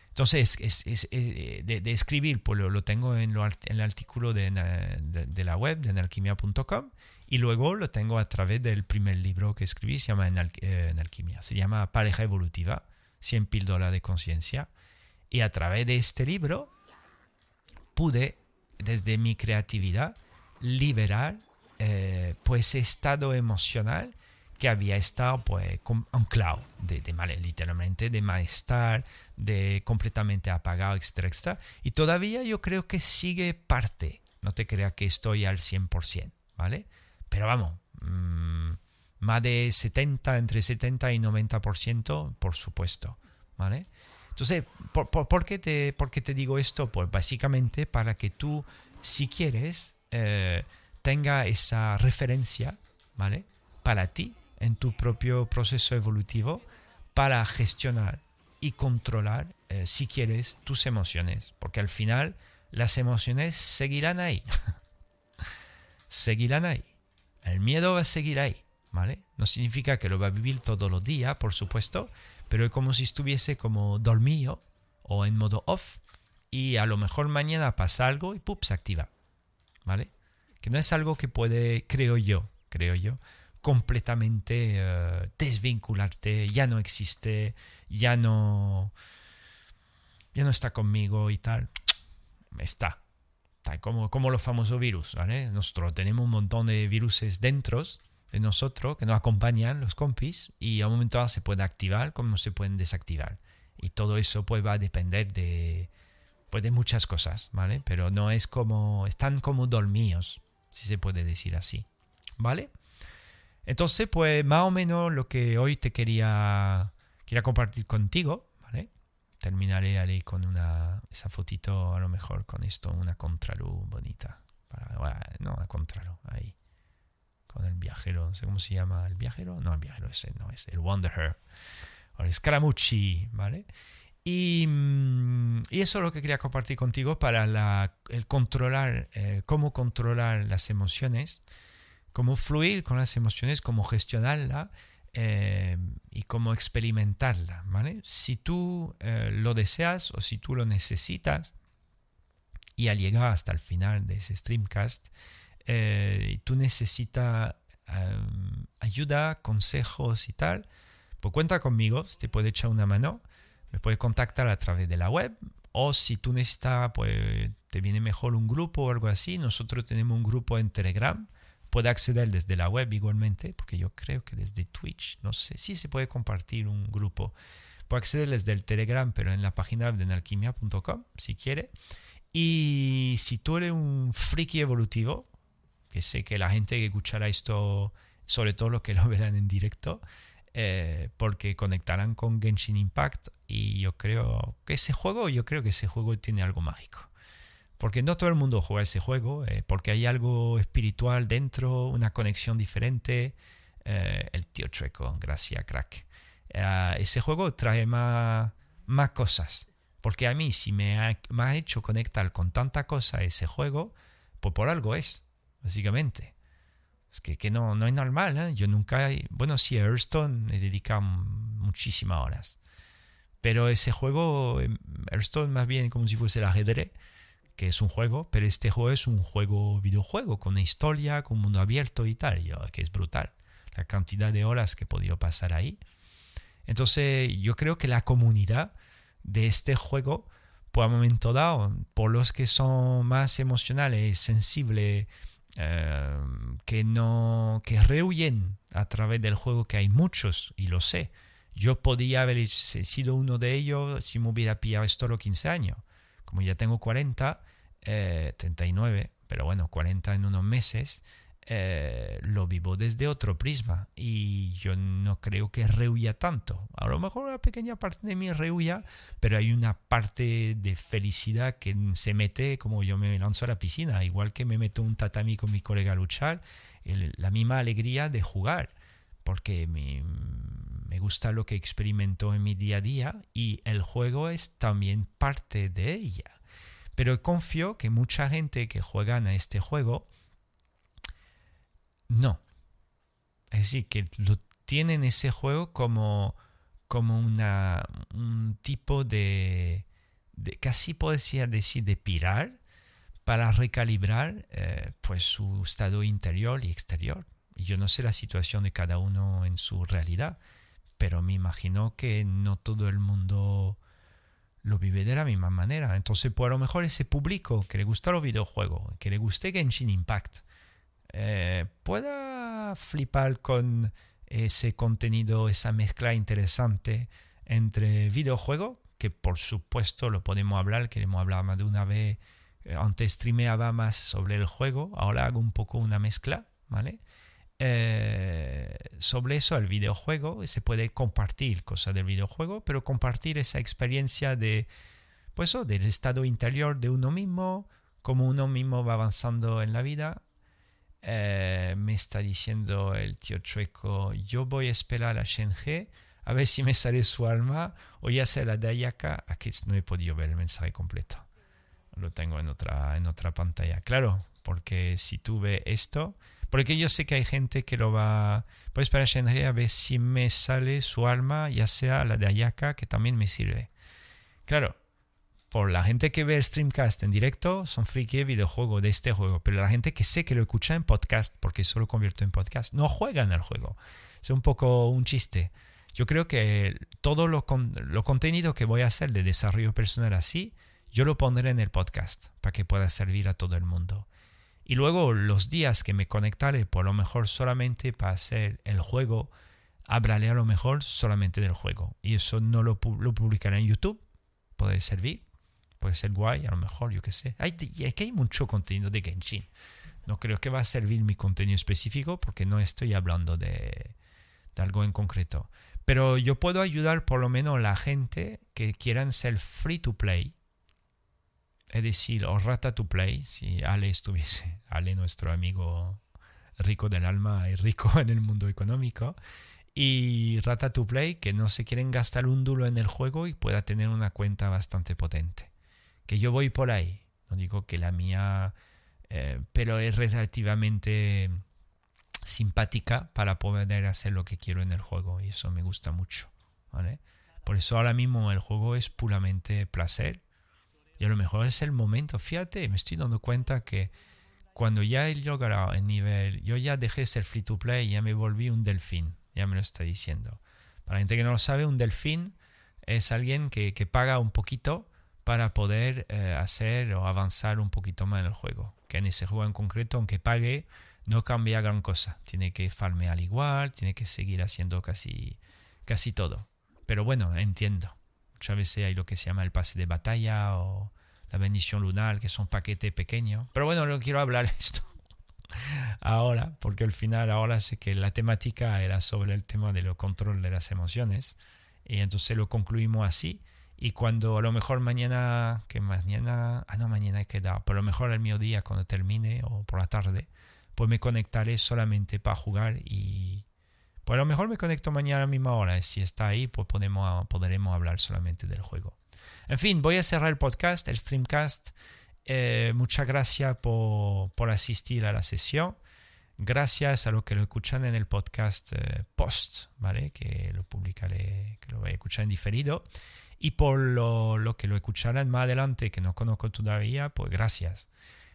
Entonces, es, es, es, eh, de, escribir, pues lo, lo tengo en, el artículo de, de, de la web, de alquimia.com, y luego lo tengo a través del primer libro que escribí, se llama En, Al eh, en Alquimia, se llama Pareja Evolutiva, 100 píldoras de conciencia. Y a través de este libro pude, desde mi creatividad, liberar eh, pues estado emocional que había estado pues anclado de, de mal, literalmente de malestar, de completamente apagado, etcétera, etcétera. Y todavía yo creo que sigue parte. No te creas que estoy al 100%, ¿vale? Pero vamos, mmm, más de 70, entre 70 y 90%, por supuesto, ¿vale? Entonces, ¿por, por, por, qué te, ¿por, qué te, digo esto? Pues básicamente para que tú, si quieres, eh, tenga esa referencia, ¿vale? Para ti, en tu propio proceso evolutivo, para gestionar y controlar, eh, si quieres, tus emociones. Porque al final, las emociones seguirán ahí. seguirán ahí. El miedo va a seguir ahí, ¿vale? No significa que lo va a vivir todos los días, por supuesto, pero es como si estuviese como dormido o en modo off y a lo mejor mañana pasa algo y ¡pup! se activa, ¿vale? Que no es algo que puede, creo yo, creo yo, completamente uh, desvincularte, ya no existe, ya no, ya no está conmigo y tal. Está, como, los famosos virus, ¿vale? Nosotros tenemos un montón de virus dentro de nosotros que nos acompañan, los compis, y a un momento se puede activar como se pueden desactivar. Y todo eso pues va a depender de, pues, de muchas cosas, ¿vale? Pero no es como, están como dormidos, si se puede decir así, ¿vale? Entonces, pues más o menos lo que hoy te quería, quería compartir contigo. Terminaré ahí con una, esa fotito, a lo mejor con esto, una contraluz bonita. Para, no, una contraluz, ahí. Con el viajero, no sé cómo se llama, el viajero. No, el viajero ese no, es el Wanderer. O el Scaramucci, ¿vale? Y, mm, y, eso es lo que quería compartir contigo para el controlar, eh, cómo controlar las emociones cómo fluir con las emociones, cómo gestionarla eh, y cómo experimentarla. ¿vale? Si tú eh, lo deseas o si tú lo necesitas, y al llegar hasta el final de ese streamcast, eh, tú necesitas ayuda, consejos y tal, pues cuenta conmigo, te puede echar una mano, me puede contactar a través de la web o si tú necesitas, pues te viene mejor un grupo o algo así, nosotros tenemos un grupo en Telegram Puede acceder desde la web igualmente, porque yo creo que desde Twitch, no sé, si se puede compartir un grupo. Puede acceder desde el Telegram, pero en la página de alquimia.com, si quiere. Y si tú eres un friki evolutivo, que sé que la gente que escuchará esto, sobre todo los que lo verán en directo, eh, porque conectarán con Genshin Impact y yo creo que ese juego, yo creo que ese juego tiene algo mágico. Porque no todo el mundo juega ese juego, eh, porque hay algo espiritual dentro, una conexión diferente. Eh, el tío Chueco, gracias, crack. Eh, ese juego trae más, más cosas. Porque a mí, si me ha, me hecho conectar con tanta cosa ese juego, pues por algo es, básicamente. Es que, que no, no es normal, Yo nunca... Bueno, sí, a Hearthstone he dedicado muchísimas horas. Pero ese juego, Hearthstone más bien como si fuese el ajedrez, que es un juego, pero este juego es un juego videojuego con una historia, con un mundo abierto y tal, que es brutal. La cantidad de horas que he podido pasar ahí. Entonces, yo creo que la comunidad de este juego, por un momento dado, por los que son más emocionales, sensibles, eh, que no que rehuyen a través del juego, que hay muchos, y lo sé. Yo podía haber sido uno de ellos si me hubiera pillado esto los 15 años como ya tengo 40, 39, eh, pero bueno, 40 en unos meses, eh, lo vivo desde otro prisma y yo no creo que rehuya tanto. A lo mejor una pequeña parte de mí rehuya, pero hay una parte de felicidad que se mete como yo me lanzo a la piscina, igual que me meto un tatami con mi colega a luchar, la misma alegría de jugar, porque me, gusta lo que experimento en mi día a día y el juego es también parte de ella. Pero confío que mucha gente que juega a este juego no. Es decir, que lo tienen ese juego como, como una, un tipo de, de casi podría decir, de pirar para recalibrar eh, pues su estado interior y exterior. Y yo no sé la situación de cada uno en su realidad, pero me imagino que no todo el mundo lo vive de la misma manera. Entonces, pues a lo mejor ese público que le gusta los videojuegos, que le guste Genshin Impact, eh, pueda flipar con ese contenido, esa mezcla interesante entre videojuego, que por supuesto lo podemos hablar, queremos hablar más de una vez, eh, antes streameaba más sobre el juego, ahora hago un poco una mezcla, ¿vale? Eh, sobre eso el videojuego se puede compartir cosas del videojuego pero compartir esa experiencia de pues del estado interior de uno mismo como uno mismo va avanzando en la vida. Eh, me está diciendo el tío chueco yo voy a esperar a Shenhe a ver si me sale su alma o ya sea la de Ayaka aquí no he podido ver el mensaje completo. Lo tengo en otra en otra pantalla. Claro porque si tú ves esto porque yo sé que hay gente que lo va... Pues para Shenri a ver si me sale su alma, ya sea la de Ayaka, que también me sirve. Claro, por la gente que ve el streamcast en directo, son friki de videojuego, de este juego. Pero la gente que sé que lo escucha en podcast, porque solo convierto en podcast, no juegan al juego. Es un poco un chiste. Yo creo que todo lo, lo contenido que voy a hacer de desarrollo personal así, yo lo pondré en el podcast para que pueda servir a todo el mundo. Y luego los días que me conectaré, por lo mejor solamente para hacer el juego, hablaré a lo mejor solamente del juego. Y eso no lo, lo publicaré en YouTube. Puede servir, puede ser guay, a lo mejor, yo qué sé. Hay, hay mucho contenido de Genshin. No creo que va a servir mi contenido específico porque no estoy hablando de, de algo en concreto. Pero yo puedo ayudar por lo menos a la gente que quieran ser free to play. Es decir, o rata to play, si Ale estuviese, Ale nuestro amigo rico del alma y rico en el mundo económico, y Rata to Play que no se quieren gastar un duro en el juego y pueda tener una cuenta bastante potente. Que yo voy por ahí, no digo que la mía, eh, pero es relativamente simpática para poder hacer lo que quiero en el juego y eso me gusta mucho. ¿vale? Por eso ahora mismo el juego es puramente placer y a lo mejor es el momento. Fíjate, me estoy dando cuenta que cuando ya he logrado el nivel, yo ya dejé de ser free to play y ya me volví un delfín ya me lo está diciendo. Para la gente que no lo sabe, un delfín es alguien que, paga un poquito para poder eh, hacer o avanzar un poquito más en el juego. Que en ese juego en concreto, aunque pague, no cambia gran cosa. Tiene que farmear igual, tiene que seguir haciendo casi, casi todo. Pero bueno, entiendo. Muchas veces hay lo que se llama el pase de batalla o la bendición lunar, que son paquetes pequeños. Pero bueno, no quiero hablar esto ahora, porque al final ahora sé que la temática era sobre el tema de lo control de las emociones y entonces lo concluimos así y cuando a lo mejor mañana, que mañana, ah no, mañana hay que dar, por lo mejor el mío día cuando termine o por la tarde, pues me conectaré solamente para jugar y pues a lo mejor me conecto mañana a la misma hora, si está ahí pues podemos, podremos hablar solamente del juego. En fin, voy a cerrar el podcast, el streamcast. Eh, muchas gracias por, por, asistir a la sesión. Gracias a los que lo escuchan en el podcast eh, post, ¿vale? Que lo publicaré, que lo voy a escuchar en diferido. Y por lo, lo, que lo escucharán más adelante, que no conozco todavía, pues gracias.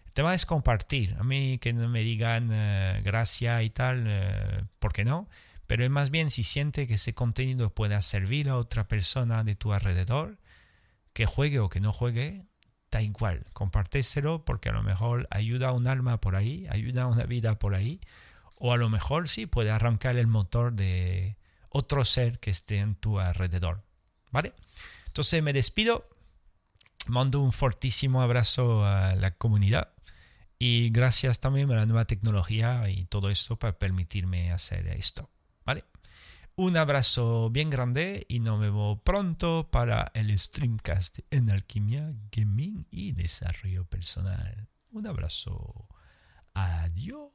El tema es compartir. A mí que no me digan eh, gracias y tal, ¿por qué no? Pero es más bien si siente que ese contenido pueda servir a otra persona de tu alrededor, que juegue o que no juegue, da igual, compartéselo porque a lo mejor ayuda a un alma por ahí, ayuda a una vida por ahí, o a lo mejor sí puede arrancar el motor de otro ser que esté en tu alrededor. ¿Vale? Entonces me despido, mando un fortísimo abrazo a la comunidad y gracias también a la nueva tecnología y todo esto para permitirme hacer esto. Un abrazo bien grande y nos vemos pronto para el streamcast en alquimia, gaming y desarrollo personal. Un abrazo. Adiós.